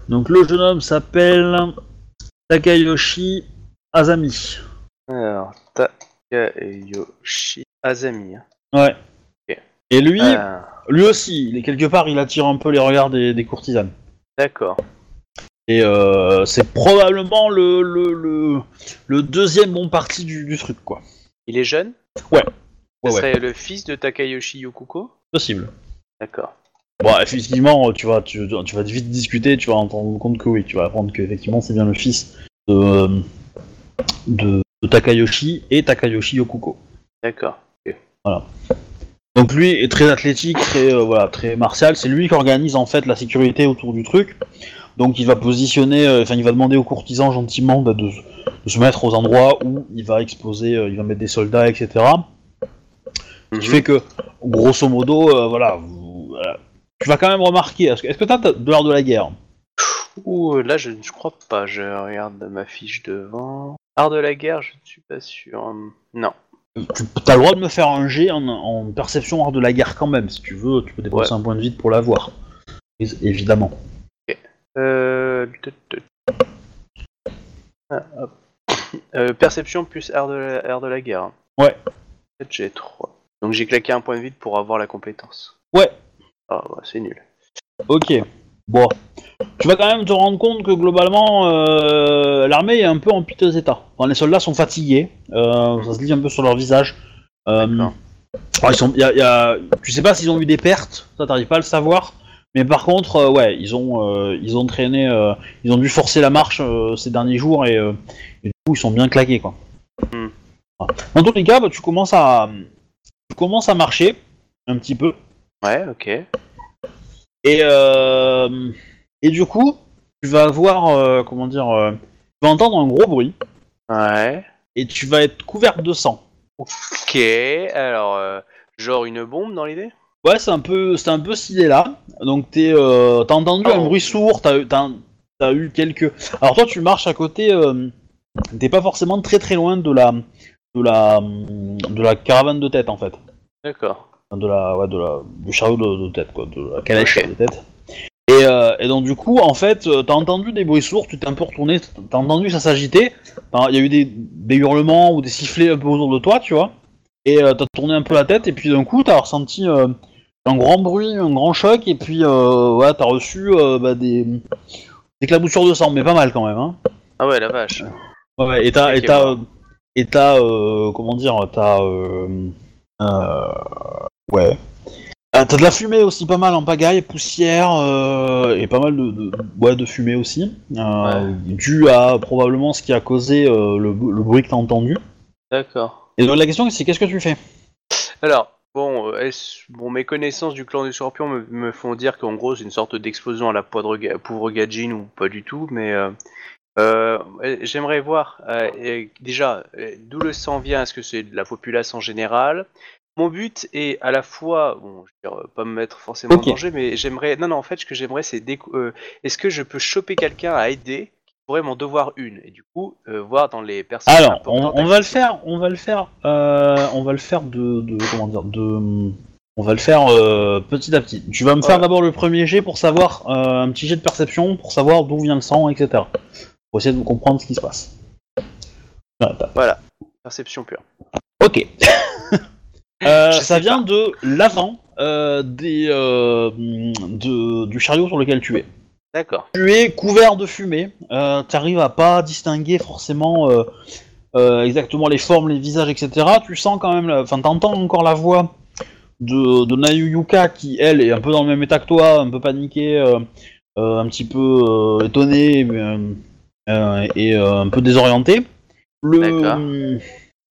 Speaker 1: Donc le jeune homme s'appelle Takayoshi Azami.
Speaker 2: Alors, Takayoshi Azami. hein.
Speaker 1: Ouais. Et lui,
Speaker 2: Ah,
Speaker 1: lui aussi, il est quelque part, il attire un peu les regards des, des courtisanes.
Speaker 2: D'accord.
Speaker 1: Et euh, c'est probablement le, le, le, le deuxième bon parti du, du truc, quoi.
Speaker 2: Il est jeune?
Speaker 1: Ouais.
Speaker 2: Ce
Speaker 1: Ouais, ouais.
Speaker 2: serait le fils de Takayoshi Yokuko
Speaker 1: Possible.
Speaker 2: D'accord.
Speaker 1: Bon, effectivement, tu vas, tu, tu vas vite discuter, tu vas en te rendre compte que oui, tu vas apprendre qu'effectivement c'est bien le fils de, euh, de, de Takayoshi et Takayoshi Yokuko.
Speaker 2: D'accord.
Speaker 1: Donc lui est très athlétique, très euh, voilà, très martial. C'est lui qui organise en fait la sécurité autour du truc. Donc il va positionner, euh, enfin il va demander aux courtisans gentiment bah, de, de se mettre aux endroits où il va exposer, euh, il va mettre des soldats, etc. Ce qui
Speaker 2: Mhm.
Speaker 1: fait que grosso modo, voilà, vous- voilà. tu vas quand même remarquer. Est-ce que t'as de l'art de la guerre
Speaker 2: Ouh, là je ne crois pas. Je regarde ma fiche devant. Art de la guerre, je ne suis pas sûr. Non.
Speaker 1: Tu as le droit de me faire un jet en, en perception art de la guerre quand même, si tu veux. Tu peux dépenser un point de vide pour l'avoir, évidemment.
Speaker 2: Euh... tut, tut. Ah, hop. Euh, perception plus art de la, art de la guerre.
Speaker 1: Ouais.
Speaker 2: J'ai 3. Donc j'ai claqué un point de vide pour avoir la compétence.
Speaker 1: Ouais.
Speaker 2: Ah ouais, c'est nul.
Speaker 1: Ok. Bon. Tu vas quand même te rendre compte que globalement, euh, l'armée est un peu en piteux état. Enfin, les soldats sont fatigués. euh, ça se lit un peu sur leur visage. Euh, alors, ils sont, y a- y a- tu sais pas s'ils ont eu des pertes, ça t'arrives pas à le savoir. Mais par contre, ouais, ils ont, ils ont traîné, ils ont dû forcer la marche ces derniers jours et, et du coup ils sont bien claqués quoi. Voilà. Dans tous les cas, bah, tu commences à, tu commences à marcher un petit peu.
Speaker 2: Ouais, ok.
Speaker 1: Et, euh, et du coup, tu vas avoir, euh, comment dire, euh, tu vas entendre un gros bruit
Speaker 2: Ouais.
Speaker 1: et tu vas être couverte de sang.
Speaker 2: Ok, alors, euh, genre une bombe dans l'idée?
Speaker 1: Ouais, c'est un peu, c'est un peu cette idée-là. Donc t'es, euh, t'as entendu un
Speaker 2: Oh.
Speaker 1: bruit sourd, t'as, eu- t'as, t'as eu quelques. Alors toi, tu marches à côté. euh, t'es pas forcément très très loin de la, de la, de la caravane de tête en fait.
Speaker 2: D'accord.
Speaker 1: De la, ouais, de la, du chariot de, de tête, quoi, de la calèche de tête. Et, euh, et donc du coup, en fait, euh, t'as entendu des bruits sourds, tu t'es un peu retourné, t'as entendu ça Enfin, il y a eu des, des hurlements ou des sifflets un peu autour de toi, tu vois, et euh, t'as tourné un peu la tête, et puis d'un coup, t'as ressenti euh, un grand bruit, un grand choc, et puis ouais, t'as reçu bah, des, des éclaboussures de sang, mais pas mal quand même, hein.
Speaker 2: Ah ouais, la vache.
Speaker 1: Ouais, ouais, et t'as, et t'as,
Speaker 2: bon.
Speaker 1: et t'as, comment dire, t'as, euh, ouais, Ah, t'as de la fumée aussi, pas mal en pagaille, poussière, euh, et pas mal de, de, ouais, de fumée aussi, euh, dû à probablement ce qui a causé euh, le, le bruit que t'as entendu.
Speaker 2: D'accord.
Speaker 1: Et donc la question c'est qu'est-ce que tu fais?
Speaker 2: Alors, bon, euh, est-ce- bon, mes connaissances du clan du Scorpion me, me font dire qu'en gros c'est une sorte d'explosion à la poivre, ga- pauvre Gajin ou pas du tout, mais euh, euh, euh, j'aimerais voir euh, euh, déjà euh, d'où le sang vient? Est-ce que c'est de la populace en général? Mon but est à la fois, bon, je veux dire, euh, pas me mettre forcément
Speaker 1: Ok.
Speaker 2: en danger, mais j'aimerais, non, non, en fait, ce que j'aimerais, c'est euh, est-ce que je peux choper quelqu'un à aider qui pourrait m'en devoir une? Et du coup euh, voir dans les personnes.
Speaker 1: Alors, on,
Speaker 2: importantes
Speaker 1: on
Speaker 2: à
Speaker 1: va le faire, on va le faire, euh, on va le faire de, de comment dire, de, on va le faire euh, petit à petit. Tu vas me faire d'abord le premier jet pour savoir euh, un petit jet de perception pour savoir d'où vient le sang, etc. Pour essayer de comprendre ce qui se passe. Voilà, t'as-
Speaker 2: Voilà, perception pure.
Speaker 1: Ok. Euh, ça vient de l'avant euh, des euh, de, du chariot sur lequel tu es.
Speaker 2: D'accord.
Speaker 1: Tu es couvert de fumée. Tu arrives à pas distinguer forcément exactement les formes, les visages, etc. Tu sens quand même, enfin, t'entends encore la voix de, de Nayuyuka qui, elle, est un peu dans le même état que toi, un peu paniquée, un petit peu étonnée euh, et un peu désorientée.
Speaker 2: D'accord.
Speaker 1: Le...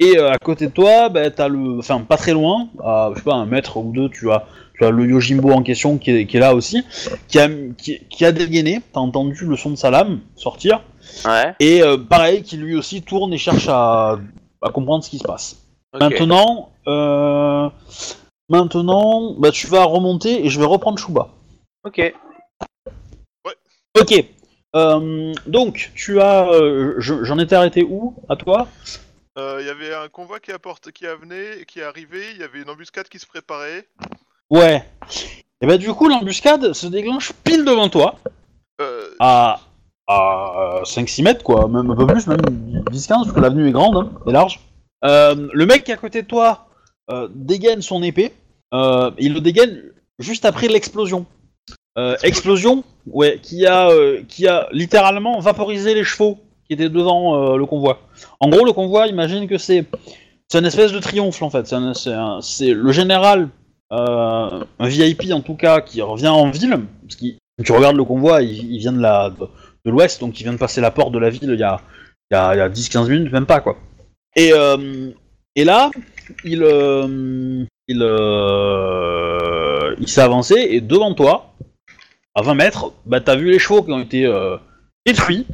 Speaker 1: Et euh, à côté de toi, bah, t'as le, enfin pas très loin, à je sais pas un mètre ou deux, tu as, tu as le Yojimbo en question qui est, qui est là aussi, qui a, qui, qui a dégainé. T'as entendu le son de sa lame sortir
Speaker 2: Ouais.
Speaker 1: et euh, pareil, qui lui aussi tourne et cherche à, à comprendre ce qui se passe. Maintenant, euh, maintenant, bah, tu vas remonter et je vais reprendre Shuba.
Speaker 2: Ok.
Speaker 1: Ok. Euh, donc, tu as, je- j'en étais arrêté où? À toi?
Speaker 5: Il y avait un convoi qui, apporte, qui venait, qui est arrivé, il y avait une embuscade qui se préparait.
Speaker 1: Ouais. Et bah du coup, l'embuscade se déclenche pile devant toi,
Speaker 5: Euh,
Speaker 1: à, à 5-6 mètres, quoi, même un peu plus, même 10-15, parce que l'avenue est grande, hein, et large. Euh, le mec qui est à côté de toi euh, dégaine son épée, euh, il le dégaine juste après l'explosion. Euh, explosion, ouais, qui a, euh, qui a littéralement vaporisé les chevaux qui étaient devant euh, le convoi. En gros, le convoi, imagine que c'est une espèce de triomphe en fait. C'est le général, euh, un VIP en tout cas, qui revient en ville. Tu regardes le convoi, il, vient de la de, l'ouest, donc il vient de passer la porte de la ville il y a, y a, a 10-15 minutes, même pas quoi. Et, euh, là, il, il, il s'est avancé et devant toi, à 20 mètres, bah t'as vu les chevaux qui ont été détruits.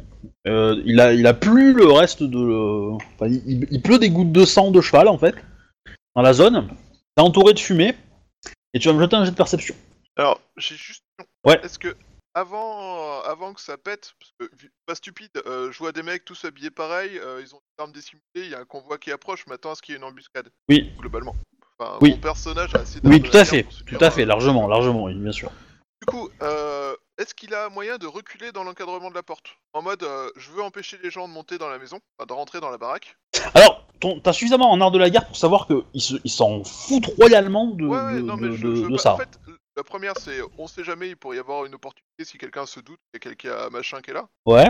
Speaker 1: Euh, il a, il a plus le reste de. Enfin, il, il pleut des gouttes de sang de cheval en fait dans la zone. T'es entouré de fumée et tu vas me jeter un jet de perception.
Speaker 5: Alors, j'ai juste.
Speaker 1: Ouais.
Speaker 5: Est-ce que avant, avant que ça pète, parce que vu- pas stupide, euh, je vois des mecs tous habillés pareil, euh, ils ont des armes dissimulées, il y a un convoi qui approche, je m'attends à ce qu'il y ait une embuscade?
Speaker 1: Oui.
Speaker 5: Globalement. Enfin,
Speaker 1: Oui.
Speaker 5: Mon personnage a assez
Speaker 1: Oui, tout à fait,
Speaker 5: guerre pour se
Speaker 1: tout
Speaker 5: dire,
Speaker 1: à fait,
Speaker 5: euh,
Speaker 1: largement, largement, oui, bien sûr.
Speaker 5: Du coup, euh, est-ce qu'il a moyen de reculer dans l'encadrement de la porte En mode, euh, je veux empêcher les gens de monter dans la maison, enfin, de rentrer dans la baraque.
Speaker 1: Alors, ton- t'as suffisamment en art de la guerre pour savoir qu'ils se- ils s'en foutent royalement de,
Speaker 5: Ouais, ouais,
Speaker 1: de-
Speaker 5: non, mais
Speaker 1: de-
Speaker 5: je,
Speaker 1: de-
Speaker 5: je
Speaker 1: ça.
Speaker 5: En fait, la première, c'est, on sait jamais, il pourrait y avoir une opportunité si quelqu'un se doute qu'il y a quelqu'un machin qui est là.
Speaker 1: Ouais.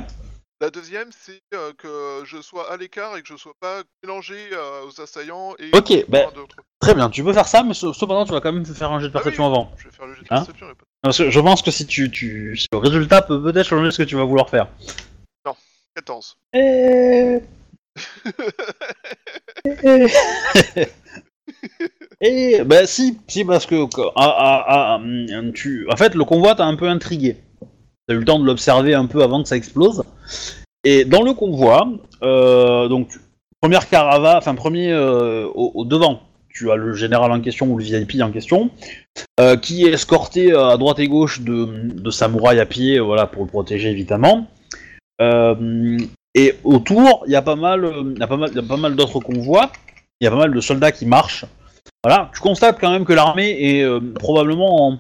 Speaker 5: La deuxième, c'est euh, que je sois à l'écart et que je sois pas mélangé euh, aux assaillants et
Speaker 1: Ok,
Speaker 5: aux
Speaker 1: bah-. Très bien, tu peux faire ça, mais ce- cependant, tu vas quand même faire un jet de
Speaker 5: Ah oui,
Speaker 1: perception avant.
Speaker 5: Je vais faire le jet de
Speaker 1: Hein
Speaker 5: perception. pas
Speaker 1: Parce que je pense que si tu, tu si le résultat peut peut-être changer ce que tu vas vouloir faire.
Speaker 5: 14.
Speaker 1: Et... Et bah si, si parce que ah, ah, ah, hum, tu, en fait le convoi t'a un peu intrigué. T'as eu le temps de l'observer un peu avant que ça explose. Et dans le convoi, euh, donc première caravane, enfin premier euh, au, devant, tu as le général en question ou le VIP en question, euh, qui est escorté à droite et gauche de, samouraïs à pied, voilà pour le protéger évidemment. Et autour, il y a pas mal, mal, mal d'autres convois. Il y a pas mal de soldats qui marchent. Voilà, tu constates quand même que l'armée est probablement en,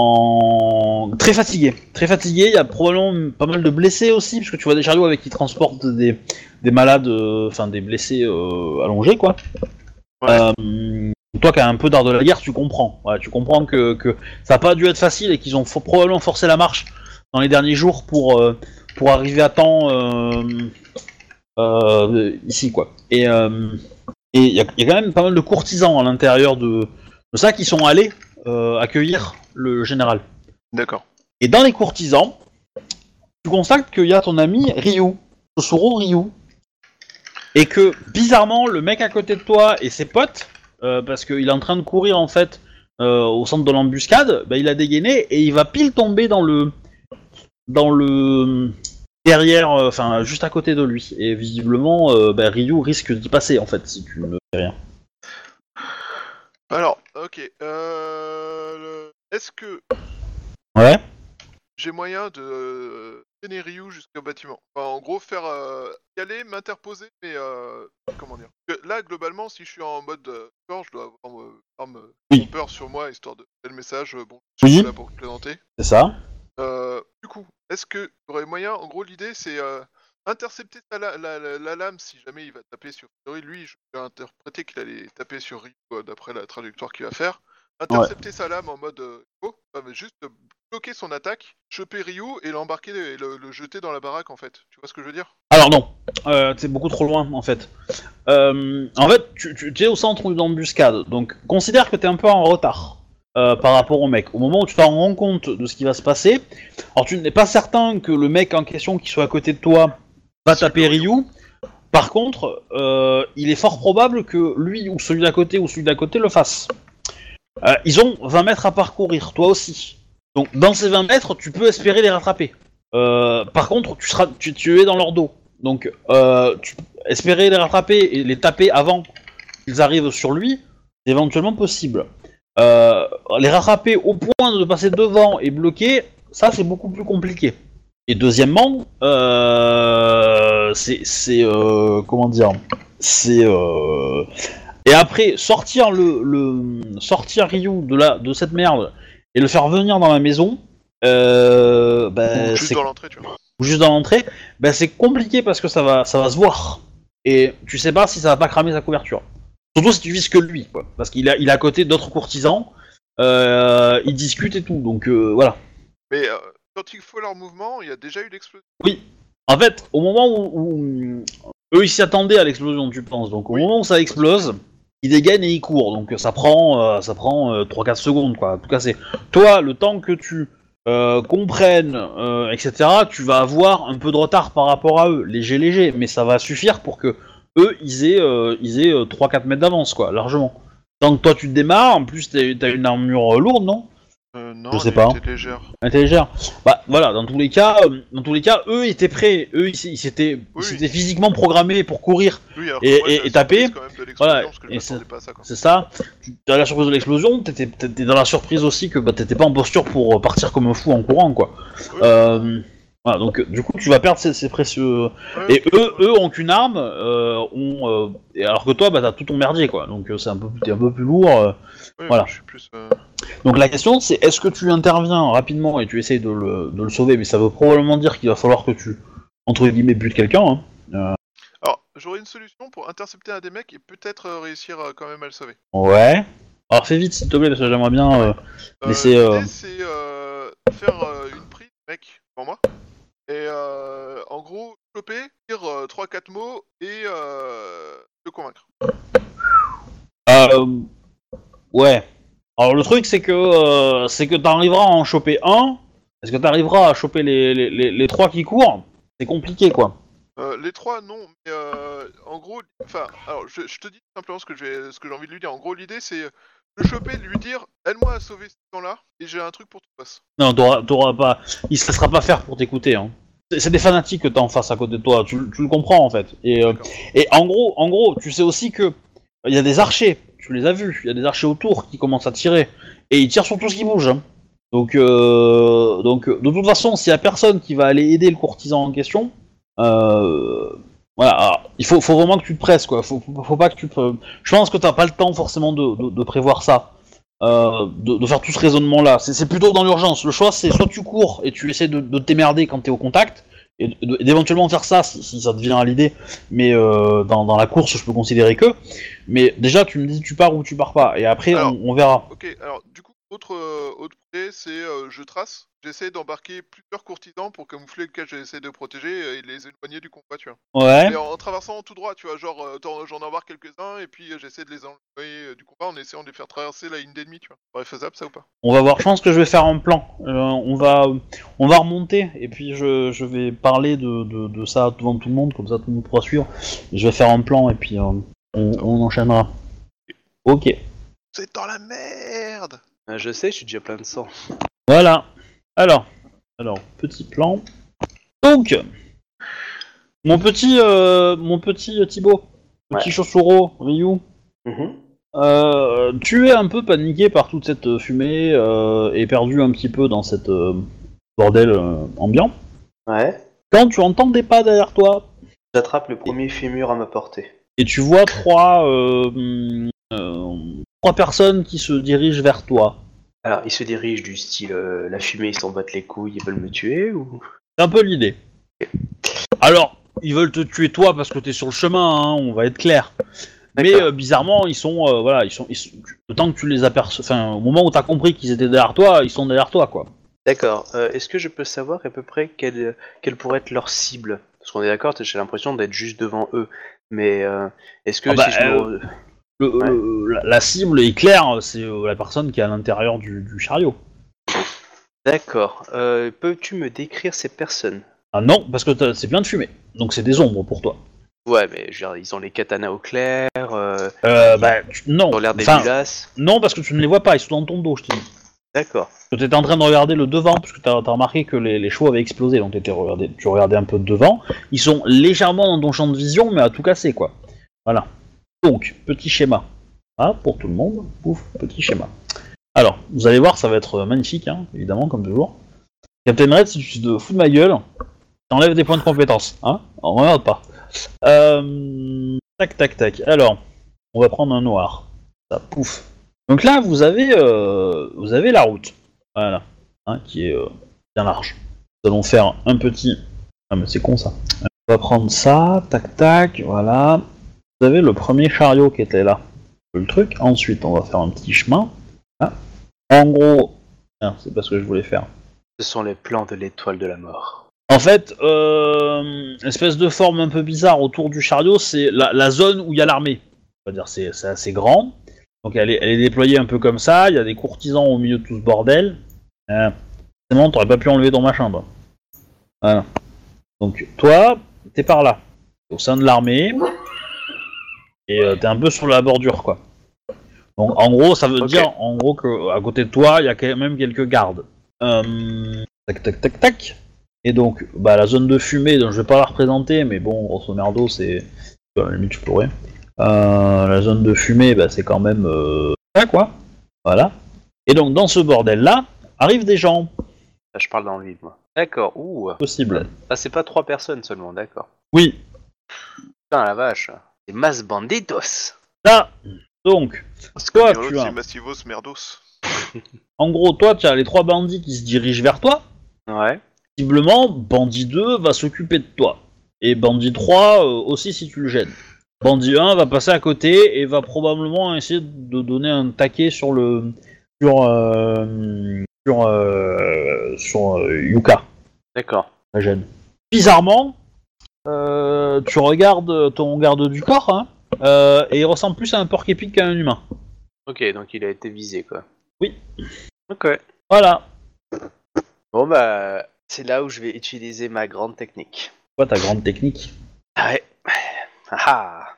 Speaker 1: en très fatiguée, très fatiguée. Il y a probablement pas mal de blessés aussi, parce que tu vois des chariots avec qui transportent des, des malades, euh, enfin des blessés euh, allongés, quoi.
Speaker 5: Ouais.
Speaker 1: Euh, toi qui as un peu d'art de la guerre, tu comprends. Tu comprends que, que ça n'a pas dû être facile et qu'ils ont probablement forcé la marche dans les derniers jours pour, pour arriver à temps ici, quoi. Et et il y, a il y a quand même pas mal de courtisans à l'intérieur de, de ça qui sont allés accueillir le général.
Speaker 5: D'accord.
Speaker 1: Et dans les courtisans, tu constates qu'il y a ton ami Ryu, Tosuro Ryu. Et que, bizarrement, le mec à côté de toi et ses potes, euh, parce qu'il est en train de courir en fait euh, au centre de l'embuscade, bah, il a dégainé et il va pile tomber dans le. dans le. derrière, euh, enfin juste à côté de lui. Et visiblement, bah, Ryu risque d'y passer en fait si tu ne fais rien.
Speaker 5: Alors, ok. Euh, le- Est-ce que
Speaker 1: Ouais.
Speaker 5: j'ai moyen de euh, traîner Ryu jusqu'au bâtiment? Enfin, en gros, faire euh, y aller, m'interposer, mais euh, comment dire? Parce que Là, globalement, si je suis en mode euh, corps, je dois avoir euh, arme
Speaker 1: Oui.
Speaker 5: peur sur moi, histoire de le message. euh, Bon, je suis là pour plaisanter.
Speaker 1: C'est ça.
Speaker 5: Euh, du coup, est-ce que y aurait moyen En gros, l'idée, c'est euh, intercepter sa la, la- la- la lame si jamais il va taper sur Fury? Lui, je vais interpréter qu'il allait taper sur Ryu euh, d'après la trajectoire qu'il va faire. Intercepter sa lame en mode euh, oh, juste bloquer son attaque, choper Ryu et l'embarquer et le, le jeter dans la baraque en fait. Tu vois ce que je veux dire?
Speaker 1: Alors non, euh, c'est beaucoup trop loin en fait. Euh, en fait, tu, es au centre d'une embuscade, donc considère que tu es un peu en retard par rapport au mec. Au moment où tu t'en rends compte de ce qui va se passer, alors tu n'es pas certain que le mec en question qui soit à côté de toi va taper Ryu. Par contre, euh, il est fort probable que lui ou celui d'à côté ou celui d'à côté le fasse. Euh, ils ont 20 mètres à parcourir, toi aussi. Donc dans ces 20 mètres, tu peux espérer les rattraper. Euh, par contre, tu, seras, tu, es dans leur dos. Donc, euh, espérer les rattraper et les taper avant qu'ils arrivent sur lui, c'est éventuellement possible. Les rattraper au point de passer devant et bloquer, ça c'est beaucoup plus compliqué. Et deuxièmement, c'est, comment dire, c'est et après sortir le, le sortir Ryu de la de cette merde et le faire venir dans la maison, euh, bah,
Speaker 5: Ou Juste dans l'entrée, tu vois.
Speaker 1: ou juste dans l'entrée, ben c'est compliqué parce que ça va, ça va se voir. Et tu sais pas si ça va pas cramer sa couverture. Surtout si tu vises que lui, quoi. Parce qu'il a, il est à côté d'autres courtisans, euh, ils discutent et tout, donc euh, voilà.
Speaker 5: Mais quand il faut leur mouvement, il y a déjà eu l'explosion.
Speaker 1: En fait, au moment où, où- eux ils s'y attendaient à l'explosion, tu penses. Donc au
Speaker 5: Oui.
Speaker 1: moment où ça explose, ils dégainent et ils courent. Donc ça prend, euh, ça prend euh, 3-4 secondes, quoi. En tout cas, c'est toi le temps que tu euh, comprennes, euh, etc. Tu vas avoir un peu de retard par rapport à eux, léger, léger, mais ça va suffire pour que eux ils aient, euh, aient euh, 3-4 mètres d'avance, quoi, largement. Tant que toi tu te démarres, en plus t'as une armure euh, lourde, non?
Speaker 5: Euh, non,
Speaker 1: Je sais pas.
Speaker 5: était légère.
Speaker 1: Elle était légère. Bah voilà, dans tous les cas, euh, dans tous les cas, eux étaient prêts, eux ils s'étaient ils
Speaker 5: Oui.
Speaker 1: s'étaient physiquement programmés pour courir.
Speaker 5: Oui,
Speaker 1: Et-
Speaker 5: moi,
Speaker 1: et- taper, voilà, c'est-
Speaker 5: ça.
Speaker 1: Tu as la surprise de l'explosion, t'étais dans la surprise aussi que bah, t'étais pas en posture pour euh, partir comme un fou en courant quoi.
Speaker 5: Oui.
Speaker 1: Euh, voilà, donc euh, du coup tu vas perdre ces, ces précieux.
Speaker 5: Ouais,
Speaker 1: Et eux, eux ont qu'une arme, euh, ont, euh, et alors que toi bah t'as tout ton merdier quoi. Donc c'est un peu t'es un peu plus lourd. euh. Voilà.
Speaker 5: moi, Je suis plus.
Speaker 1: Donc la question c'est est-ce que tu interviens rapidement et tu essayes de le, de le sauver, mais ça veut probablement dire qu'il va falloir que tu entre guillemets butes quelqu'un. Hein.
Speaker 5: Alors, j'aurais une solution pour intercepter un des mecs et peut-être réussir quand même à le sauver.
Speaker 1: Ouais. Alors fais vite s'il te plaît parce que j'aimerais bien. Mais c'est,
Speaker 5: faire une prise, mec, pour moi. Et euh, en gros, choper, dire 3-4 mots et euh, te convaincre.
Speaker 1: Euh, ouais. Alors le truc c'est que euh, c'est que t'arriveras à en choper un. Est-ce que t'arriveras à choper les, les, les, les trois qui courent C'est compliqué quoi.
Speaker 5: Euh, les trois, non, mais euh, en gros, enfin, alors je, je te dis simplement ce que j'ai ce que j'ai envie de lui dire. En gros, l'idée c'est euh, le choper, lui dire aide-moi à sauver ce temps-là et j'ai un truc pour tout passe.
Speaker 1: Non, t'auras, t'auras pas. Il se laissera pas faire pour t'écouter. Hein. C'est, c'est des fanatiques que t'as en face à côté de toi. Tu, tu le comprends en fait. Et, euh, et en gros, en gros, tu sais aussi que il y a des archers. Tu les as vus. Il y a des archers autour qui commencent à tirer et ils tirent sur tout ce qui bouge. hein. Donc, euh, donc, de toute façon, s'il y a personne qui va aller aider le courtisan en question, euh, voilà, alors, il faut, faut vraiment que tu te presses, quoi. Faut, faut, pas que tu te... Je pense que t'as pas le temps forcément de, de, de prévoir ça, euh, de, de faire tout ce raisonnement-là. C'est, c'est plutôt dans l'urgence. Le choix, c'est soit tu cours et tu essaies de, de t'émerder quand t'es au contact, et d'éventuellement faire ça si, si ça te vient à l'idée. Mais euh, dans, dans la course, je peux considérer que. Mais déjà, tu me dis tu pars ou tu pars pas, et après
Speaker 5: Alors,
Speaker 1: on, on verra.
Speaker 5: Ok, alors du coup, autre, euh, autre c'est euh, je trace. J'essaie d'embarquer plusieurs courtisans pour camoufler lequel j'essaie de protéger et les éloigner du combat, tu vois.
Speaker 1: Ouais.
Speaker 5: Et en, en traversant tout droit, tu vois, genre euh, j'en embarque quelques-uns et puis euh, j'essaie de les enlever euh, du combat en essayant de les faire traverser la ligne d'ennemis, tu vois. Paraît faisable ça ou pas?
Speaker 1: On va voir. Je pense que je vais faire un plan. Euh, on va, on va remonter et puis je, je vais parler de, de, de ça devant tout le monde, comme ça tout le monde pourra suivre. Je vais faire un plan et puis euh, on, on enchaînera. Ok.
Speaker 5: C'est dans la merde
Speaker 2: Euh, Je sais, je suis déjà plein de sang.
Speaker 1: Voilà. Alors, alors petit plan. Donc, mon petit, euh, mon petit Thibaut, petit
Speaker 2: Ouais.
Speaker 1: Chosuro, Ryu. Euh, tu es un peu paniqué par toute cette euh, fumée euh, et perdu un petit peu dans cette euh, bordel euh, ambiant.
Speaker 2: Ouais.
Speaker 1: Quand tu entends des pas derrière toi
Speaker 2: J'attrape le premier fémur à ma portée.
Speaker 1: et tu vois trois, euh, euh, trois personnes qui se dirigent vers toi.
Speaker 2: Alors, ils se dirigent du style euh, la fumée, ils s'en battent les couilles, ils veulent me tuer ou?
Speaker 1: C'est un peu l'idée. Alors, ils veulent te tuer toi parce que t'es sur le chemin, hein, on va être clair. Mais euh, bizarrement, ils sont, euh, voilà, ils sont, ils sont- le temps que tu les aperçois, enfin, au moment où t'as compris qu'ils étaient derrière toi, ils sont derrière toi, quoi.
Speaker 2: D'accord. Euh, Est-ce que je peux savoir à peu près quelle, quelle pourrait être leur cible? Parce qu'on est d'accord, j'ai l'impression d'être juste devant eux. Mais euh, est-ce que
Speaker 1: Ah bah,
Speaker 2: si je me-
Speaker 1: Le-
Speaker 2: Ouais.
Speaker 1: le- la, la cible est claire, c'est euh, la personne qui est à l'intérieur du, du chariot.
Speaker 2: D'accord. Euh, Peux-tu me décrire ces personnes?
Speaker 1: Ah non, parce que t'as- c'est plein de fumée, donc c'est des ombres pour toi.
Speaker 2: Ouais, mais ils ont les katanas au clair, euh,
Speaker 1: Euh, bah, tu- non.
Speaker 2: ils ont l'air des
Speaker 1: Enfin, non, parce que tu ne les vois pas, ils sont dans ton dos, je te dis.
Speaker 2: D'accord.
Speaker 1: Tu étais en train de regarder le devant, parce que tu as, remarqué que les, les chevaux avaient explosé, donc t'étais regardé, tu regardais un peu de devant. Ils sont légèrement dans ton champ de vision, mais à tout casser, quoi. Voilà. Donc, petit schéma. Ah, pour tout le monde, pouf, petit schéma. Alors, vous allez voir, ça va être euh, magnifique, hein, évidemment, comme toujours. Captain Red, si tu te fous de ma gueule, t'enlèves des points de compétence, hein On regarde pas. Euh, tac, tac, tac. Alors, on va prendre un noir. Ça, pouf. Donc là, vous avez, euh, vous avez la route. Voilà. Hein, qui est bien large. Nous allons faire un petit... Ah mais c'est con ça. On va prendre ça, tac tac, voilà. Vous avez le premier chariot qui était là. le truc. Ensuite, on va faire un petit chemin. Hein. En gros, ah, c'est pas ce que je voulais faire.
Speaker 2: Ce sont les plans de l'étoile de la mort.
Speaker 1: En fait, euh, espèce de forme un peu bizarre autour du chariot, c'est la, la zone où il y a l'armée. C'est-à-dire, c'est assez grand. Donc, elle est, elle est déployée un peu comme ça. Il y a des courtisans au milieu de tout ce bordel. Euh, c'est bon, t'aurais pas pu enlever ton machin, toi. Voilà. Donc, toi, t'es par là, au sein de l'armée. Et euh, t'es un peu sur la bordure, quoi. Donc, en gros, ça veut dire, en gros, que à côté de toi, il y a quand même quelques gardes. Euh, tac, tac, tac, tac. Et donc, bah, la zone de fumée, donc je vais pas la représenter, mais bon, grosso merdo, c'est. À la limite, je pourrais. Euh, la zone de fumée, bah, c'est quand même. Euh... ça, quoi. Voilà. Et donc, dans ce bordel-là, arrivent des gens.
Speaker 2: Là, je parle dans le vide, moi. D'accord. Ouh.
Speaker 1: Possible.
Speaker 2: Ah, c'est pas trois personnes seulement, d'accord.
Speaker 1: Oui.
Speaker 2: Putain, la vache. C'est Mas Banditos.
Speaker 1: Là, donc,
Speaker 5: Parce
Speaker 1: Toi,
Speaker 5: que
Speaker 1: tu as-
Speaker 5: c'est Massivos Merdos.
Speaker 1: en gros, toi, tu as les trois bandits qui se dirigent vers toi.
Speaker 2: Ouais.
Speaker 1: Visiblement, bandit 2 va s'occuper de toi. Et bandit 3 euh, aussi si tu le gênes. Bandit 1 va passer à côté et va probablement essayer de donner un taquet sur le. sur. euh, sur. euh, sur euh, Yuka,
Speaker 2: D'accord.
Speaker 1: la gêne. Bizarrement, euh, tu regardes ton garde du corps, hein, euh, et il ressemble plus à un porc épic qu'à un humain.
Speaker 2: Ok, donc il a été visé, quoi.
Speaker 1: Oui.
Speaker 2: Ok.
Speaker 1: Voilà.
Speaker 2: Bon, bah, c'est là où je vais utiliser ma grande technique.
Speaker 1: Quoi ta grande technique?
Speaker 2: Ah Ouais. Ah ah.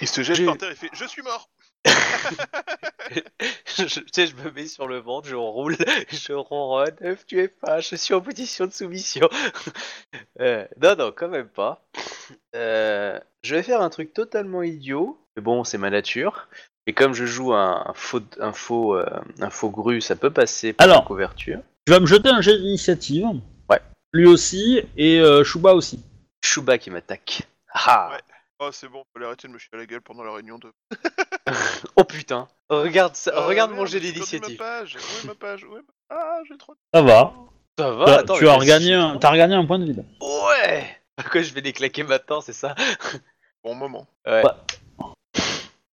Speaker 5: Il se jette par terre et fait Je suis mort
Speaker 2: je, je- tu sais, je me mets sur le ventre, je roule, je ronronne, ne tu es pas, je suis en position de soumission. Euh, non, non, quand même pas. Euh, je vais faire un truc totalement idiot, mais bon, c'est ma nature. Et comme je joue un, un faux, un, faux, euh, un faux gru, ça peut passer pour
Speaker 1: Alors.
Speaker 2: la couverture.
Speaker 1: Tu vas me jeter un jet d'initiative.
Speaker 2: Ouais.
Speaker 1: Lui aussi, et euh, Shuba aussi.
Speaker 2: Chouba qui m'attaque. Ah
Speaker 5: Ouais. Oh, c'est bon, fallait arrêter de me chier à la gueule pendant la réunion de.
Speaker 2: Oh putain Regarde, ça,
Speaker 5: Euh,
Speaker 2: regarde
Speaker 5: merde,
Speaker 2: mon jet
Speaker 5: j'ai perdu
Speaker 2: d'initiative.
Speaker 5: ma page. Où est ma page Où est ma- Ah, j'ai trop.
Speaker 1: Ça va.
Speaker 2: Ça va
Speaker 1: Tu as-
Speaker 2: attends,
Speaker 1: tu
Speaker 2: mais
Speaker 1: as
Speaker 2: vas-y,
Speaker 1: regagné un, t'as regagné un point de vide.
Speaker 2: Ouais Pourquoi je vais les claquer maintenant, c'est ça?
Speaker 5: Bon moment.
Speaker 2: Ouais.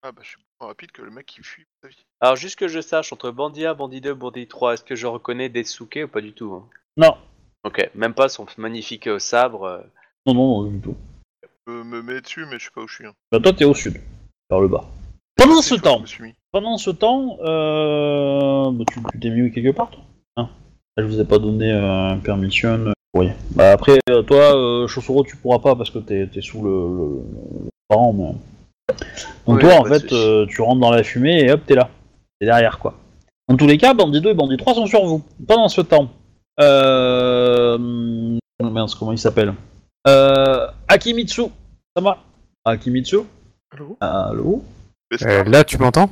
Speaker 5: Ah, bah, je suis plus rapide que le mec qui fuit sa vie.
Speaker 2: Alors juste que je sache, entre Bandit 1, Bandit 2, Bandit 3, est-ce que je reconnais Detsuke ou pas du tout hein?
Speaker 1: Non.
Speaker 2: Ok, même pas son magnifique euh, sabre. euh.
Speaker 1: Non, non, non, du tout.
Speaker 5: Me mets dessus, mais je sais pas où je suis. hein.
Speaker 1: Bah, toi, t'es au sud, vers le bas. Pendant ce temps,
Speaker 5: me suis mis.
Speaker 1: pendant ce temps, euh... bah, tu tu t'es mis quelque part, toi? Hein? Je vous ai pas donné euh, permission. euh, Oui. Bah, après, euh, toi, euh, tu pourras pas parce que t'es t'es sous le, le, le parent, mais... Donc toi, en
Speaker 2: pas de
Speaker 1: fait,
Speaker 2: souci.
Speaker 1: euh, tu rentres dans la fumée et hop, t'es là. T'es derrière, quoi. Dans tous les cas, Bandit 2 et Bandit 3 sont sur vous. Pendant ce temps, euh... Mince, comment il s'appelle? Euh... Akimitsu. Ça va Akimitsu
Speaker 5: Allô
Speaker 1: Allô
Speaker 4: Euh, là, tu m'entends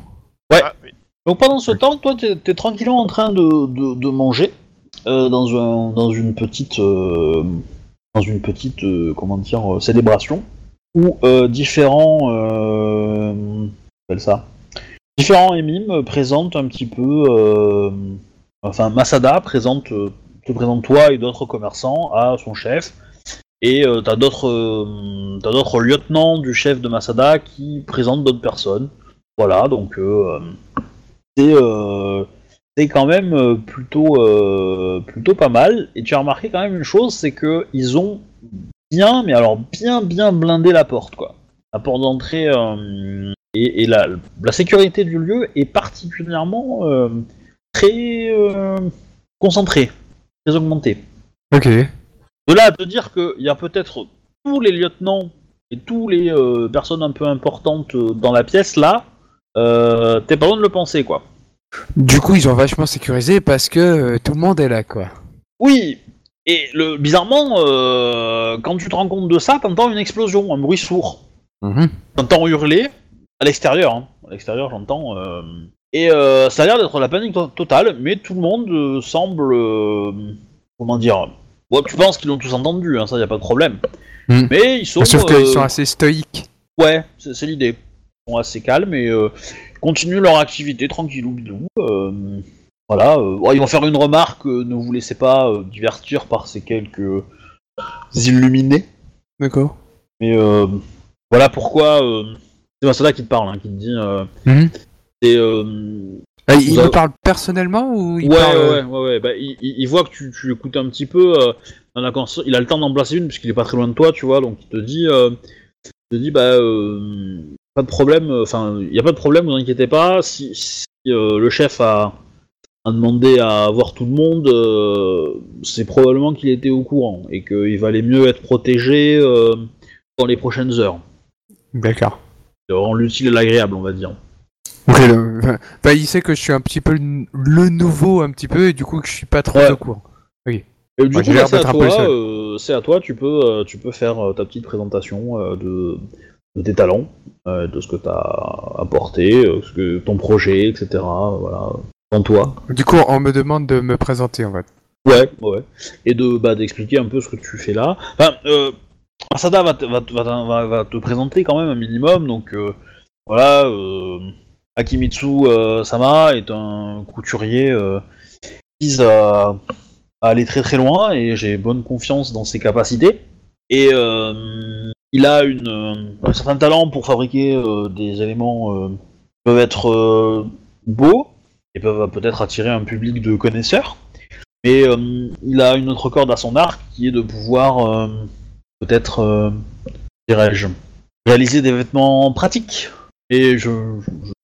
Speaker 5: Ah, oui.
Speaker 1: Donc pendant ce temps, toi, t'es es tranquillement en train de, de, de manger euh, dans, un, dans une petite, euh, dans une petite, euh, comment dire, euh, célébration où euh, différents, euh, appelle ça, différents émimes présentent un petit peu, euh, enfin Masada présente, te présente toi et d'autres commerçants à son chef. Et euh, t'as d'autres, euh, t'as d'autres lieutenants du chef de Masada qui présentent d'autres personnes. Voilà, donc euh, c'est c'est quand même plutôt plutôt pas mal. Et tu as remarqué quand même une chose, c'est que ils ont bien, mais alors bien bien blindé la porte quoi. La porte d'entrée et, la, la sécurité du lieu est particulièrement très concentrée, très augmentée.
Speaker 4: Ok.
Speaker 1: De là à te dire qu'il y a peut-être tous les lieutenants et tous les euh, personnes un peu importantes euh, dans la pièce là, euh, t'es pas loin de le penser quoi.
Speaker 4: Du coup, ils ont vachement sécurisé parce que euh, tout le monde est là, quoi.
Speaker 1: Oui, et le, bizarrement, euh, quand tu te rends compte de ça, t'entends une explosion, un bruit sourd.
Speaker 4: Mhm.
Speaker 1: T'entends hurler à l'extérieur, hein. à l'extérieur j'entends. euh, Et euh, ça a l'air d'être la panique to- totale, mais tout le monde euh, semble, euh, comment dire, bon, tu penses qu'ils l'ont tous entendu, hein, ça y a pas de problème.
Speaker 4: Hmm.
Speaker 1: Mais ils sont,
Speaker 4: Sauf qu'ils
Speaker 1: euh,
Speaker 4: sont assez stoïques.
Speaker 1: Ouais, c'est l'idée. Ils sont assez calmes et euh, continuent leur activité tranquillou bilou. euh, voilà, ils vont faire une remarque, ne vous laissez pas divertir par ces quelques illuminés.
Speaker 4: D'accord.
Speaker 1: Mais voilà pourquoi c'est Masada qui te parle, hein, qui te dit. Euh,
Speaker 4: Mhm. Ah, il me
Speaker 1: avez-
Speaker 4: parle personnellement ou il
Speaker 1: ouais,
Speaker 4: parle...
Speaker 1: ouais, ouais, ouais, Bah, il, voit que tu, tu écoutes un petit peu. euh, il a le temps d'en placer une puisqu'il est pas très loin de toi, tu vois. Donc il te dit, euh, il te dit, bah, euh, pas de problème. Enfin, il y a pas de problème, vous inquiétez pas. Si, si, euh, le chef a, a demandé à voir tout le monde, euh, c'est probablement qu'il était au courant et qu'il valait mieux être protégé euh, dans les prochaines heures.
Speaker 4: D'accord.
Speaker 1: En l'utile et l'agréable, on va dire.
Speaker 4: Ok, le- bah, il sait que je suis un petit peu le nouveau, un petit peu, et du coup que je suis pas trop
Speaker 1: Ouais.
Speaker 4: au courant.
Speaker 1: Et du
Speaker 4: Ouais,
Speaker 1: coup, bah, c'est à toi. euh, c'est à toi. Tu peux, euh, tu peux faire euh, ta petite présentation euh, de, de tes talents, de ce que tu as apporté, ce que ton projet, etc. Voilà, en toi.
Speaker 4: Du coup, on me demande de me présenter, en fait.
Speaker 1: Ouais, ouais. Et de bah, d'expliquer un peu ce que tu fais là. Enfin, Asada va te, va, va va- te présenter quand même un minimum. Donc voilà, Akimitsu euh, Sama est un couturier euh, qui vise à, aller très très loin et j'ai bonne confiance dans ses capacités. Et euh, il a un certain talent pour fabriquer des éléments qui peuvent être beaux et peuvent peut-être attirer un public de connaisseurs. Mais il a une autre corde à son arc qui est de pouvoir peut-être, dirais-je, réaliser des vêtements pratiques. Et je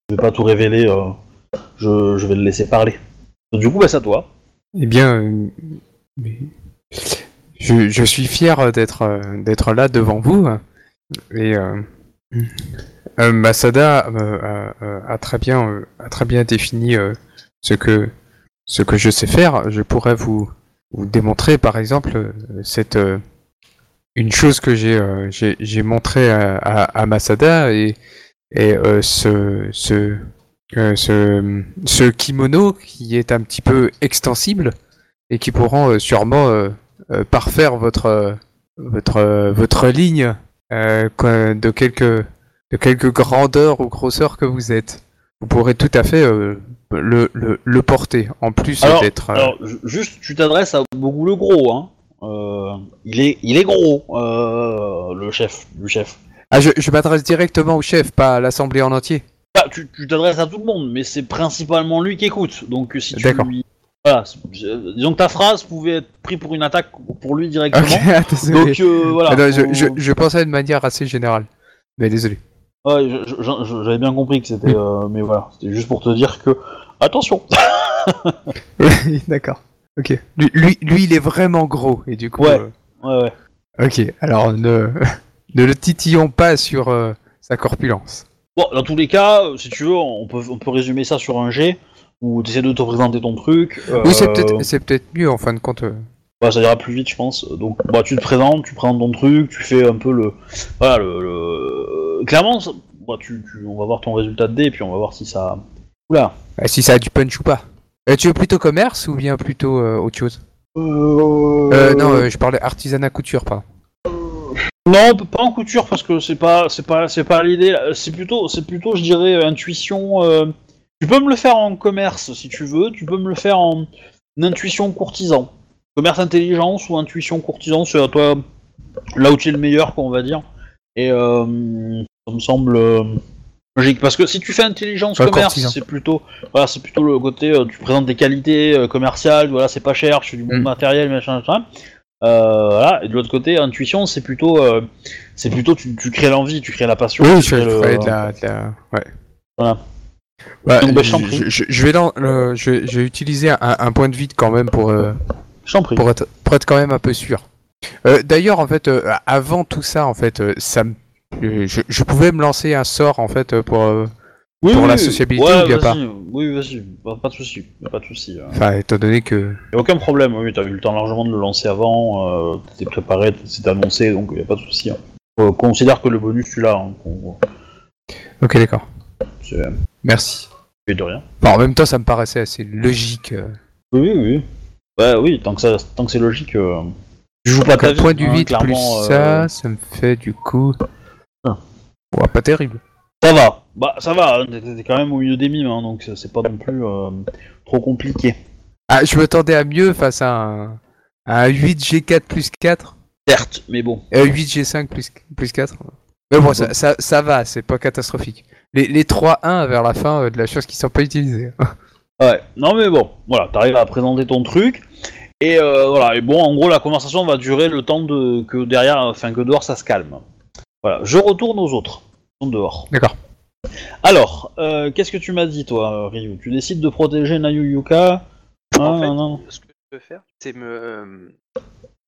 Speaker 1: ne vais pas tout révéler, euh, je, je vais le laisser parler. Du coup, bah, c'est à toi.
Speaker 4: Eh bien, euh, je, je suis fier d'être euh, d'être là devant vous. Et Masada a, très bien défini ce que je sais faire. Je pourrais vous vous démontrer, par exemple, cette une chose que j'ai j'ai montré à, à, à Masada et et euh, ce ce euh, ce, ce kimono qui est un petit peu extensible et qui pourront euh, sûrement parfaire votre votre votre ligne de quelques de quelque grandeur ou grosseur que vous êtes. Vous pourrez tout à fait euh, le, le, le porter en plus d'être. euh,
Speaker 1: Alors, ju- juste, tu t'adresses à beaucoup le gros, hein. Euh, il est, il est gros, le chef, le chef.
Speaker 4: Ah, je, je m'adresse directement au chef, pas à l'assemblée en entier.
Speaker 1: Bah, tu tu t'adresses à tout le monde, mais c'est principalement lui qui écoute. Donc, si tu
Speaker 4: D'accord.
Speaker 1: lui, voilà, c'est- disons que ta phrase pouvait être prise pour une attaque pour lui directement.
Speaker 4: Ok, ah, désolé.
Speaker 1: Donc, euh, voilà.
Speaker 4: Ah non, je,
Speaker 1: faut-
Speaker 4: je, je pensais de manière assez générale. Mais désolé.
Speaker 1: Ouais, je- je- je- j'avais bien compris que c'était, euh, mais voilà, c'était juste pour te dire que attention.
Speaker 4: D'accord. Ok. Lui, lui, lui, il est vraiment gros et du coup.
Speaker 1: Ouais.
Speaker 4: euh,
Speaker 1: Ouais, ouais.
Speaker 4: Ok. Alors ne ne le titillons pas sur euh, sa corpulence.
Speaker 1: Bon, dans tous les cas, euh, si tu veux, on peut, on peut résumer ça sur un G où tu essaies de te présenter ton truc.
Speaker 4: Oui, c'est
Speaker 1: euh,
Speaker 4: peut-être c'est peut-être mieux en fin de compte. euh.
Speaker 1: bah, ça ira plus vite, je pense. Donc, bah, tu te présentes, tu présentes ton truc, tu fais un peu le, voilà, le, le- clairement, ça- bah, tu, tu- on va voir ton résultat de dé, et puis on va voir si ça. Oula.
Speaker 4: Ah, si ça a du punch ou pas. Euh, tu veux plutôt commerce ou bien plutôt euh, autre chose? Euh, Non, euh, je parlais artisanat couture, pas.
Speaker 1: Non, pas en couture parce que c'est pas, c'est pas, c'est pas l'idée. C'est plutôt, c'est plutôt, je dirais, intuition. euh, Tu peux me le faire en commerce si tu veux. Tu peux me le faire en intuition courtisan. Commerce intelligence ou intuition courtisan, c'est à toi là où tu es le meilleur, quoi, on va dire. Et euh, ça me semble euh, logique parce que si tu fais intelligence
Speaker 4: Ouais,
Speaker 1: commerce,
Speaker 4: courtisan.
Speaker 1: c'est plutôt, voilà, c'est plutôt le côté, euh, tu présentes des qualités euh, commerciales, voilà, c'est pas cher, je fais du bon
Speaker 4: Mm.
Speaker 1: matériel, machin, machin. Euh, voilà. Et de l'autre côté, intuition, c'est plutôt, euh, c'est plutôt, tu, tu crées l'envie, tu crées la passion.
Speaker 4: Oui,
Speaker 1: tu
Speaker 4: je
Speaker 1: crées le-
Speaker 4: ferais de la, de la- Ouais.
Speaker 1: Voilà.
Speaker 4: Bah,
Speaker 1: Donc, bah, je
Speaker 4: vais dans, le- je, vais- je vais utiliser un, un point de vide quand même pour, euh, pour, être, pour être quand même un peu sûr. Euh, D'ailleurs, en fait, euh, avant tout ça, en fait, ça me- je, pouvais me lancer un sort en fait pour.
Speaker 1: Oui,
Speaker 4: pour
Speaker 1: oui,
Speaker 4: la sociabilité
Speaker 1: ouais,
Speaker 4: ou bien
Speaker 1: vas-y. Oui, vas-y. Pas, pas de souci. Pas de souci. euh.
Speaker 4: Enfin, étant donné que.
Speaker 1: Y a aucun problème. Oui, t'as eu le temps largement de le lancer avant. Euh, T'étais préparé, c'était annoncé, donc y a pas de souci. hein. Euh, considère que le bonus tu l'as. Hein,
Speaker 4: Ok, d'accord. Merci.
Speaker 1: fait de rien.
Speaker 4: Bon, en même temps, ça me paraissait assez logique. euh.
Speaker 1: Oui, oui, oui. Ouais, oui. Tant que ça, tant que c'est logique. Euh... Tu joues pas ta
Speaker 4: point du
Speaker 1: hein,
Speaker 4: vide plus
Speaker 1: clairement, euh,
Speaker 4: ça, ça me fait du coup.
Speaker 1: Ah.
Speaker 4: Ouais, pas terrible.
Speaker 1: Ça va. Bah, ça va. T'es quand même au milieu des mimes, hein, donc c'est- pas non plus euh, trop compliqué.
Speaker 4: Ah, je m'attendais à mieux face à un, à un 8G4 plus 4.
Speaker 1: Certes, mais bon.
Speaker 4: Euh, 8G5 plus, plus 4. Mais bon, ça, ça, ça va, c'est pas catastrophique. Les, les 3-1 vers la fin euh, de la chose qui sont pas utilisées.
Speaker 1: Ouais, non mais bon, voilà, t'arrives à présenter ton truc, et euh, voilà, et bon, en gros, la conversation va durer le temps de que derrière, enfin que dehors ça se calme. Voilà, je retourne aux autres, sont dehors.
Speaker 4: D'accord.
Speaker 1: Alors, euh, qu'est-ce que tu m'as dit toi, Ryu? Tu décides de protéger Nayu Yuka?
Speaker 2: En
Speaker 1: Hein,
Speaker 2: fait,
Speaker 1: non, non.
Speaker 2: ce que je peux faire, c'est me, euh,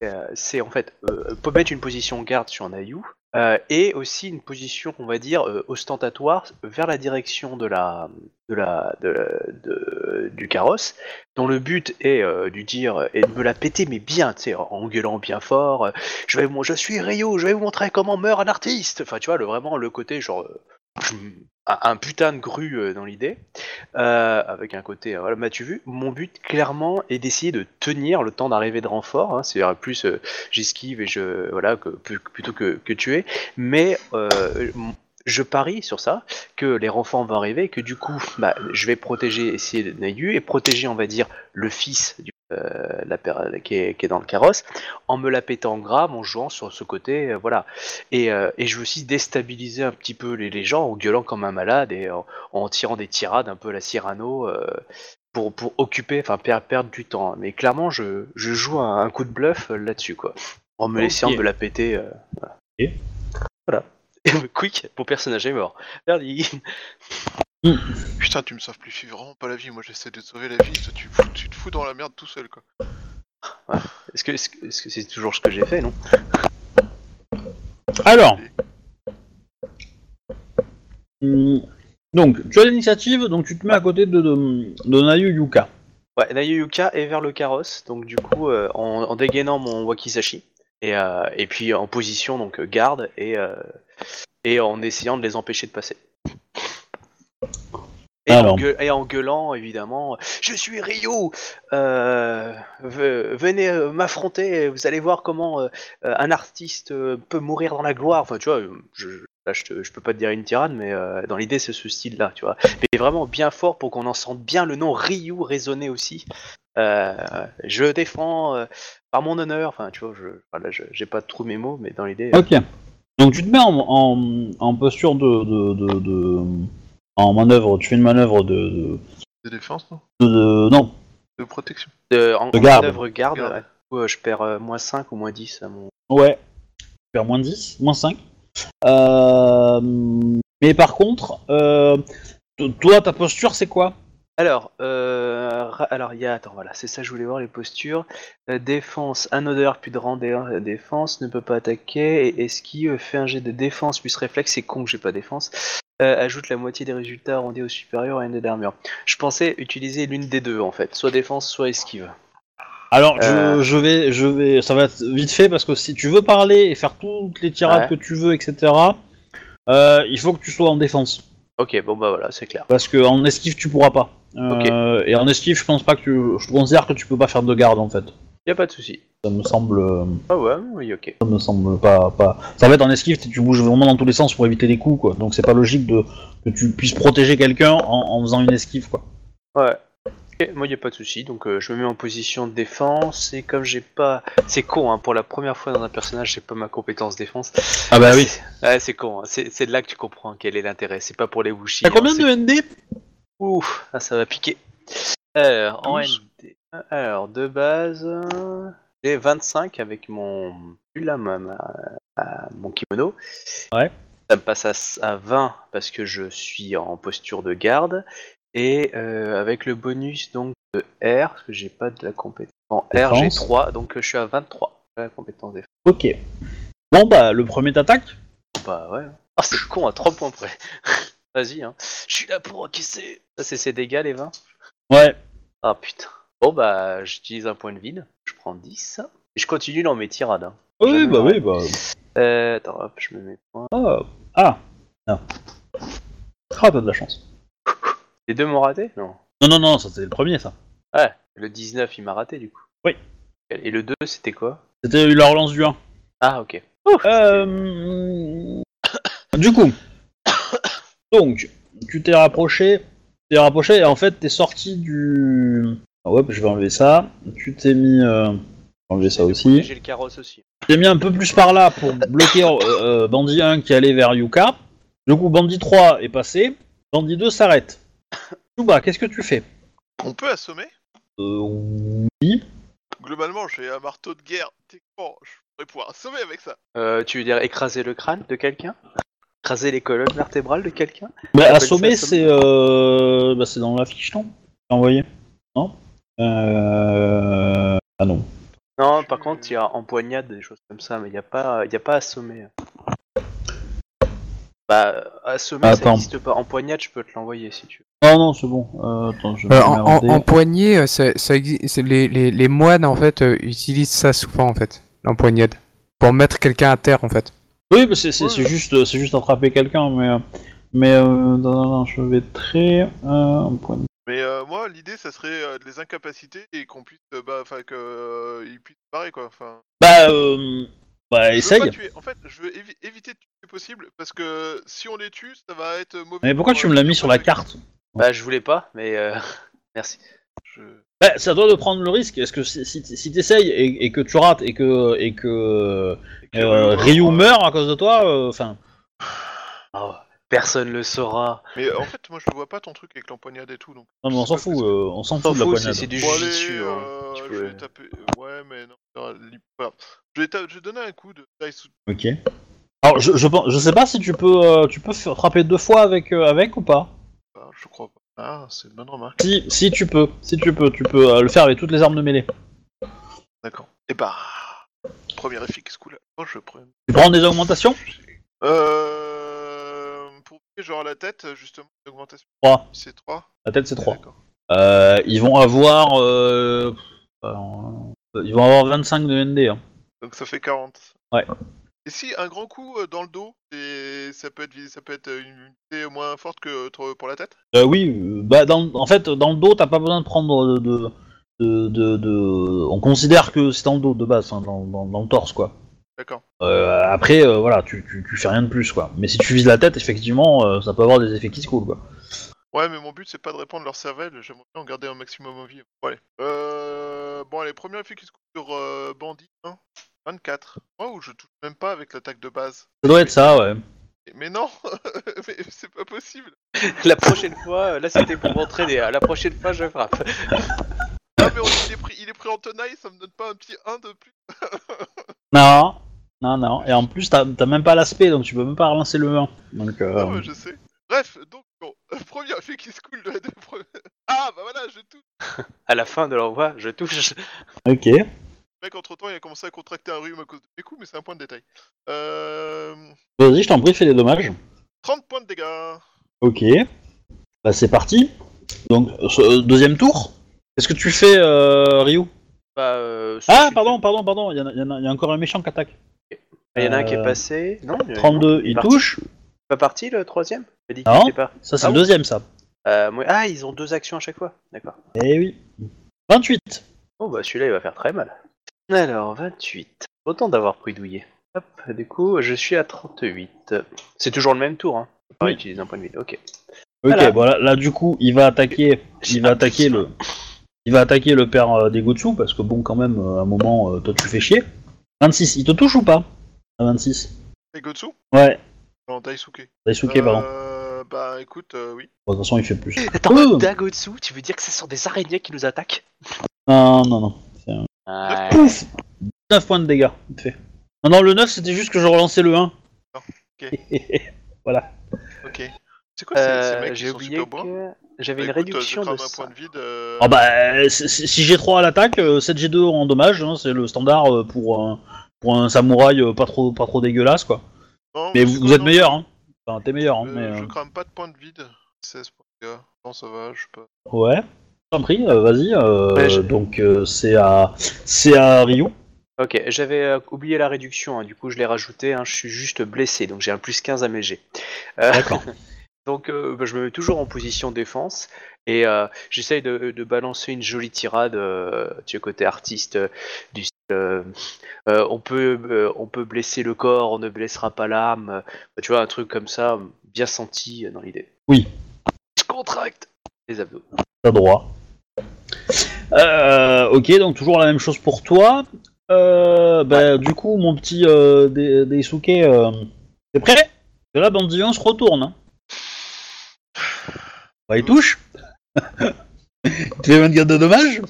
Speaker 2: euh, c'est en fait euh, mettre une position garde sur Nayu euh, et aussi une position, on va dire, euh, ostentatoire vers la direction de la, de la, de, du carrosse, dont le but est euh, de dire et de me la péter, mais bien, tu sais, en gueulant bien fort. je vais, je suis Rio, je vais vous montrer comment meurt un artiste. Enfin, tu vois, le, vraiment le côté genre. Un, putain de grue euh, dans l'idée. Euh, avec un côté, euh, voilà, m'as-tu vu Mon but clairement est d'essayer de tenir le temps d'arrivée de renfort. Hein, C'est-à-dire plus j'esquive et je voilà que, plutôt que, que tuer. Mais je parie sur ça que les renforts vont arriver, que du coup, bah, je vais protéger, essayer Nayu et protéger, on va dire, le fils du, euh, la qui, est, qui est dans le carrosse, en me la pétant grave, en jouant sur ce côté, euh, voilà. Et, euh, et je veux aussi déstabiliser un petit peu les, les gens en gueulant comme un malade et en, en tirant des tirades un peu la Cyrano pour, pour occuper, enfin per- perdre du temps. Mais clairement, je, je joue un, un coup de bluff là-dessus, quoi. En me laissant me la péter. Voilà. Quick, mon personnage est mort. Merci.
Speaker 5: Putain, tu me sauves plus, je suis vraiment pas la vie. Moi, j'essaie de te sauver la vie. Toi, tu, fous- tu te fous dans la merde tout seul, quoi.
Speaker 2: Est-ce que est-ce que est-ce que c'est toujours ce que j'ai fait, non?
Speaker 1: Alors, Hum, donc tu as l'initiative, donc tu te mets à côté de, de, de Nayu Yuka.
Speaker 2: Ouais, Nayu Yuka est vers le carrosse, donc du coup, euh, en, en dégainant mon wakizashi, et, euh, et puis en position, donc garde, et, euh, et en essayant de les empêcher de passer. Et, en, et gueulant, évidemment, je suis Ryu, euh, ve- venez euh, m'affronter, vous allez voir comment euh, un artiste euh, peut mourir dans la gloire. Enfin, tu vois, je, là, je, te- je peux pas te dire une tirade, mais euh, dans l'idée, c'est ce style-là, tu vois. Mais vraiment bien fort pour qu'on en sente bien le nom Ryu résonner aussi. Je défends par mon honneur. Enfin, tu vois, je, j'ai pas trop mes mots, mais dans l'idée.
Speaker 1: Ok. Donc tu te mets en, en, en posture de, de, de, de- en manœuvre, tu fais une manœuvre de, de,
Speaker 5: De défense, non
Speaker 1: de- de- non,
Speaker 5: De protection.
Speaker 2: de- en,
Speaker 1: de
Speaker 2: en
Speaker 1: garde.
Speaker 2: manœuvre garde,
Speaker 5: Garde.
Speaker 2: ouais. Je perds euh, moins 5 ou moins 10 à mon.
Speaker 1: ouais, tu perds moins 10, moins 5. Euh, mais par contre, euh, toi ta posture c'est quoi?
Speaker 2: Alors, euh, ra- alors il y a, attends, voilà, c'est ça, je voulais voir les postures. Euh, défense, un odeur puis de rang dé- euh, défense, ne peut pas attaquer, et esquive, fait un jet de défense plus réflexe, c'est con que j'ai pas défense. Euh, ajoute la moitié des résultats arrondis au supérieur et un dé d'armure. Je pensais utiliser l'une des deux en fait, soit défense, soit esquive.
Speaker 1: Alors
Speaker 2: Euh.
Speaker 1: je, je vais, je vais, ça va être vite fait parce que si tu veux parler et faire toutes les tirades
Speaker 2: Ouais.
Speaker 1: que tu veux, etc. euh, il faut que tu sois en défense.
Speaker 2: Ok, bon bah voilà, c'est clair.
Speaker 1: Parce que en esquive tu pourras pas. Euh, Et en esquive je pense pas que tu, je considère que tu peux pas faire de garde en fait.
Speaker 2: Y a pas de souci.
Speaker 1: Ça me semble, euh,
Speaker 2: Ah ouais, oui, ok.
Speaker 1: ça me semble pas, pas. Ça va être en esquive, tu bouges vraiment dans tous les sens pour éviter les coups quoi. Donc c'est pas logique de que tu puisses protéger quelqu'un en, en faisant une esquive quoi.
Speaker 2: Ouais. Ok, moi y a pas de souci, donc euh, je me mets en position de défense et comme j'ai pas, c'est con hein, pour la première fois dans un personnage j'ai pas ma compétence défense.
Speaker 1: Ah bah oui.
Speaker 2: C'est- Ouais c'est con, hein. c'est c'est de là que tu comprends quel est l'intérêt. C'est pas pour les wushi.
Speaker 1: T'as combien
Speaker 2: hein,
Speaker 1: de ND
Speaker 2: Ouf, ah, ça va piquer. Alors en. ND, alors de base, euh, j'ai 25 avec mon, là, ma- ma- ma- mon kimono.
Speaker 1: Ouais.
Speaker 2: Ça me passe à, s- à 20 parce que je suis en posture de garde. Et euh, avec le bonus donc de R, parce que j'ai pas de la compétence. En R, j'ai
Speaker 1: Défense.
Speaker 2: 3, donc euh, je suis à 23. La compétence défense.
Speaker 1: Ok. Bon bah le premier t'attaque?
Speaker 2: Bah ouais. Ah, c'est con à 3 points près. Vas-y, hein. Je suis là pour encaisser. Ça, c'est ses dégâts, les 20
Speaker 1: Ouais.
Speaker 2: Ah putain. Bon, bah, j'utilise un point de vide. Je prends 10. Et je continue dans mes tirades. hein.
Speaker 1: Oui bah oui bah.
Speaker 2: Euh, attends, hop, je me mets point.
Speaker 1: Ah ah. Ah, ah t'as de la chance.
Speaker 2: Les deux m'ont raté? Non.
Speaker 1: Non non non ça c'était le premier ça.
Speaker 2: Ouais, le 19, il m'a raté du coup.
Speaker 1: Oui.
Speaker 2: Et le 2, c'était quoi?
Speaker 1: C'était la relance du 1.
Speaker 2: Ah, ok.
Speaker 1: Euh... du coup, donc, tu t'es rapproché, t'es rapproché et en fait t'es sorti du. Ah ouais, je vais enlever ça. Tu t'es mis. euh, Enlever ça aussi.
Speaker 2: J'ai le carrosse aussi.
Speaker 1: J'ai mis un peu plus par là pour bloquer euh, euh, Bandit 1 qui allait vers Yuka. Du coup, Bandit 3 est passé. Bandit 2 s'arrête. Chouba, qu'est-ce que tu fais?
Speaker 5: On peut assommer?
Speaker 1: Euh. Oui.
Speaker 5: Globalement, j'ai un marteau de guerre. Techniquement, je pourrais pouvoir assommer avec ça.
Speaker 2: Euh, tu veux dire écraser le crâne de quelqu'un? Écraser les colonnes vertébrales de quelqu'un
Speaker 1: Bah, assommer, c'est. Euh... Bah, c'est dans la fiche, non envoyé Non Euh. Ah non.
Speaker 2: Non, par contre, il y a empoignade, des choses comme ça, mais il n'y a pas, il y a pas assommé. Bah, assommer, ça n'existe pas. Empoignade, je peux te l'envoyer si tu veux.
Speaker 1: Non, non, c'est bon. Euh, attends, je vais
Speaker 4: Euh, en, en, poignée, euh, ça, les, les, les moines en fait euh, utilisent ça souvent en fait, l'empoignade, pour mettre quelqu'un à terre en fait.
Speaker 1: Oui, mais c'est
Speaker 5: Ouais.
Speaker 1: juste, c'est juste attraper quelqu'un, mais. euh, Mais. Euh... Non, non, non, je vais très. Euh... un point de-
Speaker 5: Mais euh, moi, l'idée, ça serait euh, de les incapaciter et qu'on puisse, bah, enfin, qu'ils puissent se barrer, quoi. Enfin,
Speaker 1: Bah, euh... Bah,
Speaker 5: je veux
Speaker 1: essaye.
Speaker 5: pas tuer. En fait, je veux évi- éviter de tuer possible parce que si on les tue, ça va être mauvais.
Speaker 1: Mais pourquoi
Speaker 5: pour,
Speaker 1: tu me l'as mis sur la carte?
Speaker 2: Bah, je voulais pas, mais euh... merci.
Speaker 5: Je-
Speaker 1: Bah, à toi de prendre le risque. Est-ce que si, si, si t'essayes et, et que tu rates et que et que
Speaker 5: et que,
Speaker 1: euh,
Speaker 5: euh,
Speaker 1: Ryu meurt à cause de toi, euh, enfin,
Speaker 2: Oh, personne le saura.
Speaker 5: Mais euh, en fait, moi, je vois pas ton truc avec l'empoignade et tout, donc.
Speaker 1: non mais on s'en fout, euh, on s'en fout de
Speaker 2: fout, c'est du
Speaker 5: Bon, allez,
Speaker 2: jujitsu. hein.
Speaker 5: euh,
Speaker 2: Tu
Speaker 5: je
Speaker 2: peux-
Speaker 5: vais taper. euh, Ouais, mais non. ça voilà. Je vais, ta- je vais donner un coup de.
Speaker 1: Ok. Alors je, je pense, je sais pas si tu peux euh, tu peux frapper deux fois avec euh, avec ou pas.
Speaker 5: Ah, je crois pas. Ah, c'est une bonne remarque.
Speaker 1: Si si tu peux, si tu peux, tu peux euh, le faire avec toutes les armes de mêlée.
Speaker 5: D'accord. Et bah. Premier efficace coup là. Oh, je prends.
Speaker 1: Tu prends des augmentations?
Speaker 5: Euh. Pour genre la tête, justement, l'augmentation.
Speaker 1: 3.
Speaker 5: C'est 3.
Speaker 1: La tête c'est 3.
Speaker 5: D'accord.
Speaker 1: Euh, ils vont avoir euh, euh, ils vont avoir 25 de ND. Hein.
Speaker 5: Donc ça fait 40.
Speaker 1: Ouais.
Speaker 5: Et si un grand coup euh, dans le dos, et ça peut être ça peut être une unité moins forte que euh, pour la tête?
Speaker 1: Euh, oui, euh, bah dans, en fait, dans le dos, t'as pas besoin de prendre de, de, de, de- On considère que c'est dans le dos de base, hein, dans, dans, dans le torse, quoi.
Speaker 5: D'accord.
Speaker 1: Euh, après, euh, voilà, tu, tu, tu fais rien de plus, quoi. Mais si tu vises la tête, effectivement, euh, ça peut avoir des effets qui se coulent, quoi.
Speaker 5: Ouais, mais mon but c'est pas de répandre leur cervelle, j'aimerais bien en garder un maximum en vie. Bon, allez. Euh... Bon, allez, premier efficace coup sur euh, Bandit 1. 24. Oh, ou je touche même pas avec l'attaque de base.
Speaker 1: Ça doit être ça, ouais.
Speaker 5: Mais non Mais c'est pas possible
Speaker 2: La prochaine fois, euh, là c'était pour m'entraîner. hein. La prochaine fois, je frappe.
Speaker 5: Ah, mais on- il, est pris, il est pris en tenaille, ça me donne pas un petit 1 de plus
Speaker 1: Non, non, non. Et en plus, t'as t'as même pas l'aspect, donc tu peux même pas relancer le 1. Donc, euh,
Speaker 5: Ah ouais, je sais. Bref, donc, bon, premier efficace cool de, de pre- Ah, bah voilà, je touche
Speaker 2: À la fin de l'envoi, je touche.
Speaker 1: ok.
Speaker 5: Le mec, entre temps, il a commencé à contracter un rhume à cause de mes coups, mais c'est un point de détail. Euh...
Speaker 1: Vas-y, je t'en prie, fais les dommages.
Speaker 5: 30 points de dégâts
Speaker 1: Ok. Bah, c'est parti. Donc, euh, deuxième tour. Qu'est-ce que tu fais, euh, Ryu?
Speaker 2: Bah, euh,
Speaker 1: Ah, pardon, pardon, pardon. Il y, en a- il y en a- il y a encore un méchant qui attaque.
Speaker 2: Il y en a un qui est
Speaker 1: Euh,
Speaker 2: passé. Non, il y en a-
Speaker 1: 32,
Speaker 2: non,
Speaker 1: il
Speaker 2: parti.
Speaker 1: touche.
Speaker 2: Pas parti le troisième? Dit qu'il
Speaker 1: Non.
Speaker 2: était pas.
Speaker 1: Ça, c'est
Speaker 2: Ah
Speaker 1: le
Speaker 2: bon
Speaker 1: deuxième, ça.
Speaker 2: Euh, moi- Ah, ils ont deux actions à chaque fois. D'accord.
Speaker 1: Eh oui. 28.
Speaker 2: Oh bah celui-là il va faire très mal. Alors 28. Autant d'avoir pris douillet. Hop, du coup je suis à 38. C'est toujours le même tour, hein. Pas
Speaker 1: Oui.
Speaker 2: utiliser un point de vie. Ok.
Speaker 1: Ok,
Speaker 2: Voilà.
Speaker 1: Là, du coup, il va attaquer. Il va attaquer le. Il va attaquer le père euh, des Gotsu parce que bon, quand même, euh, à un moment, euh, toi, tu fais chier. 26. Il te touche ou pas À 26.
Speaker 5: Et Gotsu?
Speaker 1: Ouais.
Speaker 5: Non, Daisuke.
Speaker 1: Daisuke, pardon.
Speaker 5: Euh... Bah, écoute, euh, oui.
Speaker 1: Bon, de toute façon, il fait plus.
Speaker 2: Attends. Dagotsu, tu veux dire que ce sont des araignées qui nous attaquent?
Speaker 1: Non, non, non.
Speaker 2: Ouais.
Speaker 1: Pouf 9 points de dégâts. vite fait. Non, non, le 9, c'était juste que je relançais le 1.
Speaker 5: Ok.
Speaker 1: voilà.
Speaker 5: Ok. C'est quoi ces, ces
Speaker 2: Euh,
Speaker 5: mecs qui
Speaker 2: J'ai
Speaker 5: sont
Speaker 2: oublié
Speaker 5: super bois
Speaker 2: que j'avais
Speaker 5: Bah,
Speaker 2: une
Speaker 5: écoute,
Speaker 2: réduction de
Speaker 5: crame un point
Speaker 2: ça.
Speaker 5: de vide. euh,
Speaker 1: Ah bah, si si j'ai 3 à l'attaque, euh, 7 G2 en dommage, hein, c'est le standard euh, pour un, pour un samouraï euh, pas trop, pas trop dégueulasse, quoi.
Speaker 5: non,
Speaker 1: Mais
Speaker 5: c'est
Speaker 1: vous,
Speaker 5: quoi,
Speaker 1: êtes
Speaker 5: non,
Speaker 1: meilleur, hein. Enfin, t'es meilleur, hein,
Speaker 5: euh,
Speaker 1: mais...
Speaker 5: Je
Speaker 1: euh,
Speaker 5: crame pas de point de vide. 16 points de dégâts. Non, ça va, je sais pas.
Speaker 1: Ouais. T'en prie, euh, vas-y. euh,
Speaker 2: Ouais, je-
Speaker 1: Donc, euh, c'est à... C'est à Ryu.
Speaker 2: Ok, j'avais euh, oublié la réduction, hein, du coup je l'ai rajouté, hein, je suis juste blessé, donc j'ai un plus 15 à mes jets. Euh,
Speaker 1: D'accord.
Speaker 2: Donc euh, bah, je me mets toujours en position défense et euh, j'essaye de, de balancer une jolie tirade, euh, tu sais, côté artiste, euh, du style euh, euh, on, peut, euh, on peut blesser le corps, on ne blessera pas l'âme, euh, tu vois, un truc comme ça, bien senti euh, dans l'idée.
Speaker 1: Oui.
Speaker 2: Je contracte les abdos.
Speaker 1: T'as droit. Euh, ok, donc toujours la même chose pour toi. Euh, bah, du coup, mon petit euh, Dai- Daisuke, euh, t'es prêt? Et là, Bandillon se retourne. Hein. Bah, il touche. tu fais 24 de dommages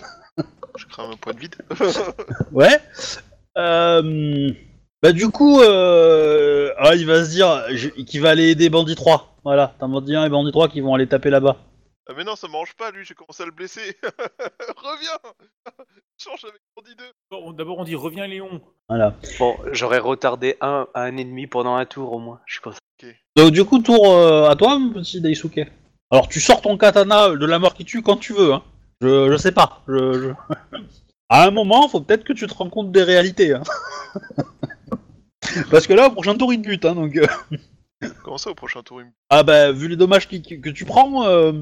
Speaker 5: Je crame un point de vide.
Speaker 1: Ouais. Euh, bah, du coup, euh, ah, il va se dire qu'il va aller aider Bandit 3. Voilà, t'as Bandit 1 et Bandit 3 qui vont aller taper là-bas.
Speaker 5: Ah mais non, ça m'arrange pas, lui, j'ai commencé à le blesser. Reviens Change avec Bandit 2.
Speaker 3: Bon, D'abord, on dit reviens Léon.
Speaker 1: Voilà.
Speaker 2: Bon, j'aurais retardé un, un ennemi pendant un tour au moins. Je suis content.
Speaker 1: Donc, du coup, tour euh, à toi, mon petit Daisuke. Alors, tu sors ton katana de la mort qui tue quand tu veux. Hein. Je, je sais pas. Je, je- À un moment, faut peut-être que tu te rends compte des réalités. Hein. Parce que là, au prochain tour, il te bute. Hein, donc, euh,
Speaker 5: Comment ça, au prochain tour, il me...
Speaker 1: Ah bah, vu les dommages qui- qui- que tu prends, euh,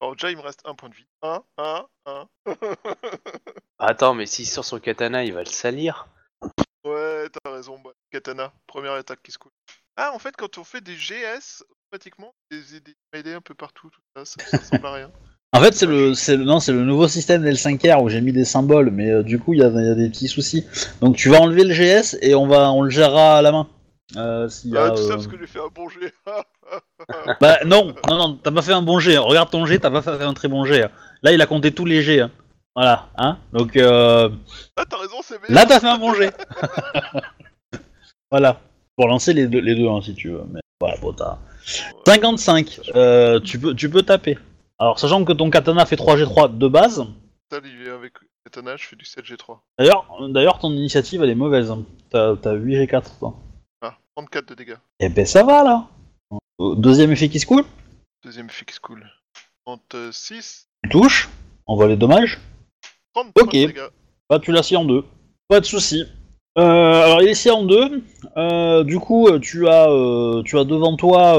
Speaker 5: Alors déjà, il me reste un point de vie. Un, un, un.
Speaker 2: Attends, mais s'il sort son katana, il va le salir.
Speaker 5: ouais, t'as raison, bah, katana, première attaque qui se coule. Ah, en fait, quand on fait des GS, automatiquement, des, des mêlées un peu partout, tout ça, ça, ça ressemble à rien.
Speaker 1: En fait, c'est le, c'est le, non, c'est le nouveau système L5R où j'ai mis des symboles, mais euh, du coup, il y, a- il y a des petits soucis. Donc, tu vas enlever le GS et on va, on le gérera à la main. Euh, s'il y a,
Speaker 5: Ah, tout ça
Speaker 1: euh,
Speaker 5: parce que j'ai fait un bon jet.
Speaker 1: Bah non, non, non, t'as pas fait un bon jet. Regarde ton jet, t'as pas fait un très bon jet. Là, il a compté tous les jets. hein. Voilà, hein. Donc euh,
Speaker 5: ah, t'as raison, c'est bien.
Speaker 1: là, t'as fait un bon jet. voilà. Pour lancer les deux, les deux hein, si tu veux. Mais voilà, bon, t'as 55. Euh, tu peux, tu peux taper. Alors, sachant que ton katana fait 3G3 de base.
Speaker 5: Ça, il est avec katana, je fais du 7G3.
Speaker 1: D'ailleurs, d'ailleurs, ton initiative elle est mauvaise. hein. T'as t'as 8G4 toi.
Speaker 5: Ah, 34 de dégâts.
Speaker 1: Eh ben ça va là. Deuxième effet qui se coule.
Speaker 5: Deuxième fixe cool. 36,
Speaker 1: Tu touches. On voit les dommages.
Speaker 5: 33
Speaker 1: Ok.
Speaker 5: de dégâts.
Speaker 1: Bah tu l'as scié en deux. Pas de souci. Euh, alors il est scié en deux. Euh, du coup euh, tu as euh, tu as devant toi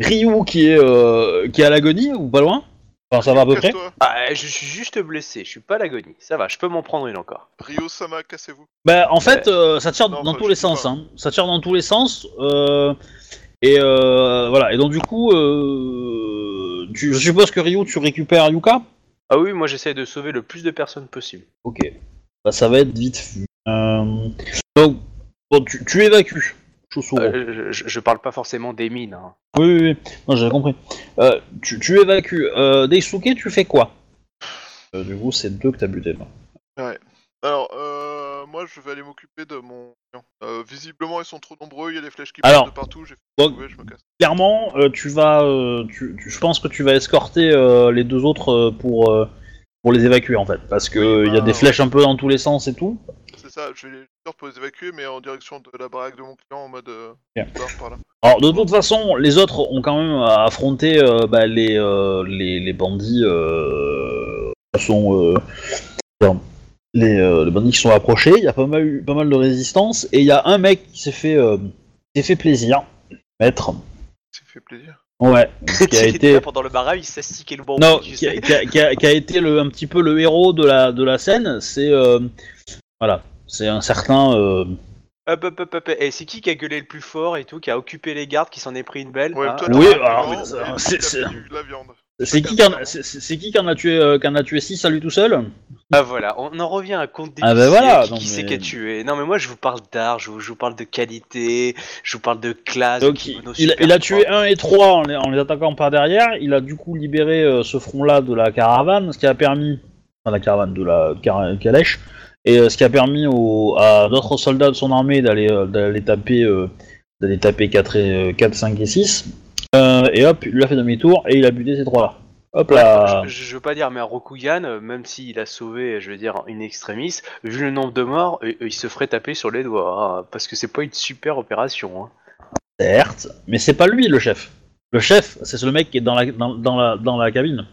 Speaker 1: Ryu qui est qui est à l'agonie ou pas loin. Enfin ça va à peu près.
Speaker 5: Casse-toi.
Speaker 2: Ah, je suis juste blessé, je suis pas à l'agonie. Ça va, je peux m'en prendre une encore.
Speaker 5: Rio Sama, cassez-vous.
Speaker 1: Bah en fait euh, ça tire
Speaker 5: Non,
Speaker 1: dans tous
Speaker 5: je
Speaker 1: les
Speaker 5: sais
Speaker 1: sens.
Speaker 5: pas.
Speaker 1: Hein. Ça tire dans tous les sens. euh, et euh, voilà. Et donc du coup euh, tu, je suppose que Ryu tu récupères Yuka?
Speaker 2: Ah oui, moi j'essaie de sauver le plus de personnes possible.
Speaker 1: Ok. Bah, ça va être vite vu. Euh, Donc, bon, tu, tu évacues.
Speaker 2: Euh, je, parle pas forcément des mines. hein.
Speaker 1: Oui, oui, oui. Non, j'avais compris. Euh, tu, tu évacues. Euh, Daisuke, tu fais quoi? Euh, Du coup, c'est deux que t'as buté. là.
Speaker 5: Alors, euh, moi, je vais aller m'occuper de mon. Euh, visiblement, ils sont trop nombreux, il y a des flèches qui
Speaker 1: Alors,
Speaker 5: partent de partout. J'ai fait
Speaker 1: bon-
Speaker 5: trouver, je me casse.
Speaker 1: Clairement, euh, tu vas. euh, tu, tu- je pense que tu vas escorter euh, les deux autres euh, pour, euh, pour les évacuer en fait. Parce que
Speaker 5: Oui,
Speaker 1: il y a
Speaker 5: bah,
Speaker 1: des flèches un peu dans tous les sens et tout.
Speaker 5: C'est ça, je vais pour les évacuer, mais en direction de la baraque de mon client en mode. Euh, part par là.
Speaker 1: Alors de toute façon, les autres ont quand même affronté euh, bah, les, euh, les les bandits euh, qui sont euh, pardon, les, euh, les bandits qui sont approchés. Il y a pas mal eu- pas mal de résistance et il y a un mec qui s'est fait euh, qui s'est fait plaisir, maître.
Speaker 5: Ça fait plaisir.
Speaker 1: Ouais, qui a été
Speaker 2: pendant le barrage, il s'astiquait le bon.
Speaker 1: non,
Speaker 2: tu
Speaker 1: qui a,
Speaker 2: sais.
Speaker 1: qui a- qui a- qui a été le, un petit peu le héros de la de la scène. C'est euh, voilà, c'est un certain euh,
Speaker 2: Hop, hop, hop, hop. Et c'est qui qui a gueulé le plus fort et tout, qui a occupé les gardes, qui s'en est pris une belle
Speaker 5: Ouais,
Speaker 2: hein
Speaker 5: toi,
Speaker 1: Oui, alors,
Speaker 5: lui,
Speaker 1: c'est- qui qui qui qui en a tué euh, qui en a tué six à lui tout seul?
Speaker 2: Ah voilà, on en revient à compte
Speaker 1: Ah, bah
Speaker 2: d'épicier,
Speaker 1: voilà,
Speaker 2: qui,
Speaker 1: non,
Speaker 2: qui
Speaker 1: mais-
Speaker 2: c'est qui a tué. Non mais moi je vous parle d'art, je vous, je vous parle de qualité, je vous parle de classe. de
Speaker 1: Donc il, il il a tué 1 et 3 en les, en les attaquant par derrière, il a du coup libéré euh, ce front-là de la caravane, ce qui a permis... Enfin la caravane, de la car- calèche, et euh, ce qui a permis au- à d'autres soldats de son armée d'aller euh, taper, euh, d'aller taper 4, et, euh, 4, 5 et 6. Euh, et hop, il a fait demi-tour et il a buté ces trois-là. Hop là
Speaker 2: Je, je veux pas dire, mais un Rokugan, même s'il a sauvé, je veux dire, une extremis, vu le nombre de morts, il se ferait taper sur les doigts, hein, parce que c'est pas une super opération. Hein.
Speaker 1: Certes, mais c'est pas lui le chef. Le chef, c'est le mec qui est dans la, dans, dans la, dans la cabine.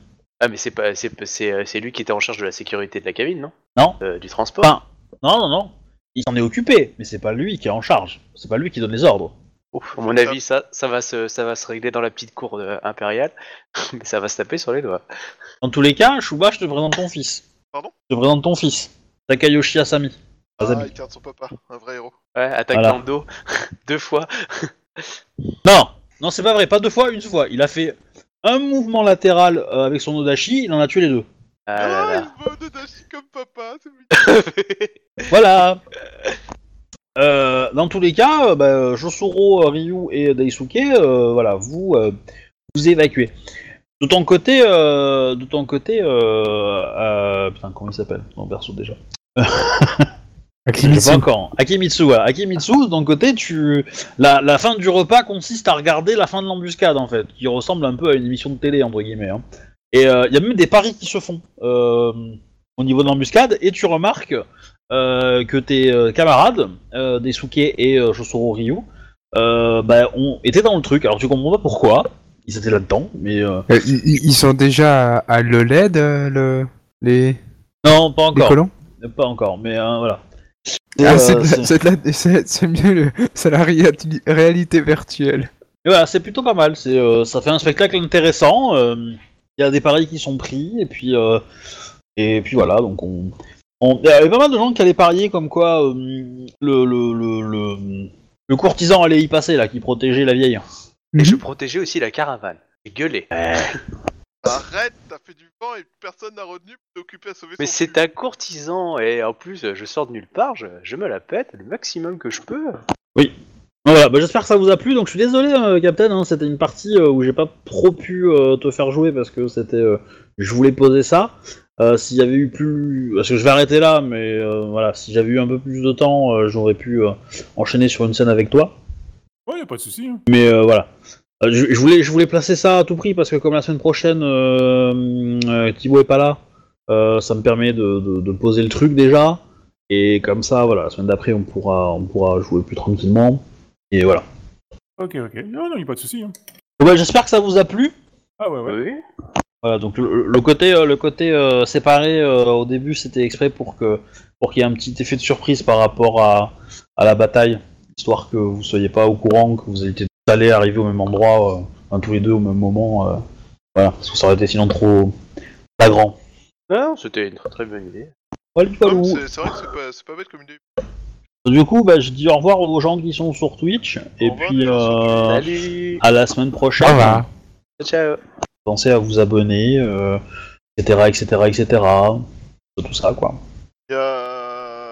Speaker 2: Ah mais c'est pas, c'est, c'est, euh, c'est lui qui était en charge de la sécurité de la cabine, non?
Speaker 1: Non.
Speaker 2: Euh, Du transport?
Speaker 1: Enfin, non, non, non. Il s'en est occupé, mais c'est pas lui qui est en charge. C'est pas lui qui donne les ordres.
Speaker 2: Ouf, à mon avis, ça, ça va se, ça va se régler dans la petite cour euh, impériale, mais ça va se taper sur les doigts.
Speaker 1: Dans tous les cas, Shuba, je te présente ton fils.
Speaker 5: Pardon?
Speaker 1: Je te présente ton fils. Takayoshi Asami.
Speaker 5: Ah,
Speaker 1: Asami.
Speaker 5: il garde son papa, un vrai héros.
Speaker 2: Ouais, attaque
Speaker 1: Voilà.
Speaker 2: dans le dos, deux fois.
Speaker 1: Non, non, c'est pas vrai. Pas deux fois, une fois. Il a fait un mouvement latéral euh, avec son Odachi, il en a tué les deux.
Speaker 2: Ah là
Speaker 5: Ah,
Speaker 2: là.
Speaker 5: il veut de Dashi comme papa, c'est.
Speaker 1: Voilà. Euh, dans tous les cas, euh, bah, Josuro, Ryu et Daisuke, euh, voilà, vous euh, vous évacuez. De ton côté, euh, de ton côté, euh, euh, putain, comment il s'appelle? Ton perso déjà Je sais
Speaker 4: Akimitsu.
Speaker 1: pas encore. Akimitsu, voilà. Akimitsu, ton côté, tu la, la fin du repas consiste à regarder la fin de l'embuscade en fait, qui ressemble un peu à une émission de télé entre guillemets. hein. Et il y a même des paris qui se font euh, au niveau de l'embuscade, et tu remarques euh, que tes euh, camarades, euh, Desuke et euh, Josoro Ryu, euh, bah, ont été dans le truc. Alors tu comprends pas pourquoi ils étaient là-dedans, mais euh,
Speaker 4: Euh, ils, ils sont déjà à, à l'OLED, euh, le, les,
Speaker 1: non, pas
Speaker 4: les
Speaker 1: encore,
Speaker 4: colons?
Speaker 1: Pas encore, mais euh, voilà.
Speaker 4: Ah,
Speaker 1: Euh,
Speaker 4: c'est mieux, le- la réalité virtuelle.
Speaker 1: Et voilà, c'est plutôt pas mal. C'est, euh, ça fait un spectacle intéressant. euh, Il y a des paris qui sont pris et puis euh, et puis voilà. Donc on, on- il y avait pas mal de gens qui allaient parier comme quoi euh, le, le, le, le le courtisan allait y passer là, qui protégeait la vieille.
Speaker 2: Et je
Speaker 4: Mhm.
Speaker 2: protégeais aussi la caravane. J'ai
Speaker 5: Arrête, t'as fait du vent et personne n'a retenu pour t'occuper à sauver
Speaker 2: Mais
Speaker 5: son
Speaker 2: c'est
Speaker 5: cul.
Speaker 2: un courtisan et en plus je sors de nulle part, je, je me la pète le maximum que je peux.
Speaker 1: Voilà, bah, j'espère que ça vous a plu. Donc je suis désolé, euh, Captain. hein, c'était une partie euh, où j'ai pas trop pu euh, te faire jouer parce que c'était, euh, je voulais poser ça. Euh, S'il y avait eu plus, parce que je vais arrêter là, mais euh, voilà, si j'avais eu un peu plus de temps, euh, j'aurais pu euh, enchaîner sur une scène avec toi.
Speaker 3: Ouais, y a pas de souci. hein.
Speaker 1: Mais euh, voilà. Euh, je, je voulais, je voulais placer ça à tout prix parce que comme la semaine prochaine, euh, euh, Thibaut est pas là, euh, ça me permet de, de- de poser le truc déjà. Et comme ça, voilà, la semaine d'après, on pourra, on pourra jouer plus tranquillement. Et voilà.
Speaker 3: Ok, ok. Non, non, y a pas de souci. hein.
Speaker 1: Bah, J'espère que ça vous a plu.
Speaker 3: Ah ouais, ouais.
Speaker 2: Oui.
Speaker 1: Voilà, donc le, le côté, le côté euh, séparé euh, au début, c'était exprès pour que pour qu'il y ait un petit effet de surprise par rapport à, à la bataille, histoire que vous soyez pas au courant, que vous étiez allés arriver au même endroit, euh, enfin, tous les deux au même moment. euh, voilà, parce que ça aurait été sinon trop flagrant.
Speaker 2: Non, c'était une très très bonne idée.
Speaker 5: Non, C'est c'est vrai que c'est pas, c'est pas bête comme idée.
Speaker 1: du coup, bah, je dis au revoir aux gens qui sont sur Twitch, et puis
Speaker 5: gens
Speaker 1: euh,
Speaker 2: Salut
Speaker 1: à la semaine prochaine.
Speaker 4: Au revoir.
Speaker 2: Ciao
Speaker 1: Pensez à vous abonner, euh, etc., etc., etc. Tout ça, quoi.
Speaker 5: Il y a